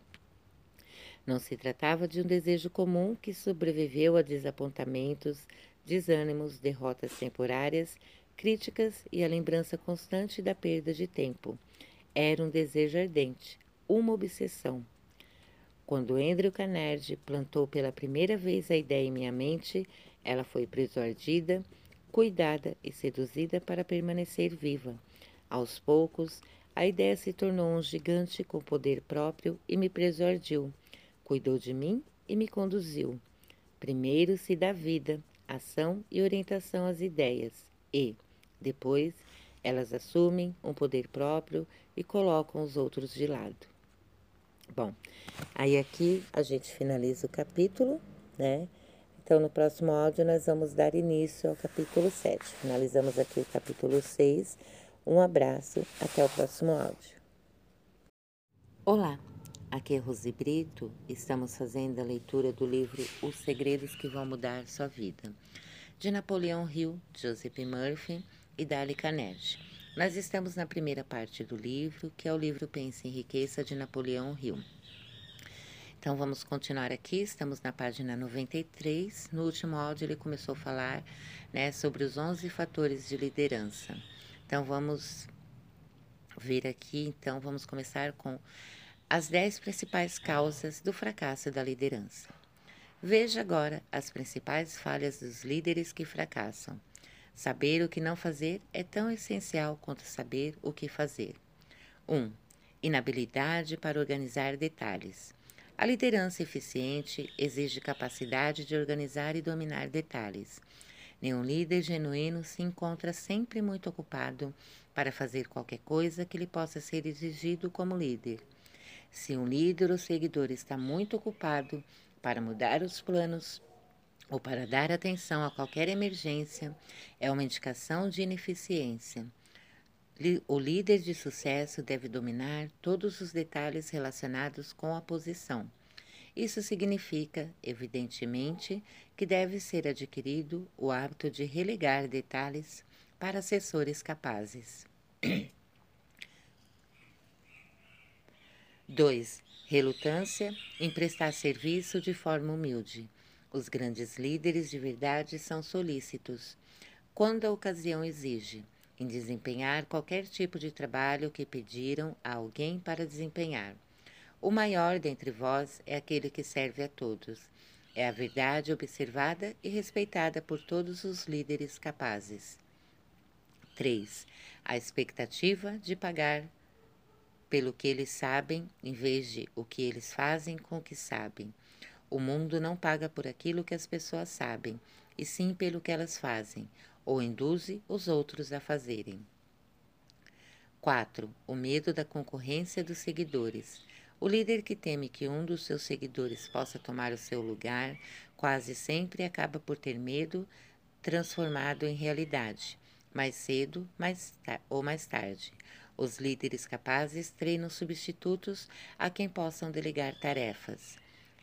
Não se tratava de um desejo comum que sobreviveu a desapontamentos, desânimos, derrotas temporárias, críticas e a lembrança constante da perda de tempo. Era um desejo ardente, uma obsessão. Quando Andrew Carnegie plantou pela primeira vez a ideia em minha mente, ela foi persuadida, cuidada e seduzida para permanecer viva. Aos poucos, a ideia se tornou um gigante com poder próprio e me persuadiu. Cuidou de mim e me conduziu. Primeiro se dá vida, ação e orientação às ideias, e, depois, elas assumem um poder próprio e colocam os outros de lado. Bom, aí aqui a gente finaliza o capítulo, né? Então, no próximo áudio, nós vamos dar início ao capítulo 7. Finalizamos aqui o capítulo 6. Um abraço, até o próximo áudio. Olá, aqui é Rosi Brito. Estamos fazendo a leitura do livro Os Segredos que Vão Mudar Sua Vida, de Napoleão Hill, Joseph Murphy e Dali Carnegie. Nós estamos na primeira parte do livro, que é o livro Pense em Riqueza de Napoleão Hill. Então vamos continuar aqui, estamos na página 93. No último áudio ele começou a falar né, sobre os 11 fatores de liderança. Então vamos ver aqui, então vamos começar com as 10 principais causas do fracasso da liderança. Veja agora as principais falhas dos líderes que fracassam. Saber o que não fazer é tão essencial quanto saber o que fazer. 1. Um, inabilidade para organizar detalhes. A liderança eficiente exige capacidade de organizar e dominar detalhes. Nenhum líder genuíno se encontra sempre muito ocupado para fazer qualquer coisa que lhe possa ser exigido como líder. Se um líder ou seguidor está muito ocupado para mudar os planos ou para dar atenção a qualquer emergência é uma indicação de ineficiência. O líder de sucesso deve dominar todos os detalhes relacionados com a posição. Isso significa, evidentemente, que deve ser adquirido o hábito de relegar detalhes para assessores capazes. 2. Relutância em prestar serviço de forma humilde. Os grandes líderes de verdade são solícitos, quando a ocasião exige, em desempenhar qualquer tipo de trabalho que pediram a alguém para desempenhar. O maior dentre vós é aquele que serve a todos. É a verdade observada e respeitada por todos os líderes capazes. 3. A expectativa de pagar pelo que eles sabem, em vez de o que eles fazem com o que sabem. O mundo não paga por aquilo que as pessoas sabem, e sim pelo que elas fazem, ou induze os outros a fazerem. 4. O medo da concorrência dos seguidores. O líder que teme que um dos seus seguidores possa tomar o seu lugar quase sempre acaba por ter medo transformado em realidade, mais cedo mais ou mais tarde. Os líderes capazes treinam substitutos a quem possam delegar tarefas.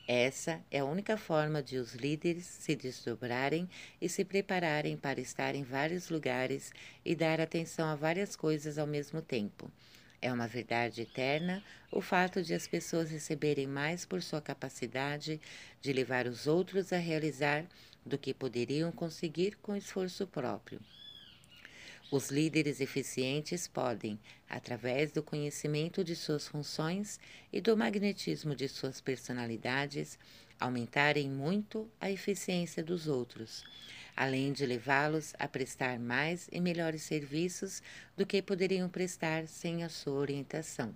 Essa é a única forma de os líderes se desdobrarem e se prepararem para estar em vários lugares e dar atenção a várias coisas ao mesmo tempo. É uma verdade eterna o fato de as pessoas receberem mais por sua capacidade de levar os outros a realizar do que poderiam conseguir com esforço próprio. Os líderes eficientes podem, através do conhecimento de suas funções e do magnetismo de suas personalidades, aumentarem muito a eficiência dos outros, além de levá-los a prestar mais e melhores serviços do que poderiam prestar sem a sua orientação.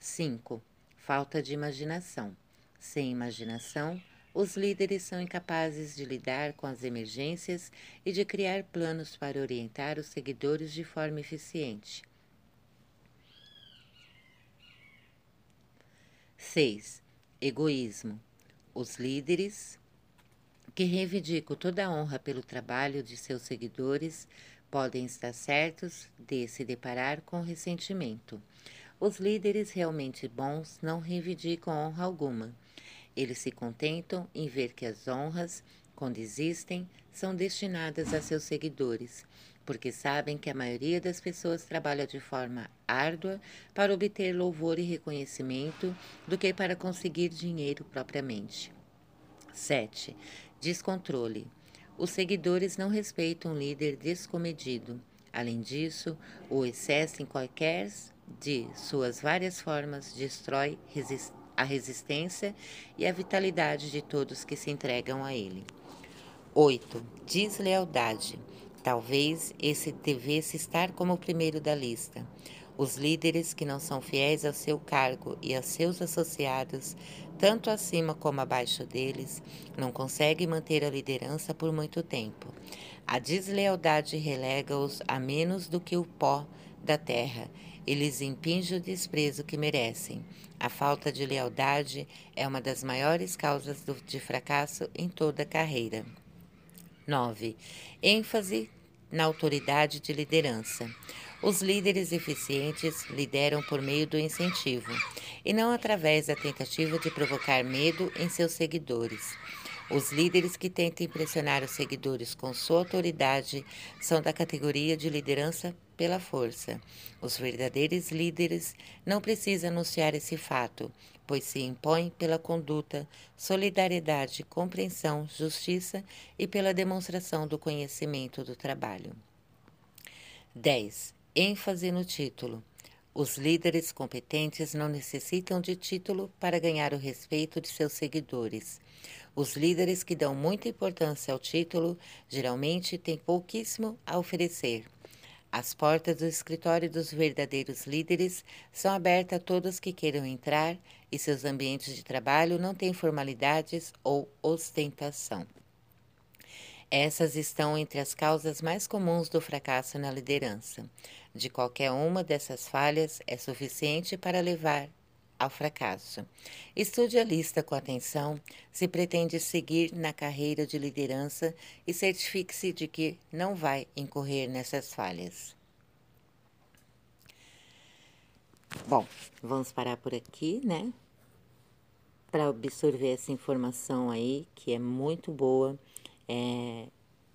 5. Falta de imaginação. Sem imaginação, os líderes são incapazes de lidar com as emergências e de criar planos para orientar os seguidores de forma eficiente. 6. Egoísmo. Os líderes que reivindicam toda a honra pelo trabalho de seus seguidores podem estar certos de se deparar com ressentimento. Os líderes realmente bons não reivindicam honra alguma eles se contentam em ver que as honras, quando existem, são destinadas a seus seguidores, porque sabem que a maioria das pessoas trabalha de forma árdua para obter louvor e reconhecimento do que para conseguir dinheiro propriamente. 7. Descontrole. Os seguidores não respeitam um líder descomedido. Além disso, o excesso em qualquer de suas várias formas destrói resistência a resistência e a vitalidade de todos que se entregam a ele. 8. Deslealdade. Talvez esse devesse estar como o primeiro da lista. Os líderes que não são fiéis ao seu cargo e aos seus associados, tanto acima como abaixo deles, não conseguem manter a liderança por muito tempo. A deslealdade relega-os a menos do que o pó da terra e lhes impinge o desprezo que merecem. A falta de lealdade é uma das maiores causas do, de fracasso em toda a carreira. 9. ênfase na autoridade de liderança. Os líderes eficientes lideram por meio do incentivo e não através da tentativa de provocar medo em seus seguidores. Os líderes que tentam impressionar os seguidores com sua autoridade são da categoria de liderança pela força. Os verdadeiros líderes não precisam anunciar esse fato, pois se impõem pela conduta, solidariedade, compreensão, justiça e pela demonstração do conhecimento do trabalho. 10. ênfase no título. Os líderes competentes não necessitam de título para ganhar o respeito de seus seguidores. Os líderes que dão muita importância ao título geralmente têm pouquíssimo a oferecer. As portas do escritório dos verdadeiros líderes são abertas a todos que queiram entrar e seus ambientes de trabalho não têm formalidades ou ostentação. Essas estão entre as causas mais comuns do fracasso na liderança. De qualquer uma dessas falhas é suficiente para levar ao fracasso. Estude a lista com atenção se pretende seguir na carreira de liderança e certifique-se de que não vai incorrer nessas falhas. Bom, vamos parar por aqui, né? Para absorver essa informação aí, que é muito boa. É,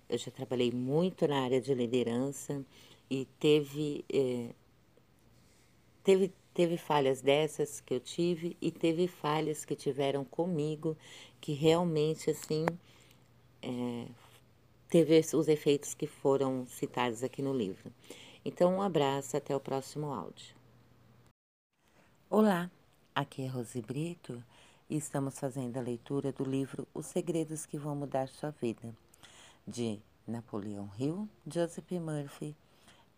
eu já trabalhei muito na área de liderança e teve, é, teve, teve falhas dessas que eu tive e teve falhas que tiveram comigo que realmente, assim, é, teve os efeitos que foram citados aqui no livro. Então, um abraço, até o próximo áudio. Olá, aqui é Rose Brito e estamos fazendo a leitura do livro Os Segredos que Vão Mudar Sua Vida, de Napoleão Hill, Joseph Murphy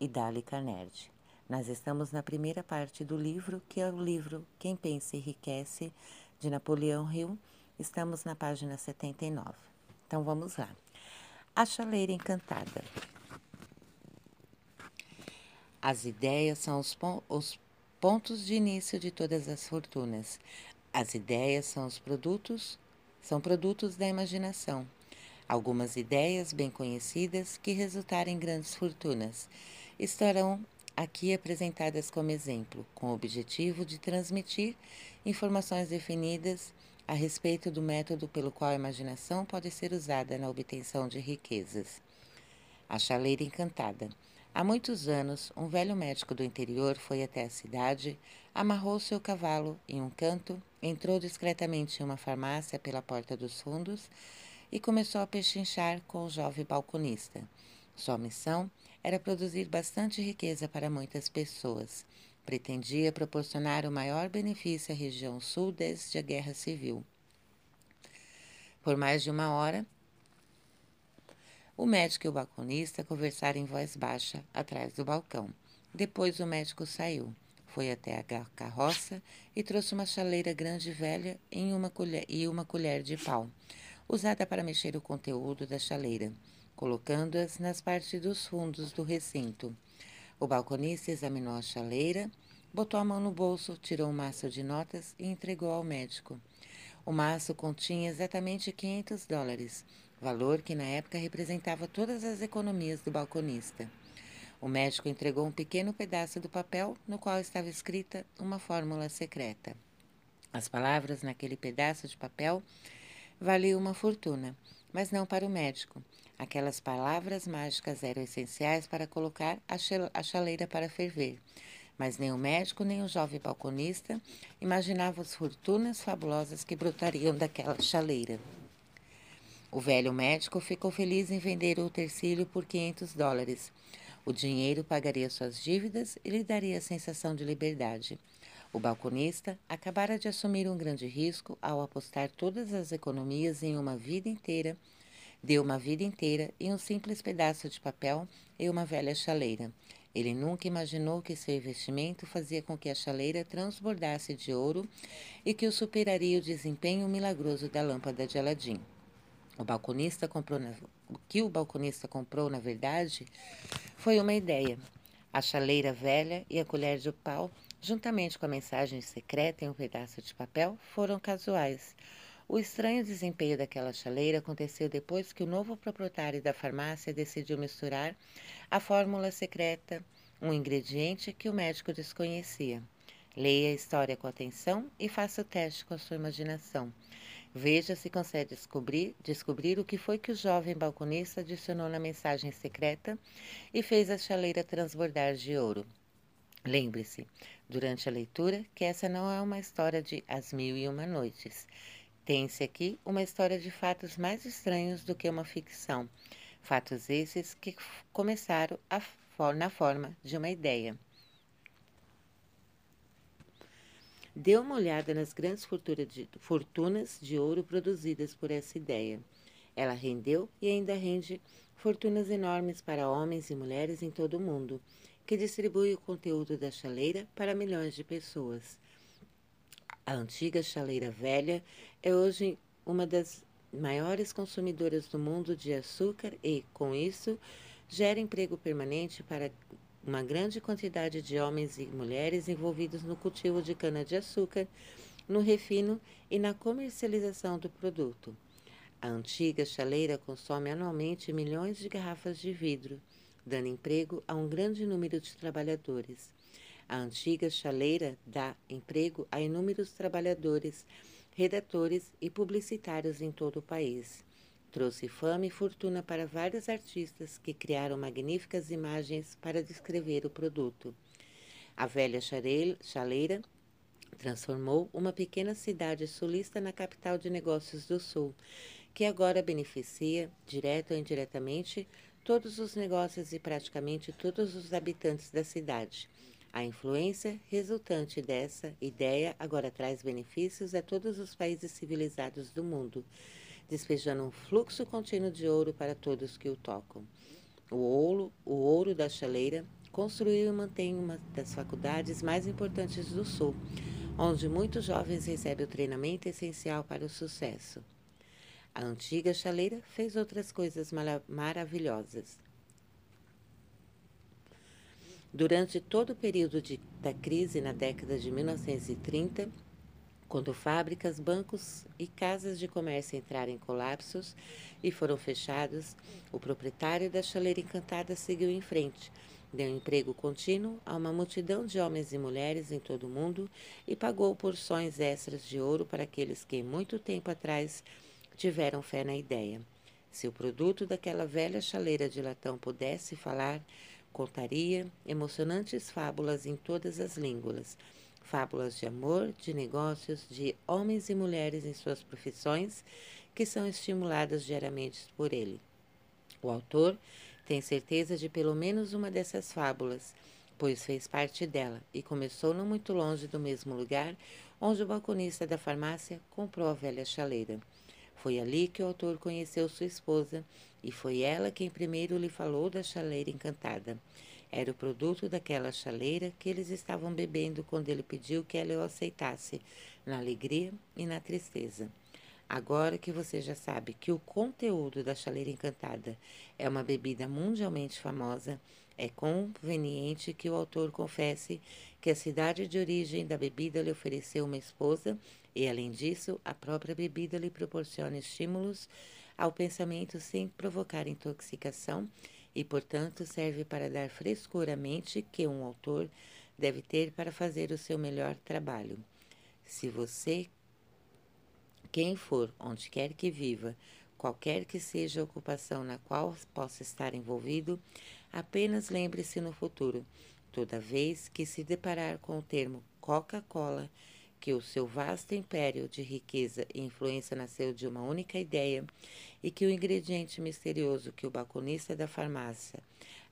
e Dali Carnegie. Nós estamos na primeira parte do livro, que é o livro Quem Pensa Enriquece, de Napoleão Hill. Estamos na página 79. Então vamos lá. A chaleira encantada. As ideias são os, os pontos de início de todas as fortunas. As ideias são os produtos, são produtos da imaginação. Algumas ideias bem conhecidas que resultaram em grandes fortunas estarão aqui apresentadas como exemplo, com o objetivo de transmitir informações definidas a respeito do método pelo qual a imaginação pode ser usada na obtenção de riquezas. A chaleira encantada. Há muitos anos, um velho médico do interior foi até a cidade, amarrou seu cavalo em um canto, entrou discretamente em uma farmácia pela porta dos fundos e começou a pechinchar com o jovem balconista. Sua missão era produzir bastante riqueza para muitas pessoas. Pretendia proporcionar o maior benefício à região sul desde a Guerra Civil. Por mais de uma hora, o médico e o balconista conversaram em voz baixa atrás do balcão. Depois o médico saiu, foi até a carroça e trouxe uma chaleira grande e velha em uma colher, e uma colher de pau, usada para mexer o conteúdo da chaleira, colocando-as nas partes dos fundos do recinto. O balconista examinou a chaleira, botou a mão no bolso, tirou um maço de notas e entregou ao médico. O maço continha exatamente 500 dólares valor que na época representava todas as economias do balconista. O médico entregou um pequeno pedaço do papel no qual estava escrita uma fórmula secreta. As palavras naquele pedaço de papel valiam uma fortuna, mas não para o médico. Aquelas palavras mágicas eram essenciais para colocar a chaleira para ferver. Mas nem o médico nem o jovem balconista imaginavam as fortunas fabulosas que brotariam daquela chaleira. O velho médico ficou feliz em vender o utensílio por 500 dólares. O dinheiro pagaria suas dívidas e lhe daria a sensação de liberdade. O balconista acabara de assumir um grande risco ao apostar todas as economias em uma vida inteira, deu uma vida inteira em um simples pedaço de papel e uma velha chaleira. Ele nunca imaginou que seu investimento fazia com que a chaleira transbordasse de ouro e que o superaria o desempenho milagroso da lâmpada de Aladim. O balconista comprou na, o que o balconista comprou, na verdade, foi uma ideia. A chaleira velha e a colher de pau, juntamente com a mensagem secreta em um pedaço de papel, foram casuais. O estranho desempenho daquela chaleira aconteceu depois que o novo proprietário da farmácia decidiu misturar a fórmula secreta, um ingrediente que o médico desconhecia. Leia a história com atenção e faça o teste com a sua imaginação. Veja se consegue descobrir, descobrir o que foi que o jovem balconista adicionou na mensagem secreta e fez a chaleira transbordar de ouro. Lembre-se, durante a leitura, que essa não é uma história de As Mil e Uma Noites. Tem-se aqui uma história de fatos mais estranhos do que uma ficção. Fatos esses que começaram a, na forma de uma ideia. Dê uma olhada nas grandes fortunas de ouro produzidas por essa ideia. Ela rendeu e ainda rende fortunas enormes para homens e mulheres em todo o mundo, que distribui o conteúdo da chaleira para milhões de pessoas. A antiga chaleira velha é hoje uma das maiores consumidoras do mundo de açúcar e, com isso, gera emprego permanente para uma grande quantidade de homens e mulheres envolvidos no cultivo de cana-de-açúcar, no refino e na comercialização do produto. A antiga chaleira consome anualmente milhões de garrafas de vidro, dando emprego a um grande número de trabalhadores. A antiga chaleira dá emprego a inúmeros trabalhadores, redatores e publicitários em todo o país. Trouxe fama e fortuna para vários artistas que criaram magníficas imagens para descrever o produto. A velha chaleira transformou uma pequena cidade sulista na capital de negócios do Sul, que agora beneficia, direto ou indiretamente, todos os negócios e praticamente todos os habitantes da cidade. A influência resultante dessa ideia agora traz benefícios a todos os países civilizados do mundo despejando um fluxo contínuo de ouro para todos que o tocam. O ouro, o ouro da chaleira construiu e mantém uma das faculdades mais importantes do Sul, onde muitos jovens recebem o treinamento essencial para o sucesso. A antiga chaleira fez outras coisas maravilhosas. Durante todo o período de, da crise na década de 1930, quando fábricas, bancos e casas de comércio entraram em colapsos e foram fechados, o proprietário da chaleira encantada seguiu em frente, deu emprego contínuo a uma multidão de homens e mulheres em todo o mundo e pagou porções extras de ouro para aqueles que, muito tempo atrás, tiveram fé na ideia. Se o produto daquela velha chaleira de latão pudesse falar, contaria emocionantes fábulas em todas as línguas fábulas de amor, de negócios, de homens e mulheres em suas profissões, que são estimuladas diariamente por ele. O autor tem certeza de pelo menos uma dessas fábulas, pois fez parte dela e começou não muito longe do mesmo lugar onde o balconista da farmácia comprou a velha chaleira. Foi ali que o autor conheceu sua esposa e foi ela quem primeiro lhe falou da chaleira encantada. Era o produto daquela chaleira que eles estavam bebendo quando ele pediu que ela o aceitasse, na alegria e na tristeza. Agora que você já sabe que o conteúdo da chaleira encantada é uma bebida mundialmente famosa, é conveniente que o autor confesse que a cidade de origem da bebida lhe ofereceu uma esposa e, além disso, a própria bebida lhe proporciona estímulos ao pensamento sem provocar intoxicação e, portanto, serve para dar frescura à mente que um autor deve ter para fazer o seu melhor trabalho. Se você, quem for, onde quer que viva, qualquer que seja a ocupação na qual possa estar envolvido, apenas lembre-se no futuro, toda vez que se deparar com o termo Coca-Cola, que o seu vasto império de riqueza e influência nasceu de uma única ideia e que o ingrediente misterioso que o balconista da farmácia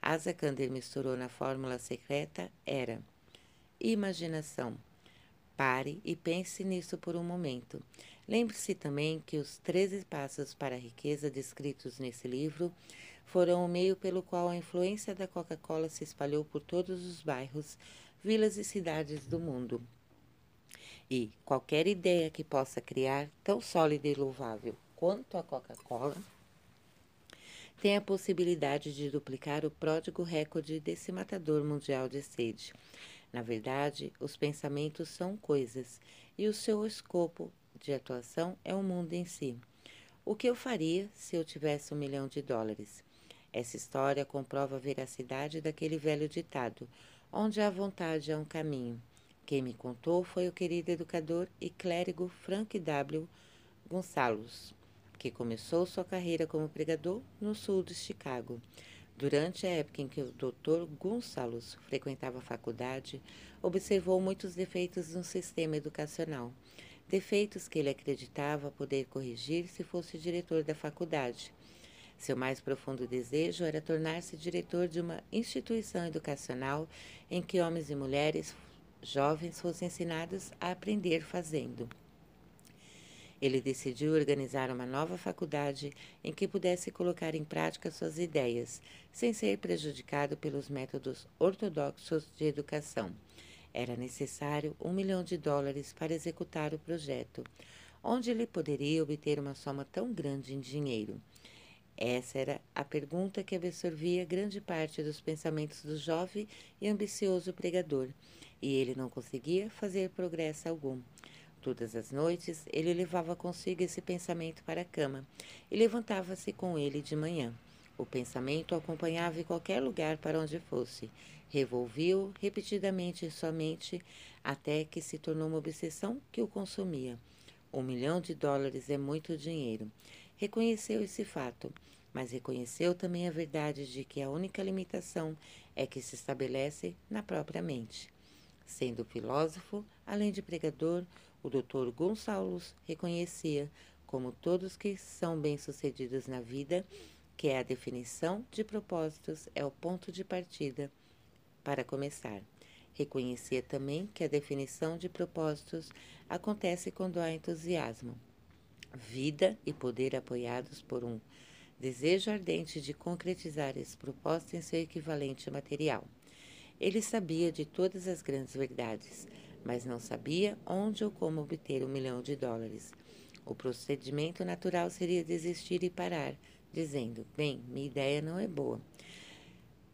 Asa Kander misturou na fórmula secreta era imaginação. Pare e pense nisso por um momento. Lembre-se também que os 13 passos para a riqueza descritos nesse livro foram o meio pelo qual a influência da Coca-Cola se espalhou por todos os bairros, vilas e cidades do mundo. E qualquer ideia que possa criar tão sólida e louvável quanto a Coca-Cola tem a possibilidade de duplicar o pródigo recorde desse matador mundial de sede. Na verdade, os pensamentos são coisas e o seu escopo de atuação é o mundo em si. O que eu faria se eu tivesse um milhão de dólares? Essa história comprova a veracidade daquele velho ditado: onde há vontade há um caminho. Quem me contou foi o querido educador e clérigo Frank W. Gonçalves, que começou sua carreira como pregador no sul de Chicago. Durante a época em que o Dr. Gonçalves frequentava a faculdade, observou muitos defeitos no sistema educacional, defeitos que ele acreditava poder corrigir se fosse diretor da faculdade. Seu mais profundo desejo era tornar-se diretor de uma instituição educacional em que homens e mulheres jovens fossem ensinados a aprender fazendo. Ele decidiu organizar uma nova faculdade em que pudesse colocar em prática suas ideias, sem ser prejudicado pelos métodos ortodoxos de educação. Era necessário um milhão de dólares para executar o projeto, onde ele poderia obter uma soma tão grande em dinheiro. Essa era a pergunta que absorvia grande parte dos pensamentos do jovem e ambicioso pregador, e ele não conseguia fazer progresso algum. Todas as noites ele levava consigo esse pensamento para a cama e levantava-se com ele de manhã. O pensamento acompanhava em qualquer lugar para onde fosse. Revolvia-o repetidamente em sua mente até que se tornou uma obsessão que o consumia. Um milhão de dólares é muito dinheiro. Reconheceu esse fato, mas reconheceu também a verdade de que a única limitação é que se estabelece na própria mente. Sendo filósofo, além de pregador, o Dr. Gonçalves reconhecia, como todos que são bem-sucedidos na vida, que a definição de propósitos é o ponto de partida para começar. Reconhecia também que a definição de propósitos acontece quando há entusiasmo, vida e poder apoiados por um desejo ardente de concretizar esse propósito em seu equivalente material. Ele sabia de todas as grandes verdades, mas não sabia onde ou como obter um milhão de dólares. O procedimento natural seria desistir e parar, dizendo: Bem, minha ideia não é boa.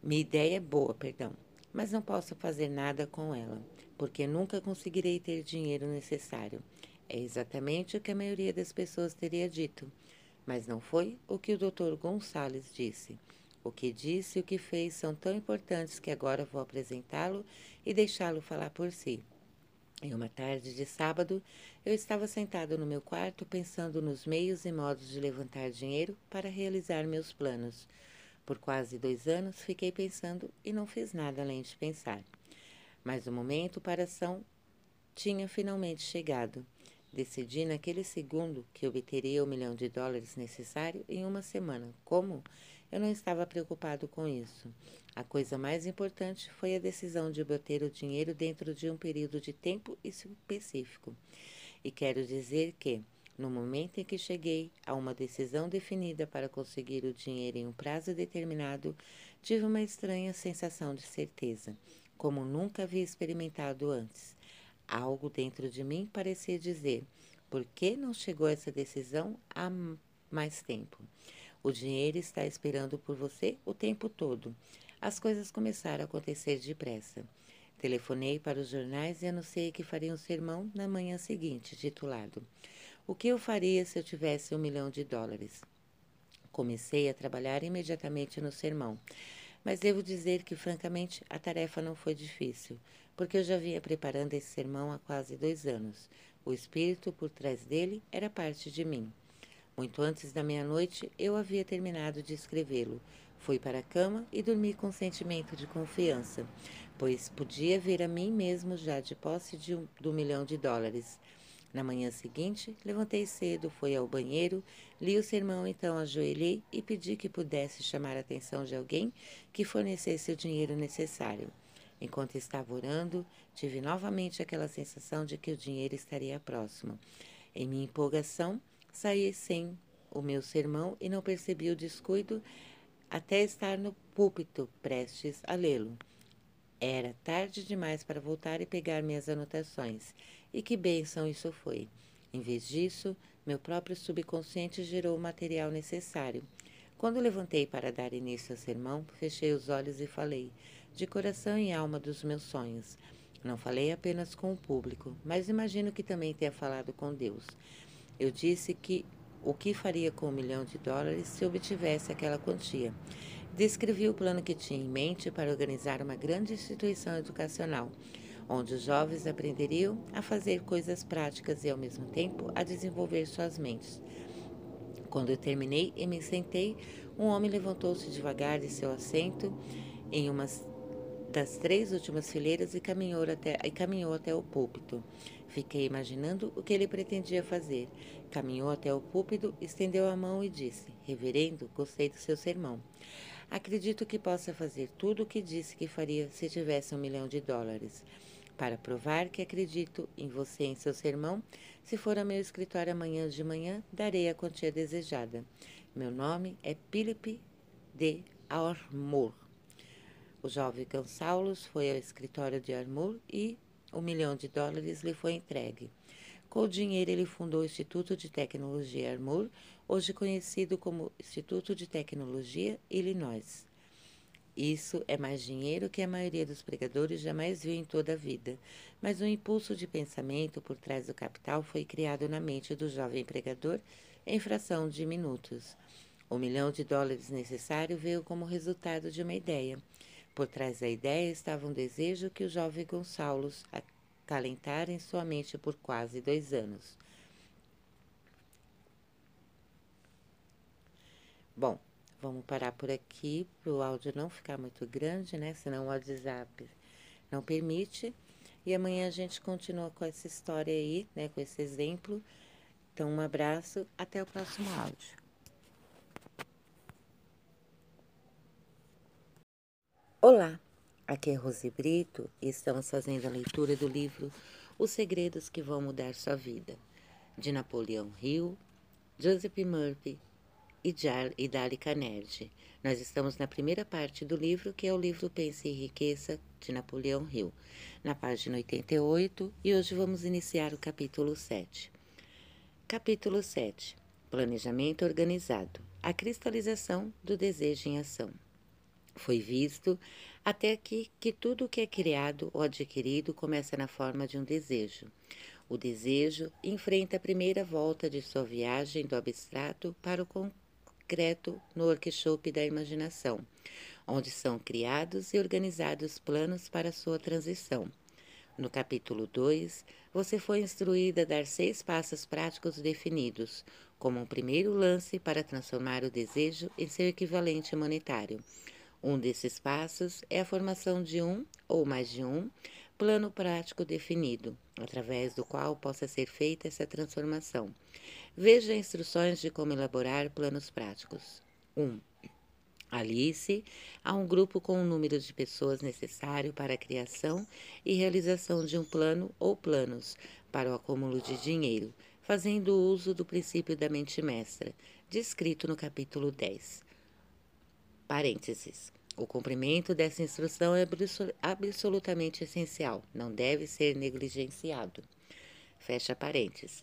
Minha ideia é boa, perdão, mas não posso fazer nada com ela, porque nunca conseguirei ter dinheiro necessário. É exatamente o que a maioria das pessoas teria dito, mas não foi o que o Dr. Gonçalves disse. O que disse e o que fez são tão importantes que agora vou apresentá-lo e deixá-lo falar por si. Em uma tarde de sábado, eu estava sentado no meu quarto pensando nos meios e modos de levantar dinheiro para realizar meus planos. Por quase dois anos fiquei pensando e não fiz nada além de pensar. Mas o momento para a ação tinha finalmente chegado. Decidi naquele segundo que obteria o milhão de dólares necessário em uma semana. Como? Eu não estava preocupado com isso. A coisa mais importante foi a decisão de obter o dinheiro dentro de um período de tempo específico. E quero dizer que, no momento em que cheguei a uma decisão definida para conseguir o dinheiro em um prazo determinado, tive uma estranha sensação de certeza, como nunca havia experimentado antes. Algo dentro de mim parecia dizer: por que não chegou essa decisão há mais tempo? O dinheiro está esperando por você o tempo todo. As coisas começaram a acontecer depressa. Telefonei para os jornais e anunciei que faria um sermão na manhã seguinte, titulado O que eu faria se eu tivesse um milhão de dólares? Comecei a trabalhar imediatamente no sermão, mas devo dizer que, francamente, a tarefa não foi difícil porque eu já vinha preparando esse sermão há quase dois anos. O espírito por trás dele era parte de mim. Muito antes da meia-noite, eu havia terminado de escrevê-lo. Fui para a cama e dormi com um sentimento de confiança, pois podia ver a mim mesmo já de posse de um, do milhão de dólares. Na manhã seguinte, levantei cedo, fui ao banheiro, li o sermão, então ajoelhei e pedi que pudesse chamar a atenção de alguém que fornecesse o dinheiro necessário. Enquanto estava orando, tive novamente aquela sensação de que o dinheiro estaria próximo. Em minha empolgação, saí sem o meu sermão e não percebi o descuido até estar no púlpito, prestes a lê-lo. Era tarde demais para voltar e pegar minhas anotações, e que bênção isso foi. Em vez disso, meu próprio subconsciente gerou o material necessário. Quando levantei para dar início ao sermão, fechei os olhos e falei: de coração e alma dos meus sonhos. Não falei apenas com o público, mas imagino que também tenha falado com Deus. Eu disse que o que faria com um milhão de dólares se obtivesse aquela quantia. Descrevi o plano que tinha em mente para organizar uma grande instituição educacional, onde os jovens aprenderiam a fazer coisas práticas e, ao mesmo tempo, a desenvolver suas mentes. Quando eu terminei e me sentei, um homem levantou-se devagar de seu assento em uma das três últimas fileiras e caminhou até, e caminhou até o púlpito. Fiquei imaginando o que ele pretendia fazer. Caminhou até o púlpito, estendeu a mão e disse: Reverendo, gostei do seu sermão. Acredito que possa fazer tudo o que disse que faria se tivesse um milhão de dólares. Para provar que acredito em você em seu sermão, se for ao meu escritório amanhã de manhã, darei a quantia desejada. Meu nome é Philip de Armour. O jovem Gonçalves foi ao escritório de Armour e um milhão de dólares lhe foi entregue. Com o dinheiro, ele fundou o Instituto de Tecnologia Armour, hoje conhecido como Instituto de Tecnologia Illinois. Isso é mais dinheiro que a maioria dos pregadores jamais viu em toda a vida, mas o impulso de pensamento por trás do capital foi criado na mente do jovem pregador em fração de minutos. O milhão de dólares necessário veio como resultado de uma ideia. Por trás da ideia estava um desejo que o jovem Gonçalo acalentara em sua mente por quase dois anos. Bom, Vamos parar por aqui para o áudio não ficar muito grande, né? Senão o WhatsApp não permite. E amanhã a gente continua com essa história aí, né? Com esse exemplo. Então, um abraço, até o próximo áudio. Olá, aqui é Rose Brito e estamos fazendo a leitura do livro Os Segredos que Vão Mudar Sua Vida, de Napoleão Hill, Joseph Murphy e, Dali Carnegie. Nós estamos na primeira parte do livro, que é o livro Pense e Riqueza, de Napoleão Hill, na página 88, e hoje vamos iniciar o capítulo 7. Capítulo 7 Planejamento Organizado A cristalização do desejo em ação. Foi visto até aqui que tudo o que é criado ou adquirido começa na forma de um desejo. O desejo enfrenta a primeira volta de sua viagem do abstrato para o concreto no workshop da imaginação, onde são criados e organizados planos para sua transição. No capítulo 2, você foi instruída a dar seis passos práticos definidos, como um primeiro lance para transformar o desejo em seu equivalente monetário. Um desses passos é a formação de um, ou mais de um, plano prático definido, através do qual possa ser feita essa transformação. Veja instruções de como elaborar planos práticos. 1. Um, Alice a um grupo com o número de pessoas necessário para a criação e realização de um plano ou planos para o acúmulo de dinheiro, fazendo uso do princípio da mente mestra, descrito no capítulo 10. Parênteses. O cumprimento dessa instrução é absolutamente essencial, não deve ser negligenciado. Fecha parênteses.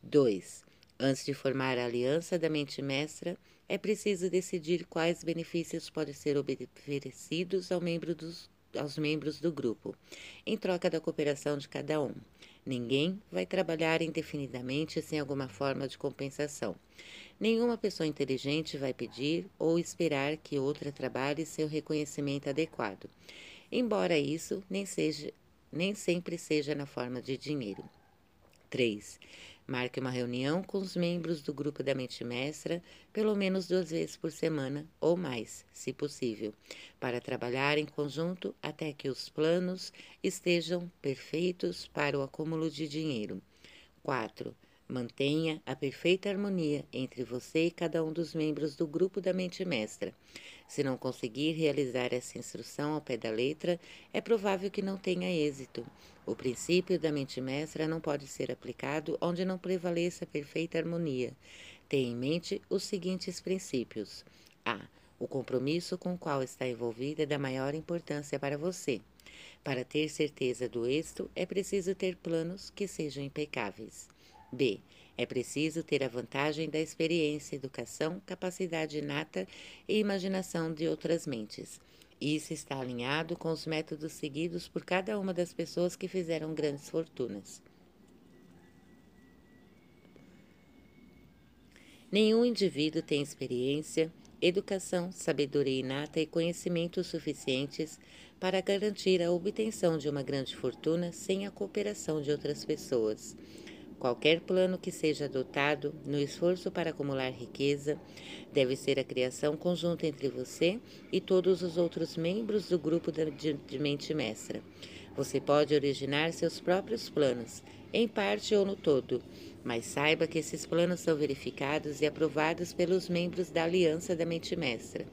2. Antes de formar a aliança da mente mestra, é preciso decidir quais benefícios podem ser oferecidos ao membro dos, aos membros do grupo, em troca da cooperação de cada um. Ninguém vai trabalhar indefinidamente sem alguma forma de compensação. Nenhuma pessoa inteligente vai pedir ou esperar que outra trabalhe seu reconhecimento adequado, embora isso nem, seja, nem sempre seja na forma de dinheiro. 3. Marque uma reunião com os membros do grupo da mente mestra pelo menos duas vezes por semana ou mais, se possível, para trabalhar em conjunto até que os planos estejam perfeitos para o acúmulo de dinheiro. 4. Mantenha a perfeita harmonia entre você e cada um dos membros do grupo da mente mestra. Se não conseguir realizar essa instrução ao pé da letra, é provável que não tenha êxito. O princípio da mente mestra não pode ser aplicado onde não prevaleça perfeita harmonia. Tenha em mente os seguintes princípios: A. O compromisso com o qual está envolvido é da maior importância para você. Para ter certeza do êxito, é preciso ter planos que sejam impecáveis. B. É preciso ter a vantagem da experiência, educação, capacidade inata e imaginação de outras mentes. Isso está alinhado com os métodos seguidos por cada uma das pessoas que fizeram grandes fortunas. Nenhum indivíduo tem experiência, educação, sabedoria inata e conhecimentos suficientes para garantir a obtenção de uma grande fortuna sem a cooperação de outras pessoas. Qualquer plano que seja adotado no esforço para acumular riqueza deve ser a criação conjunta entre você e todos os outros membros do grupo de mente mestra. Você pode originar seus próprios planos, em parte ou no todo, mas saiba que esses planos são verificados e aprovados pelos membros da Aliança da Mente Mestra.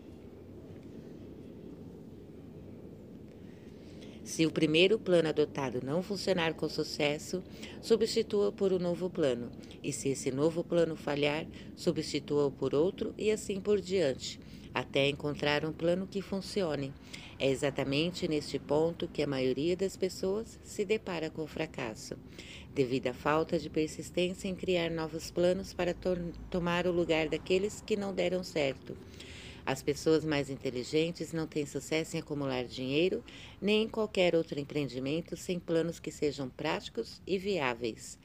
Se o primeiro plano adotado não funcionar com sucesso, substitua por um novo plano, e se esse novo plano falhar, substitua-o por outro e assim por diante, até encontrar um plano que funcione. É exatamente neste ponto que a maioria das pessoas se depara com o fracasso, devido à falta de persistência em criar novos planos para to tomar o lugar daqueles que não deram certo. As pessoas mais inteligentes não têm sucesso em acumular dinheiro nem em qualquer outro empreendimento sem planos que sejam práticos e viáveis.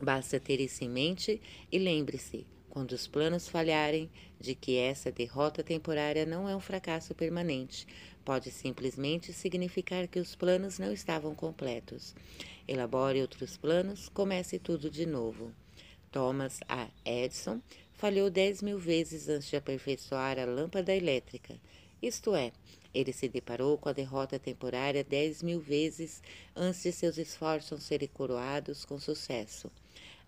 Basta ter isso em mente e lembre-se: quando os planos falharem, de que essa derrota temporária não é um fracasso permanente, pode simplesmente significar que os planos não estavam completos. Elabore outros planos, comece tudo de novo. Thomas A. Edison falhou dez mil vezes antes de aperfeiçoar a lâmpada elétrica. Isto é, ele se deparou com a derrota temporária dez mil vezes antes de seus esforços serem coroados com sucesso.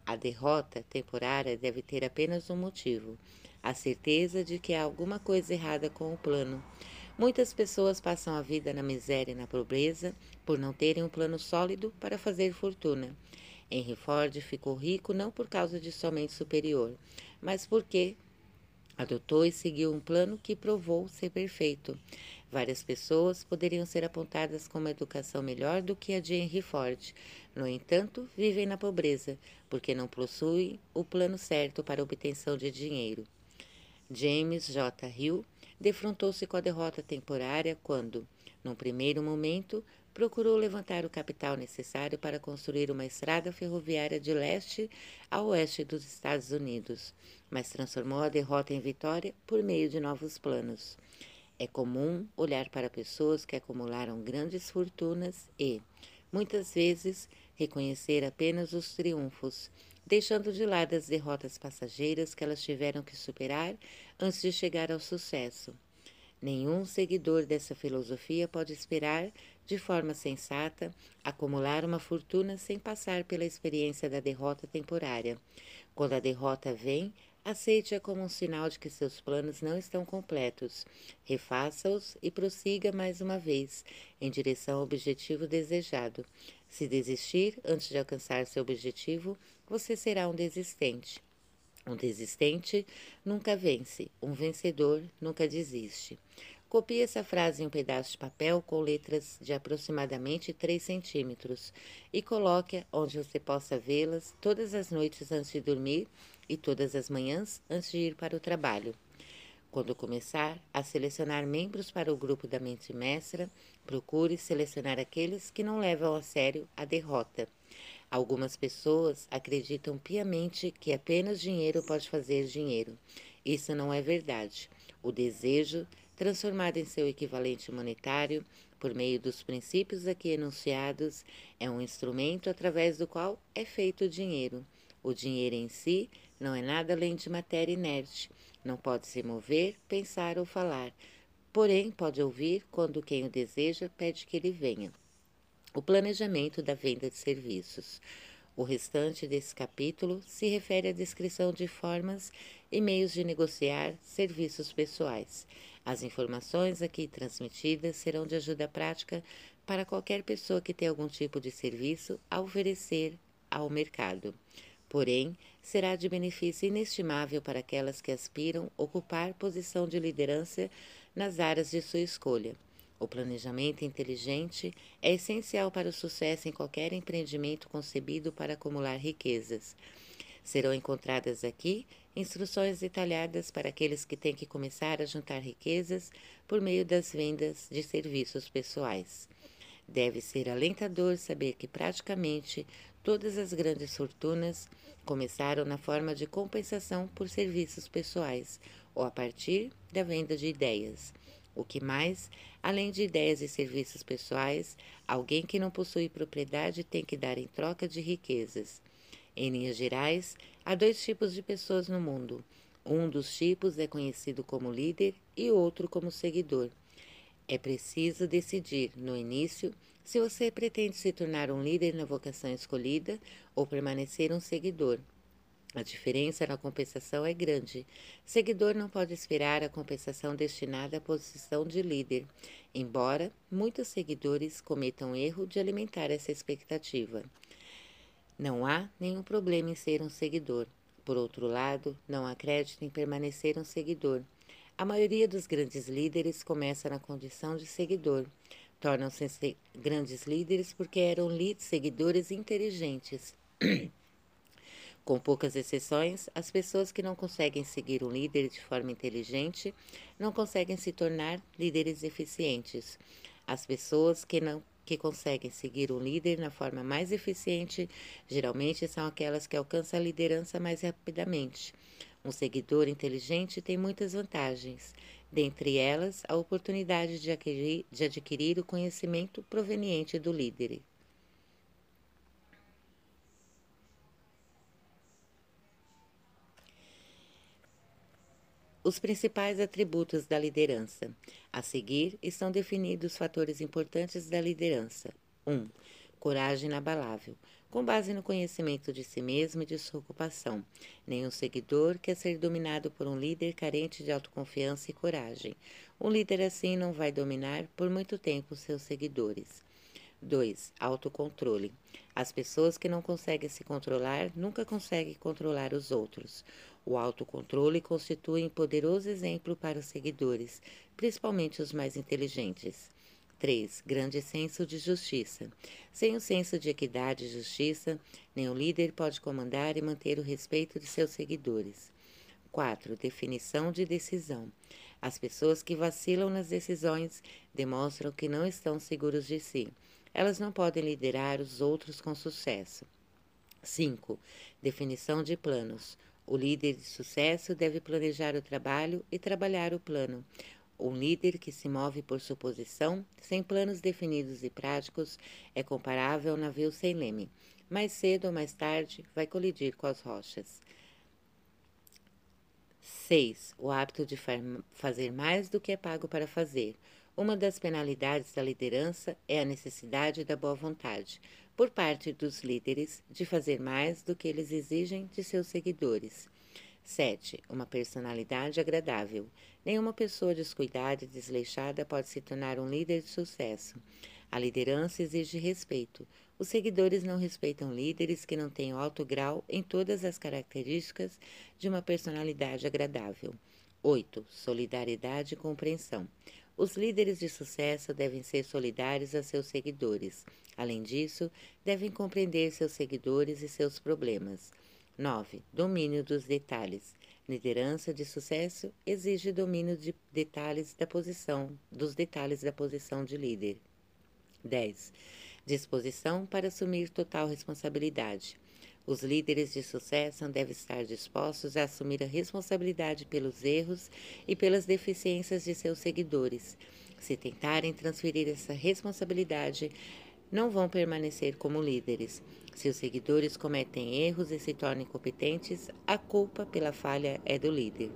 A derrota temporária deve ter apenas um motivo: a certeza de que há alguma coisa errada com o plano. Muitas pessoas passam a vida na miséria e na pobreza por não terem um plano sólido para fazer fortuna. Henry Ford ficou rico não por causa de sua mente superior, mas porque adotou e seguiu um plano que provou ser perfeito. Várias pessoas poderiam ser apontadas com uma educação melhor do que a de Henry Ford. No entanto, vivem na pobreza, porque não possuem o plano certo para obtenção de dinheiro. James J. Hill defrontou-se com a derrota temporária quando, num primeiro momento, procurou levantar o capital necessário para construir uma estrada ferroviária de leste a oeste dos Estados Unidos, mas transformou a derrota em vitória por meio de novos planos. É comum olhar para pessoas que acumularam grandes fortunas e, muitas vezes, reconhecer apenas os triunfos, deixando de lado as derrotas passageiras que elas tiveram que superar antes de chegar ao sucesso. Nenhum seguidor dessa filosofia pode esperar, de forma sensata, acumular uma fortuna sem passar pela experiência da derrota temporária. Quando a derrota vem, Aceite-a como um sinal de que seus planos não estão completos. Refaça-os e prossiga mais uma vez, em direção ao objetivo desejado. Se desistir antes de alcançar seu objetivo, você será um desistente. Um desistente nunca vence, um vencedor nunca desiste. Copie essa frase em um pedaço de papel com letras de aproximadamente 3 centímetros e coloque onde você possa vê-las todas as noites antes de dormir e todas as manhãs antes de ir para o trabalho. Quando começar a selecionar membros para o grupo da mente mestra, procure selecionar aqueles que não levam a sério a derrota. Algumas pessoas acreditam piamente que apenas dinheiro pode fazer dinheiro. Isso não é verdade. O desejo, transformado em seu equivalente monetário, por meio dos princípios aqui enunciados, é um instrumento através do qual é feito o dinheiro. O dinheiro em si não é nada além de matéria inerte. Não pode se mover, pensar ou falar. Porém, pode ouvir quando quem o deseja pede que ele venha. O planejamento da venda de serviços. O restante desse capítulo se refere à descrição de formas e meios de negociar serviços pessoais. As informações aqui transmitidas serão de ajuda prática para qualquer pessoa que tenha algum tipo de serviço a oferecer ao mercado. Porém, será de benefício inestimável para aquelas que aspiram ocupar posição de liderança nas áreas de sua escolha. O planejamento inteligente é essencial para o sucesso em qualquer empreendimento concebido para acumular riquezas. Serão encontradas aqui instruções detalhadas para aqueles que têm que começar a juntar riquezas por meio das vendas de serviços pessoais. Deve ser alentador saber que praticamente Todas as grandes fortunas começaram na forma de compensação por serviços pessoais ou a partir da venda de ideias. O que mais, além de ideias e serviços pessoais, alguém que não possui propriedade tem que dar em troca de riquezas. Em linhas gerais, há dois tipos de pessoas no mundo. Um dos tipos é conhecido como líder e outro como seguidor. É preciso decidir, no início, se você pretende se tornar um líder na vocação escolhida ou permanecer um seguidor. A diferença na compensação é grande. Seguidor não pode esperar a compensação destinada à posição de líder, embora muitos seguidores cometam o erro de alimentar essa expectativa. Não há nenhum problema em ser um seguidor. Por outro lado, não acredite em permanecer um seguidor. A maioria dos grandes líderes começa na condição de seguidor. Tornam-se grandes líderes porque eram seguidores inteligentes. [CLEARS THROAT] Com poucas exceções, as pessoas que não conseguem seguir um líder de forma inteligente não conseguem se tornar líderes eficientes. As pessoas que não que conseguem seguir um líder na forma mais eficiente geralmente são aquelas que alcançam a liderança mais rapidamente. Um seguidor inteligente tem muitas vantagens, dentre elas a oportunidade de adquirir, de adquirir o conhecimento proveniente do líder. Os principais atributos da liderança. A seguir estão definidos os fatores importantes da liderança. 1. Um, coragem inabalável com base no conhecimento de si mesmo e de sua ocupação. Nenhum seguidor quer ser dominado por um líder carente de autoconfiança e coragem. Um líder assim não vai dominar por muito tempo seus seguidores. 2. Autocontrole. As pessoas que não conseguem se controlar nunca conseguem controlar os outros. O autocontrole constitui um poderoso exemplo para os seguidores, principalmente os mais inteligentes. 3. Grande senso de justiça. Sem o senso de equidade e justiça, nenhum líder pode comandar e manter o respeito de seus seguidores. 4. Definição de decisão. As pessoas que vacilam nas decisões demonstram que não estão seguros de si. Elas não podem liderar os outros com sucesso. 5. Definição de planos. O líder de sucesso deve planejar o trabalho e trabalhar o plano. Um líder que se move por suposição, sem planos definidos e práticos, é comparável ao navio sem leme. Mais cedo ou mais tarde, vai colidir com as rochas. 6. O hábito de fazer mais do que é pago para fazer. Uma das penalidades da liderança é a necessidade da boa vontade, por parte dos líderes, de fazer mais do que eles exigem de seus seguidores. 7. Uma personalidade agradável. Nenhuma pessoa descuidada e desleixada pode se tornar um líder de sucesso. A liderança exige respeito. Os seguidores não respeitam líderes que não tenham alto grau em todas as características de uma personalidade agradável. 8. Solidariedade e compreensão. Os líderes de sucesso devem ser solidários a seus seguidores. Além disso, devem compreender seus seguidores e seus problemas. 9. Domínio dos detalhes. Liderança de sucesso exige domínio de detalhes da posição, dos detalhes da posição de líder. 10. Disposição para assumir total responsabilidade. Os líderes de sucesso devem estar dispostos a assumir a responsabilidade pelos erros e pelas deficiências de seus seguidores. Se tentarem transferir essa responsabilidade, não vão permanecer como líderes. Se os seguidores cometem erros e se tornam incompetentes, a culpa pela falha é do líder.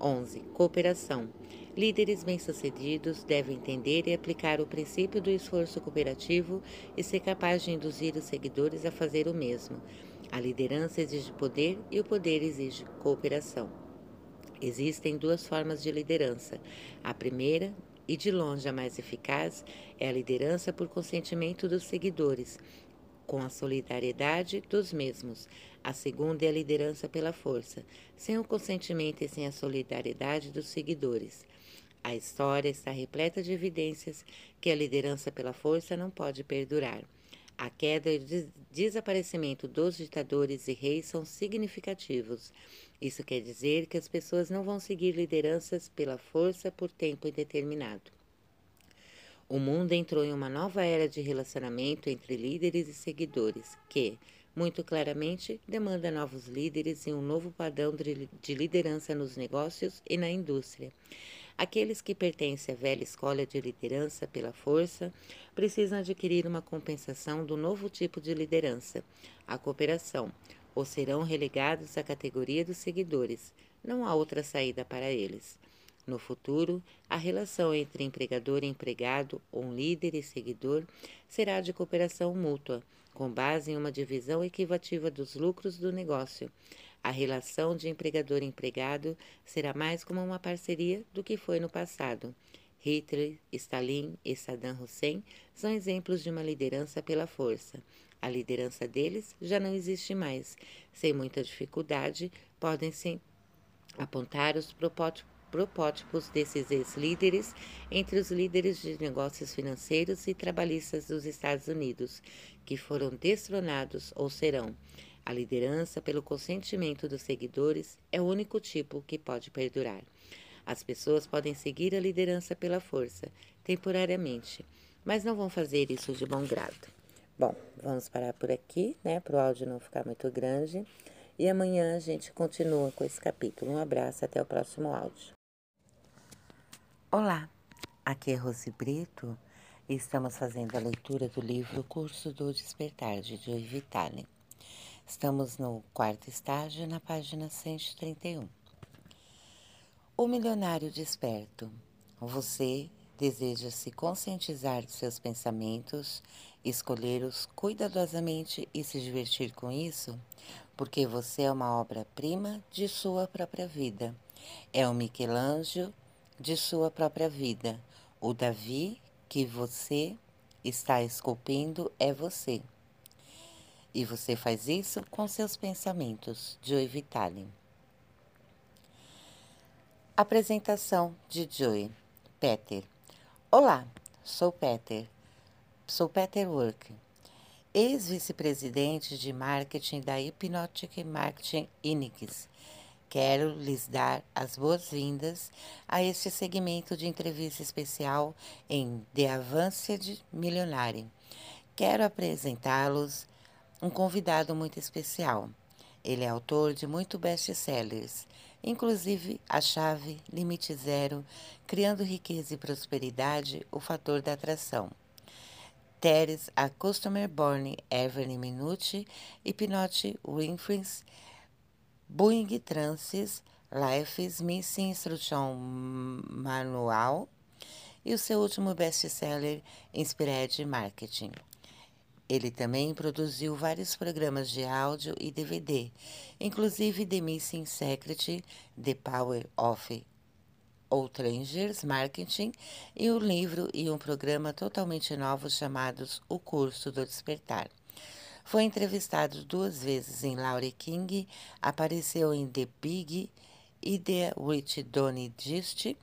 11. Cooperação. Líderes bem-sucedidos devem entender e aplicar o princípio do esforço cooperativo e ser capaz de induzir os seguidores a fazer o mesmo. A liderança exige poder e o poder exige cooperação. Existem duas formas de liderança. A primeira, e de longe a mais eficaz, é a liderança por consentimento dos seguidores, com a solidariedade dos mesmos. A segunda é a liderança pela força, sem o consentimento e sem a solidariedade dos seguidores. A história está repleta de evidências que a liderança pela força não pode perdurar. A queda e o desaparecimento dos ditadores e reis são significativos. Isso quer dizer que as pessoas não vão seguir lideranças pela força por tempo indeterminado. O mundo entrou em uma nova era de relacionamento entre líderes e seguidores, que, muito claramente, demanda novos líderes e um novo padrão de liderança nos negócios e na indústria. Aqueles que pertencem à velha escola de liderança pela força precisam adquirir uma compensação do novo tipo de liderança, a cooperação, ou serão relegados à categoria dos seguidores. Não há outra saída para eles. No futuro, a relação entre empregador e empregado, ou líder e seguidor, será de cooperação mútua, com base em uma divisão equivativa dos lucros do negócio. A relação de empregador e empregado será mais como uma parceria do que foi no passado. Hitler, Stalin e Saddam Hussein são exemplos de uma liderança pela força. A liderança deles já não existe mais. Sem muita dificuldade, podem-se apontar os protótipos desses ex-líderes entre os líderes de negócios financeiros e trabalhistas dos Estados Unidos, que foram destronados ou serão. A liderança pelo consentimento dos seguidores é o único tipo que pode perdurar. As pessoas podem seguir a liderança pela força, temporariamente, mas não vão fazer isso de bom grado. Bom, vamos parar por aqui, né, para o áudio não ficar muito grande. E amanhã a gente continua com esse capítulo. Um abraço, até o próximo áudio. Olá, aqui é Rose Brito e estamos fazendo a leitura do livro Curso do Despertar de Joy Vitale. Estamos no quarto estágio, na página 131. O milionário desperto. Você deseja se conscientizar de seus pensamentos, escolhê-los cuidadosamente e se divertir com isso? Porque você é uma obra-prima de sua própria vida. É o Michelangelo de sua própria vida. O Davi que você está esculpindo é você. E você faz isso com seus pensamentos. Joy Vitale. Apresentação de Joy. Peter. Olá, sou Peter. Sou Peter Work, ex-vice-presidente de marketing da Hypnotic Marketing Inix. Quero lhes dar as boas-vindas a este segmento de entrevista especial em The Advanced Millionaire. Quero apresentá-los um convidado muito especial. Ele é autor de muitos best-sellers, inclusive A Chave, Limite Zero, Criando Riqueza e Prosperidade, O Fator da Atração. Teres, A Customer Born Every Minute, Hypnotic Winfrey's, Boeing Trances, Life's Missing Instruction Manual e o seu último best-seller, Inspired Marketing. Ele também produziu vários programas de áudio e DVD, inclusive The Missing Secret, The Power of Outrangers Marketing e um livro e um programa totalmente novos chamados O Curso do Despertar. Foi entrevistado duas vezes em Laurie King, apareceu em The Big e The Witch Donny Gist,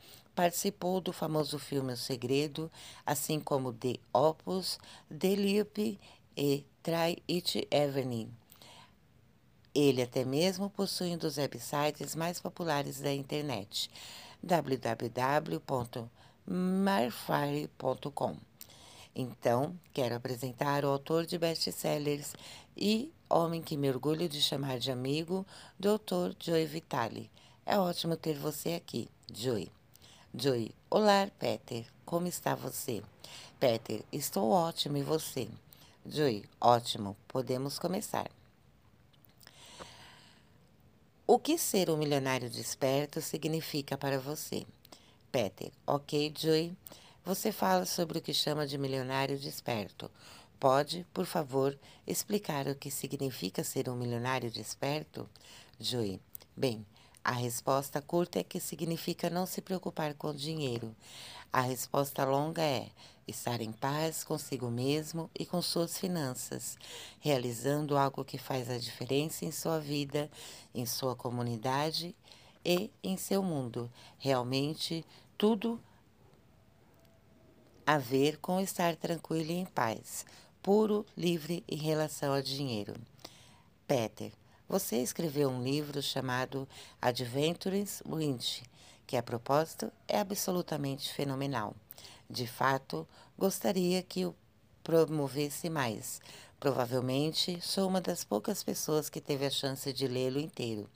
participou do famoso filme O Segredo, assim como The Opus, The Leap e Try It Evening. Ele até mesmo possui um dos websites mais populares da internet, www.marfire.com. Então, quero apresentar o autor de best-sellers e homem que me orgulho de chamar de amigo, Dr. Joey Vitale. É ótimo ter você aqui, Joey. Joey, olá, Peter. Como está você? Peter, estou ótimo e você? Joey, ótimo. Podemos começar. O que ser um milionário desperto significa para você? Peter, ok, Joey. Você fala sobre o que chama de milionário desperto. Pode, por favor, explicar o que significa ser um milionário desperto? Joey, bem, a resposta curta é que significa não se preocupar com o dinheiro. A resposta longa é estar em paz consigo mesmo e com suas finanças, realizando algo que faz a diferença em sua vida, em sua comunidade e em seu mundo. Realmente, tudo a ver com estar tranquilo e em paz, puro, livre em relação ao dinheiro. Peter, você escreveu um livro chamado Adventures Wind, que a propósito é absolutamente fenomenal. De fato, gostaria que o promovesse mais. Provavelmente sou uma das poucas pessoas que teve a chance de lê-lo inteiro.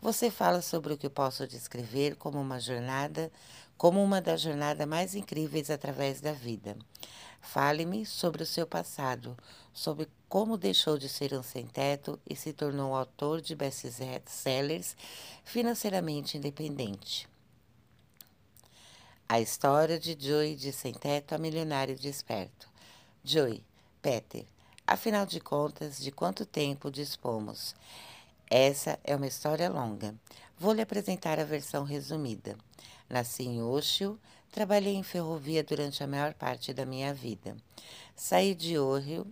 Você fala sobre o que posso descrever como uma jornada, como uma das jornadas mais incríveis através da vida. Fale-me sobre o seu passado, sobre como deixou de ser um sem-teto e se tornou autor de best-sellers financeiramente independente. A história de Joey de sem-teto a milionário desperto. Joey, Peter, afinal de contas, de quanto tempo dispomos? Essa é uma história longa. Vou lhe apresentar a versão resumida. Nasci em Oshio, trabalhei em ferrovia durante a maior parte da minha vida. Saí de Ohio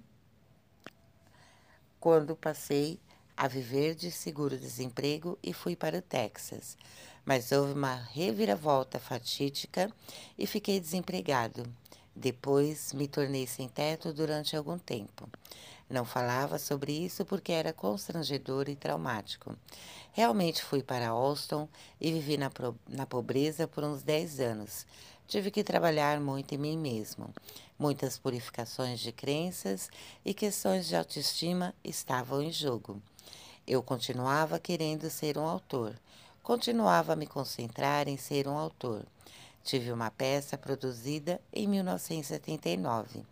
quando passei a viver de seguro-desemprego e fui para o Texas. Mas houve uma reviravolta fatídica e fiquei desempregado. Depois me tornei sem teto durante algum tempo. Não falava sobre isso porque era constrangedor e traumático. Realmente fui para Austin e vivi na, na pobreza por uns 10 anos. Tive que trabalhar muito em mim mesmo. Muitas purificações de crenças e questões de autoestima estavam em jogo. Eu continuava querendo ser um autor. Continuava a me concentrar em ser um autor. Tive uma peça produzida em 1979.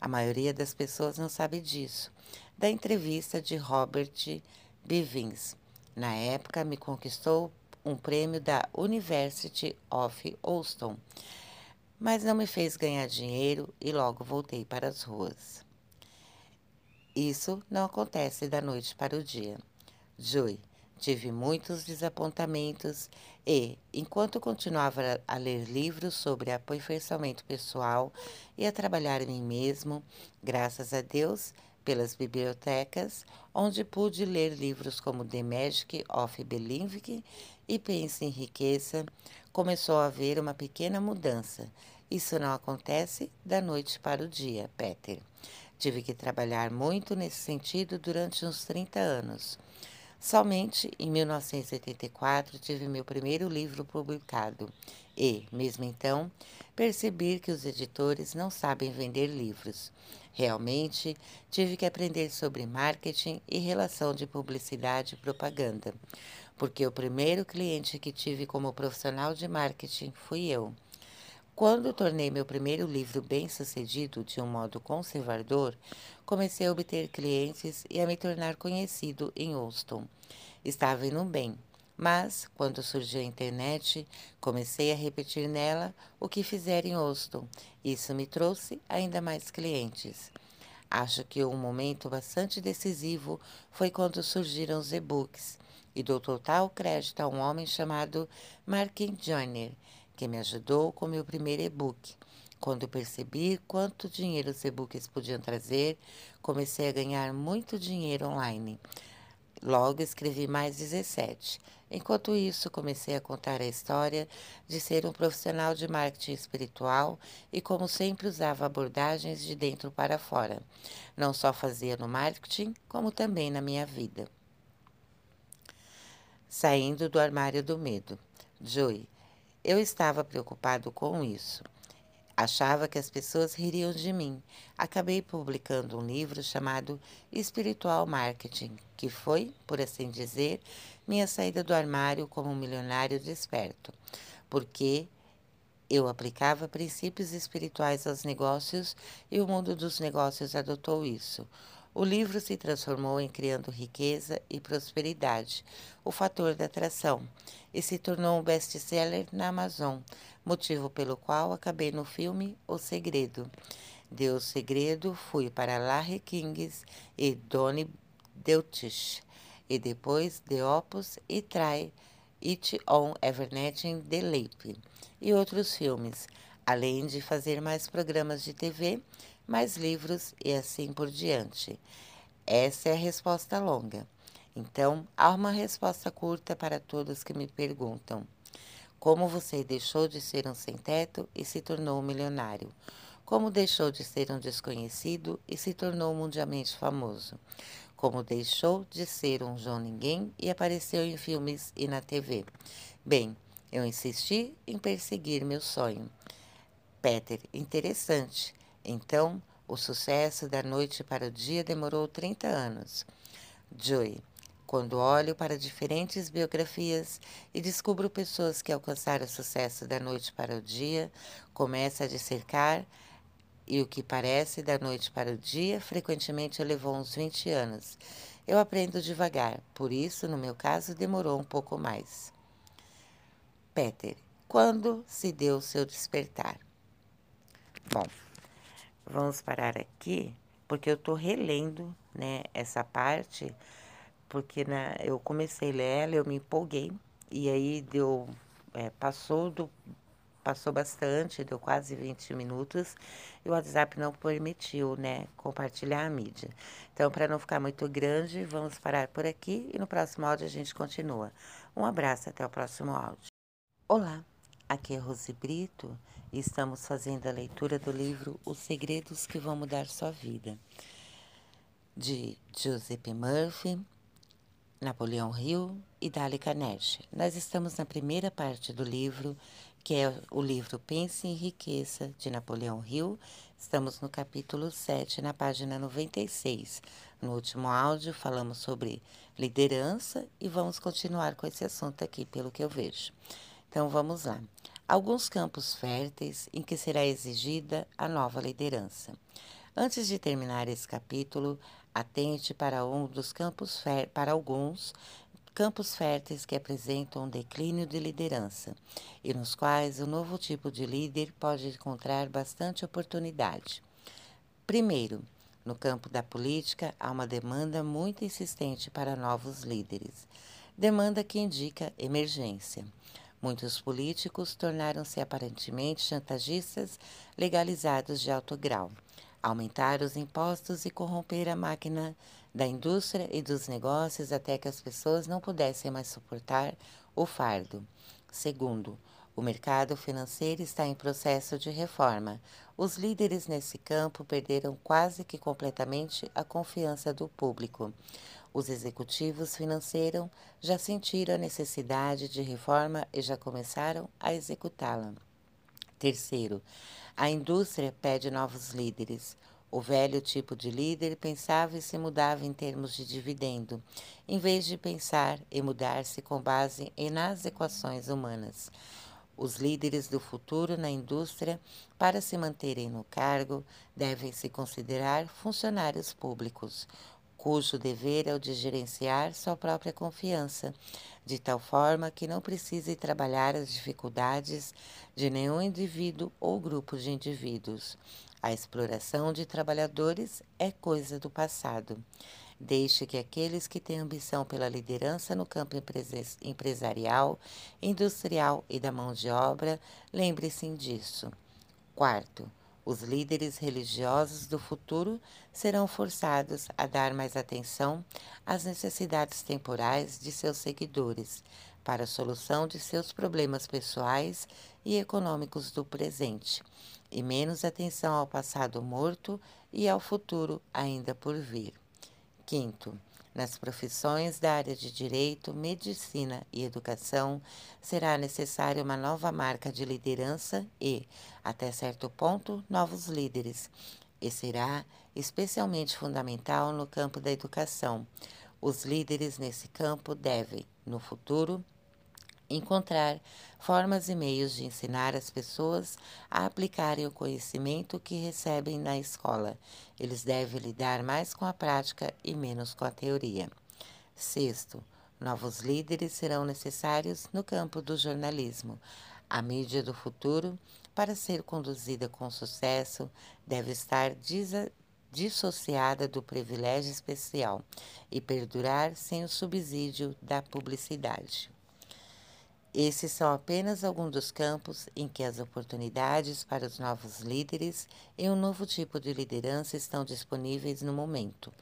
A maioria das pessoas não sabe disso. Da entrevista de Robert Bivins. Na época, me conquistou um prêmio da University of Houston, mas não me fez ganhar dinheiro e logo voltei para as ruas. Isso não acontece da noite para o dia. Joy, tive muitos desapontamentos e, enquanto continuava a ler livros sobre aperfeiçoamento pessoal e a trabalhar em mim mesmo, graças a Deus, pelas bibliotecas, onde pude ler livros como The Magic of Believing e Pense em Riqueza, começou a haver uma pequena mudança. Isso não acontece da noite para o dia, Peter. Tive que trabalhar muito nesse sentido durante uns 30 anos. Somente em 1984 tive meu primeiro livro publicado e, mesmo então, percebi que os editores não sabem vender livros. Realmente, tive que aprender sobre marketing e relação de publicidade e propaganda, porque o primeiro cliente que tive como profissional de marketing fui eu. Quando tornei meu primeiro livro bem-sucedido de um modo conservador, comecei a obter clientes e a me tornar conhecido em Houston. Estava indo bem, mas quando surgiu a internet, comecei a repetir nela o que fizeram em Houston. Isso me trouxe ainda mais clientes. Acho que um momento bastante decisivo foi quando surgiram os e-books, e dou total crédito a um homem chamado Markin Joyner, que me ajudou com meu primeiro e-book. Quando percebi quanto dinheiro os e-books podiam trazer, comecei a ganhar muito dinheiro online. Logo escrevi mais 17. Enquanto isso, comecei a contar a história de ser um profissional de marketing espiritual e, como sempre, usava abordagens de dentro para fora. Não só fazia no marketing, como também na minha vida. Saindo do armário do medo. Joey, eu estava preocupado com isso. Achava que as pessoas ririam de mim. Acabei publicando um livro chamado Espiritual Marketing, que foi, por assim dizer, minha saída do armário como um milionário desperto, porque eu aplicava princípios espirituais aos negócios e o mundo dos negócios adotou isso. O livro se transformou em Criando Riqueza e Prosperidade, o fator da atração, e se tornou um best-seller na Amazon, motivo pelo qual acabei no filme O Segredo. De O Segredo, fui para Larry Kings e Donnie Deutsch, e depois The Opus e Try It On Evernet in The Leap, e outros filmes, além de fazer mais programas de TV mais livros e assim por diante. Essa é a resposta longa. Então, há uma resposta curta para todos que me perguntam: Como você deixou de ser um sem-teto e se tornou um milionário? Como deixou de ser um desconhecido e se tornou mundialmente famoso? Como deixou de ser um João Ninguém e apareceu em filmes e na TV? Bem, eu insisti em perseguir meu sonho. Peter, interessante. Então, o sucesso da noite para o dia demorou 30 anos. Joy, quando olho para diferentes biografias e descubro pessoas que alcançaram sucesso da noite para o dia, começa a dissecar e o que parece da noite para o dia frequentemente levou uns 20 anos. Eu aprendo devagar, por isso, no meu caso, demorou um pouco mais. Peter, quando se deu o seu despertar? Bom, Vamos parar aqui, porque eu estou relendo, né, essa parte, porque na, eu comecei a ler ela, eu me empolguei, e aí deu, é, passou do, passou bastante, deu quase 20 minutos, e o WhatsApp não permitiu, né, compartilhar a mídia. Então, para não ficar muito grande, vamos parar por aqui, e no próximo áudio a gente continua. Um abraço, até o próximo áudio. Olá, aqui é Rose Brito e estamos fazendo a leitura do livro Os Segredos que Vão Mudar Sua Vida, de Joseph Murphy, Napoleão Hill e Dali Carnegie. Nós estamos na primeira parte do livro, que é o livro Pense em Riqueza, de Napoleão Hill. Estamos no capítulo 7, na página 96. No último áudio falamos sobre liderança e vamos continuar com esse assunto aqui, pelo que eu vejo. Então vamos lá. Alguns campos férteis em que será exigida a nova liderança. Antes de terminar esse capítulo, atente para um dos campos para alguns campos férteis que apresentam um declínio de liderança e nos quais o novo tipo de líder pode encontrar bastante oportunidade. Primeiro, no campo da política, há uma demanda muito insistente para novos líderes. Demanda que indica emergência. Muitos políticos tornaram-se aparentemente chantagistas legalizados de alto grau, aumentar os impostos e corromper a máquina da indústria e dos negócios até que as pessoas não pudessem mais suportar o fardo. Segundo, o mercado financeiro está em processo de reforma. Os líderes nesse campo perderam quase que completamente a confiança do público. Os executivos financeiros já sentiram a necessidade de reforma e já começaram a executá-la. Terceiro, a indústria pede novos líderes. O velho tipo de líder pensava e se mudava em termos de dividendo, em vez de pensar e mudar-se com base nas equações humanas. Os líderes do futuro na indústria, para se manterem no cargo, devem se considerar funcionários públicos cujo dever é o de gerenciar sua própria confiança, de tal forma que não precise trabalhar as dificuldades de nenhum indivíduo ou grupo de indivíduos. A exploração de trabalhadores é coisa do passado. Deixe que aqueles que têm ambição pela liderança no campo empresarial, industrial e da mão de obra lembre-se disso. Quarto, os líderes religiosos do futuro serão forçados a dar mais atenção às necessidades temporais de seus seguidores para a solução de seus problemas pessoais e econômicos do presente, e menos atenção ao passado morto e ao futuro ainda por vir. Quinto, nas profissões da área de direito, medicina e educação, será necessária uma nova marca de liderança e, até certo ponto, novos líderes. E será especialmente fundamental no campo da educação. Os líderes nesse campo devem, no futuro, encontrar formas e meios de ensinar as pessoas a aplicarem o conhecimento que recebem na escola. Eles devem lidar mais com a prática e menos com a teoria. Sexto, novos líderes serão necessários no campo do jornalismo. A mídia do futuro, para ser conduzida com sucesso, deve estar dissociada do privilégio especial e perdurar sem o subsídio da publicidade. Esses são apenas alguns dos campos em que as oportunidades para os novos líderes e um novo tipo de liderança estão disponíveis no momento.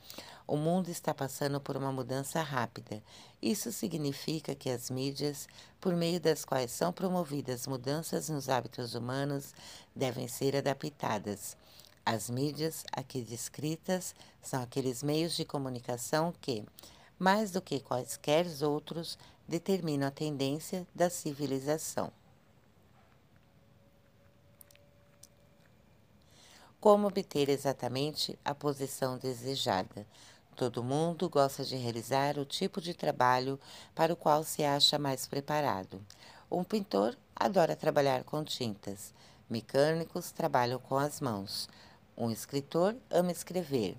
O mundo está passando por uma mudança rápida. Isso significa que as mídias, por meio das quais são promovidas mudanças nos hábitos humanos, devem ser adaptadas. As mídias aqui descritas são aqueles meios de comunicação que, mais do que quaisquer outros, determinam a tendência da civilização. Como obter exatamente a posição desejada? Todo mundo gosta de realizar o tipo de trabalho para o qual se acha mais preparado. Um pintor adora trabalhar com tintas. Mecânicos trabalham com as mãos. Um escritor ama escrever.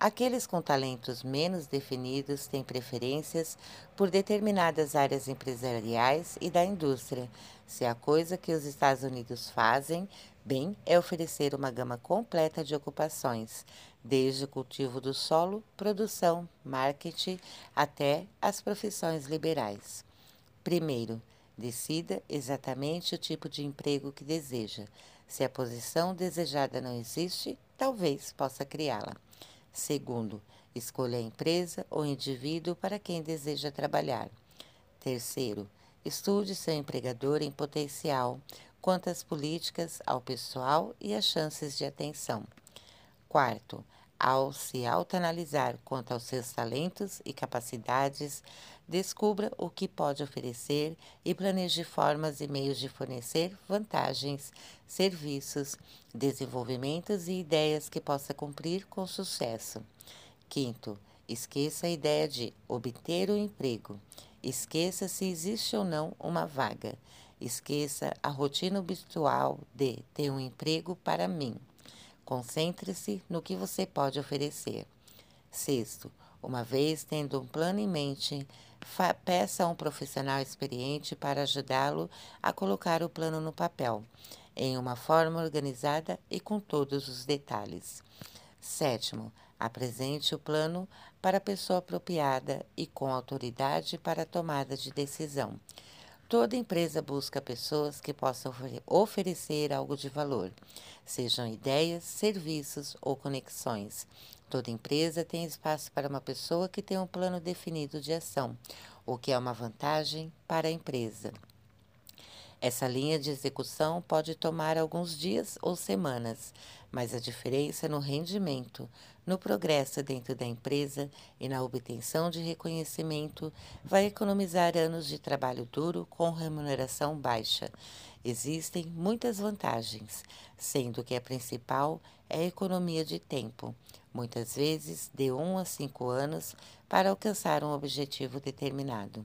Aqueles com talentos menos definidos têm preferências por determinadas áreas empresariais e da indústria. Se a coisa que os Estados Unidos fazem bem é oferecer uma gama completa de ocupações, desde o cultivo do solo, produção, marketing até as profissões liberais. Primeiro, decida exatamente o tipo de emprego que deseja. Se a posição desejada não existe, talvez possa criá-la. Segundo, escolha a empresa ou indivíduo para quem deseja trabalhar. Terceiro, Estude seu empregador em potencial, quanto às políticas, ao pessoal e às chances de atenção. Quarto, ao se autoanalisar quanto aos seus talentos e capacidades, descubra o que pode oferecer e planeje formas e meios de fornecer vantagens, serviços, desenvolvimentos e ideias que possa cumprir com sucesso. Quinto, esqueça a ideia de obter o emprego. Esqueça se existe ou não uma vaga. Esqueça a rotina habitual de ter um emprego para mim. Concentre-se no que você pode oferecer. Sexto, uma vez tendo um plano em mente, peça a um profissional experiente para ajudá-lo a colocar o plano no papel, em uma forma organizada e com todos os detalhes. Sétimo, apresente o plano para a pessoa apropriada e com autoridade para a tomada de decisão. Toda empresa busca pessoas que possam oferecer algo de valor, sejam ideias, serviços ou conexões. Toda empresa tem espaço para uma pessoa que tem um plano definido de ação, o que é uma vantagem para a empresa. Essa linha de execução pode tomar alguns dias ou semanas, mas a diferença no rendimento, no progresso dentro da empresa e na obtenção de reconhecimento vai economizar anos de trabalho duro com remuneração baixa. Existem muitas vantagens, sendo que a principal é economia de tempo, muitas vezes de 1 um a 5 anos, para alcançar um objetivo determinado.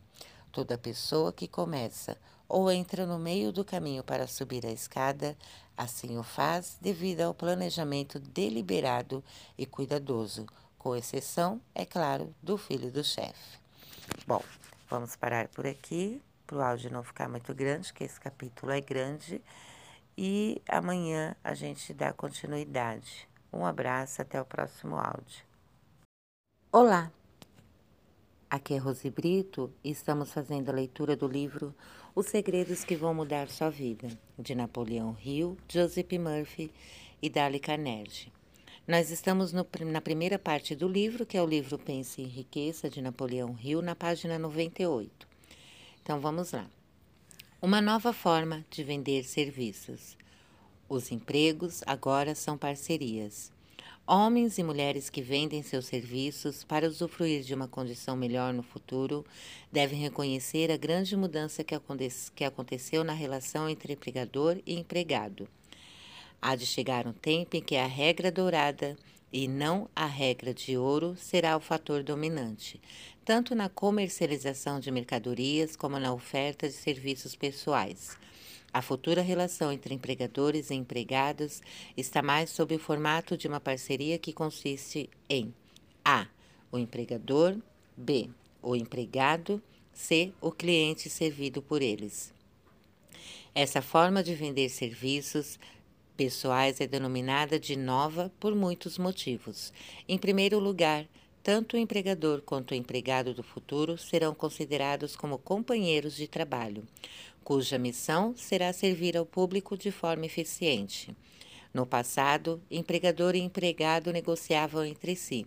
Toda pessoa que começa ou entra no meio do caminho para subir a escada, assim o faz devido ao planejamento deliberado e cuidadoso, com exceção, é claro, do filho do chefe. Bom, vamos parar por aqui, para o áudio não ficar muito grande, que esse capítulo é grande, e amanhã a gente dá continuidade. Um abraço, até o próximo áudio. Olá! Aqui é Rose Brito e estamos fazendo a leitura do livro Os Segredos que Vão Mudar Sua Vida, de Napoleão Hill, Joseph Murphy e Dali Carnegie. Nós estamos no, na primeira parte do livro, que é o livro Pense em Riqueza, de Napoleão Hill, na página 98. Então vamos lá. Uma nova forma de vender serviços. Os empregos agora são parcerias. Homens e mulheres que vendem seus serviços para usufruir de uma condição melhor no futuro devem reconhecer a grande mudança que, aconte que aconteceu na relação entre empregador e empregado. Há de chegar um tempo em que a regra dourada e não a regra de ouro será o fator dominante, tanto na comercialização de mercadorias como na oferta de serviços pessoais. A futura relação entre empregadores e empregados está mais sob o formato de uma parceria que consiste em A. O empregador, B. O empregado, C. O cliente servido por eles. Essa forma de vender serviços pessoais é denominada de nova por muitos motivos. Em primeiro lugar, tanto o empregador quanto o empregado do futuro serão considerados como companheiros de trabalho cuja missão será servir ao público de forma eficiente. No passado, empregador e empregado negociavam entre si,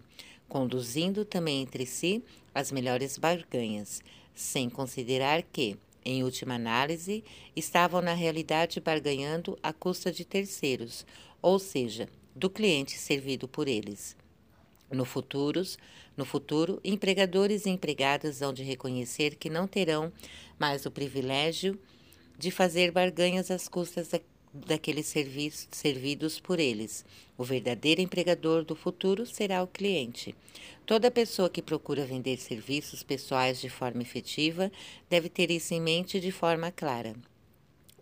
conduzindo também entre si as melhores barganhas, sem considerar que, em última análise, estavam na realidade barganhando à custa de terceiros, ou seja, do cliente servido por eles. No, futuros, no futuro, empregadores e empregadas hão de reconhecer que não terão mais o privilégio de fazer barganhas às custas da, daqueles serviços servidos por eles. O verdadeiro empregador do futuro será o cliente. Toda pessoa que procura vender serviços pessoais de forma efetiva deve ter isso em mente de forma clara.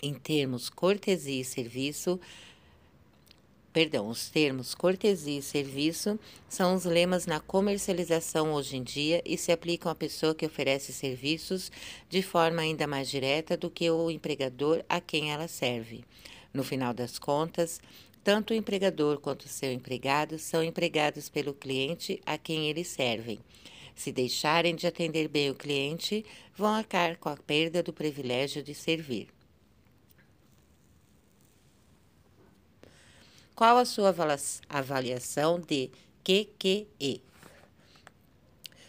Em termos cortesia e serviço, Perdão, os termos cortesia e serviço são os lemas na comercialização hoje em dia e se aplicam à pessoa que oferece serviços de forma ainda mais direta do que o empregador a quem ela serve. No final das contas, tanto o empregador quanto seu empregado são empregados pelo cliente a quem eles servem. Se deixarem de atender bem o cliente, vão arcar com a perda do privilégio de servir. Qual a sua avaliação de QQE?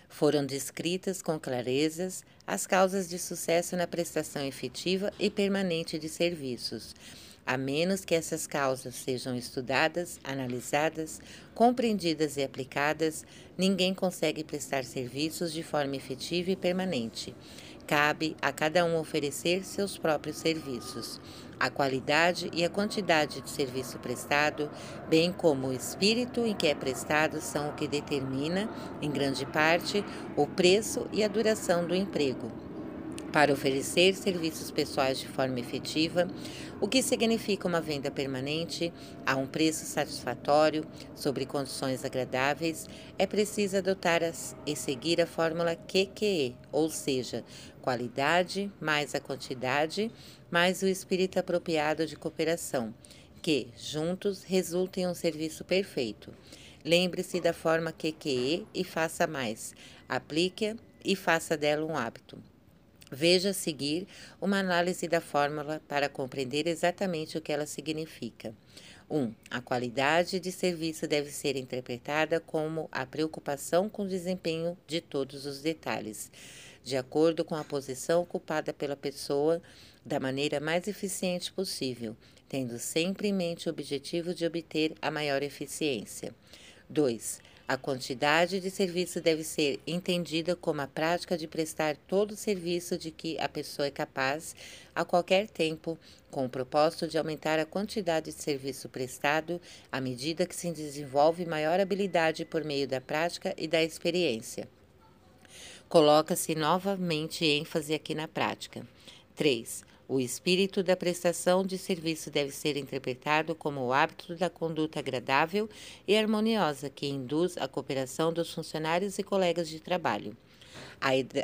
Foram descritas com clarezas as causas de sucesso na prestação efetiva e permanente de serviços. A menos que essas causas sejam estudadas, analisadas, compreendidas e aplicadas, ninguém consegue prestar serviços de forma efetiva e permanente. Cabe a cada um oferecer seus próprios serviços. A qualidade e a quantidade de serviço prestado, bem como o espírito em que é prestado, são o que determina, em grande parte, o preço e a duração do emprego. Para oferecer serviços pessoais de forma efetiva, o que significa uma venda permanente a um preço satisfatório, sobre condições agradáveis, é preciso adotar as, e seguir a fórmula QQE, ou seja, qualidade mais a quantidade mais o espírito apropriado de cooperação, que, juntos, resultem em um serviço perfeito. Lembre-se da forma QQE e faça mais. Aplique-a e faça dela um hábito. Veja a seguir uma análise da fórmula para compreender exatamente o que ela significa. 1. Um, a qualidade de serviço deve ser interpretada como a preocupação com o desempenho de todos os detalhes, de acordo com a posição ocupada pela pessoa, da maneira mais eficiente possível, tendo sempre em mente o objetivo de obter a maior eficiência. 2. A quantidade de serviço deve ser entendida como a prática de prestar todo o serviço de que a pessoa é capaz a qualquer tempo, com o propósito de aumentar a quantidade de serviço prestado à medida que se desenvolve maior habilidade por meio da prática e da experiência. Coloca-se novamente ênfase aqui na prática. 3. O espírito da prestação de serviço deve ser interpretado como o hábito da conduta agradável e harmoniosa que induz a cooperação dos funcionários e colegas de trabalho.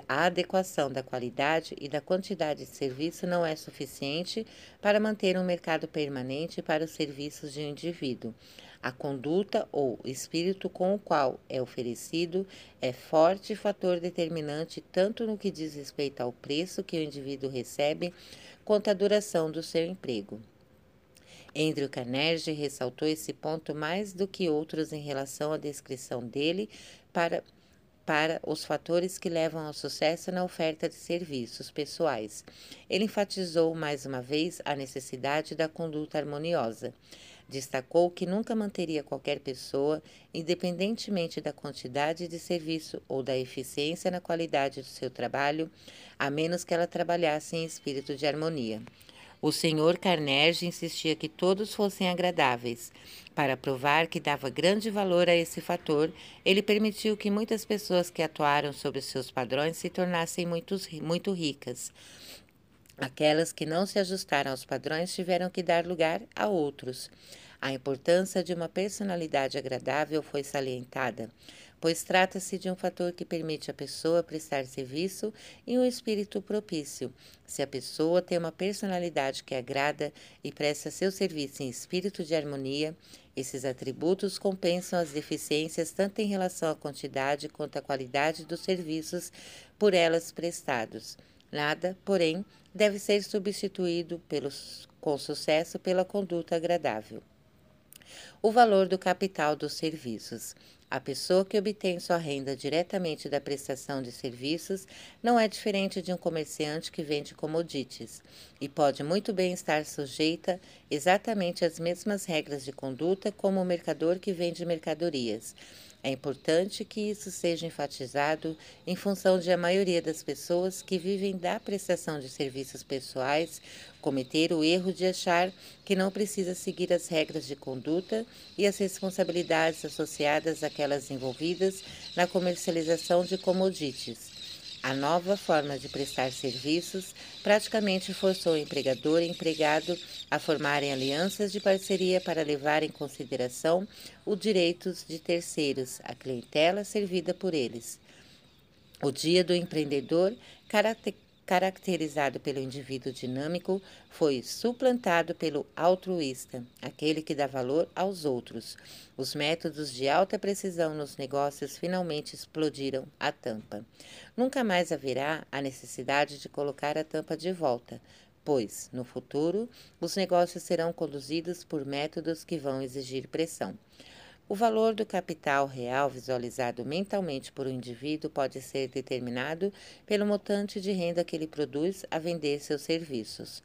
A adequação da qualidade e da quantidade de serviço não é suficiente para manter um mercado permanente para os serviços de um indivíduo. A conduta ou espírito com o qual é oferecido é forte fator determinante tanto no que diz respeito ao preço que o indivíduo recebe, quanto à duração do seu emprego. Andrew Carnegie ressaltou esse ponto mais do que outros em relação à descrição dele para, para os fatores que levam ao sucesso na oferta de serviços pessoais. Ele enfatizou mais uma vez a necessidade da conduta harmoniosa. Destacou que nunca manteria qualquer pessoa, independentemente da quantidade de serviço ou da eficiência na qualidade do seu trabalho, a menos que ela trabalhasse em espírito de harmonia. O senhor Carnegie insistia que todos fossem agradáveis. Para provar que dava grande valor a esse fator, ele permitiu que muitas pessoas que atuaram sobre seus padrões se tornassem muito, muito ricas. Aquelas que não se ajustaram aos padrões tiveram que dar lugar a outros. A importância de uma personalidade agradável foi salientada, pois trata-se de um fator que permite à pessoa prestar serviço em um espírito propício. Se a pessoa tem uma personalidade que agrada e presta seu serviço em espírito de harmonia, esses atributos compensam as deficiências tanto em relação à quantidade quanto à qualidade dos serviços por elas prestados. Nada, porém, deve ser substituído pelos, com sucesso pela conduta agradável. O valor do capital dos serviços. A pessoa que obtém sua renda diretamente da prestação de serviços não é diferente de um comerciante que vende commodities e pode muito bem estar sujeita exatamente às mesmas regras de conduta como o mercador que vende mercadorias. É importante que isso seja enfatizado em função de a maioria das pessoas que vivem da prestação de serviços pessoais cometer o erro de achar que não precisa seguir as regras de conduta e as responsabilidades associadas àquelas envolvidas na comercialização de commodities. A nova forma de prestar serviços praticamente forçou o empregador e empregado a formarem alianças de parceria para levar em consideração os direitos de terceiros, a clientela servida por eles. O Dia do Empreendedor caracterizado pelo indivíduo dinâmico, foi suplantado pelo altruísta, aquele que dá valor aos outros. Os métodos de alta precisão nos negócios finalmente explodiram a tampa. Nunca mais haverá a necessidade de colocar a tampa de volta, pois, no futuro, os negócios serão conduzidos por métodos que vão exigir pressão. O valor do capital real visualizado mentalmente por um indivíduo pode ser determinado pelo montante de renda que ele produz a vender seus serviços.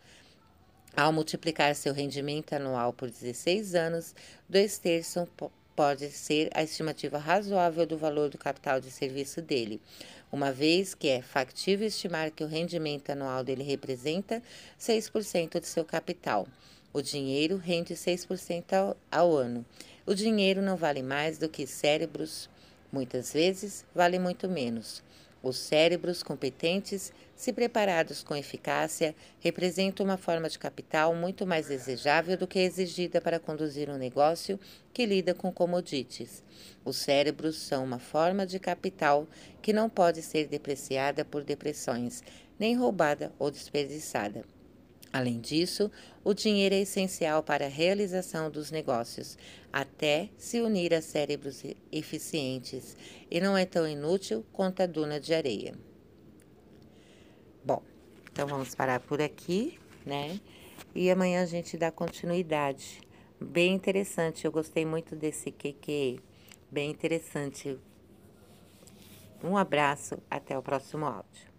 Ao multiplicar seu rendimento anual por 16 anos, dois terços pode ser a estimativa razoável do valor do capital de serviço dele, uma vez que é factível estimar que o rendimento anual dele representa 6% de seu capital. O dinheiro rende 6% ao, ao ano. O dinheiro não vale mais do que cérebros, muitas vezes vale muito menos. Os cérebros competentes, se preparados com eficácia, representam uma forma de capital muito mais desejável do que exigida para conduzir um negócio que lida com commodities. Os cérebros são uma forma de capital que não pode ser depreciada por depressões, nem roubada ou desperdiçada. Além disso, o dinheiro é essencial para a realização dos negócios, até se unir a cérebros eficientes, e não é tão inútil quanto a duna de areia. Bom, então vamos parar por aqui, né? E amanhã a gente dá continuidade. Bem interessante, eu gostei muito desse QQ, bem interessante. Um abraço, até o próximo áudio.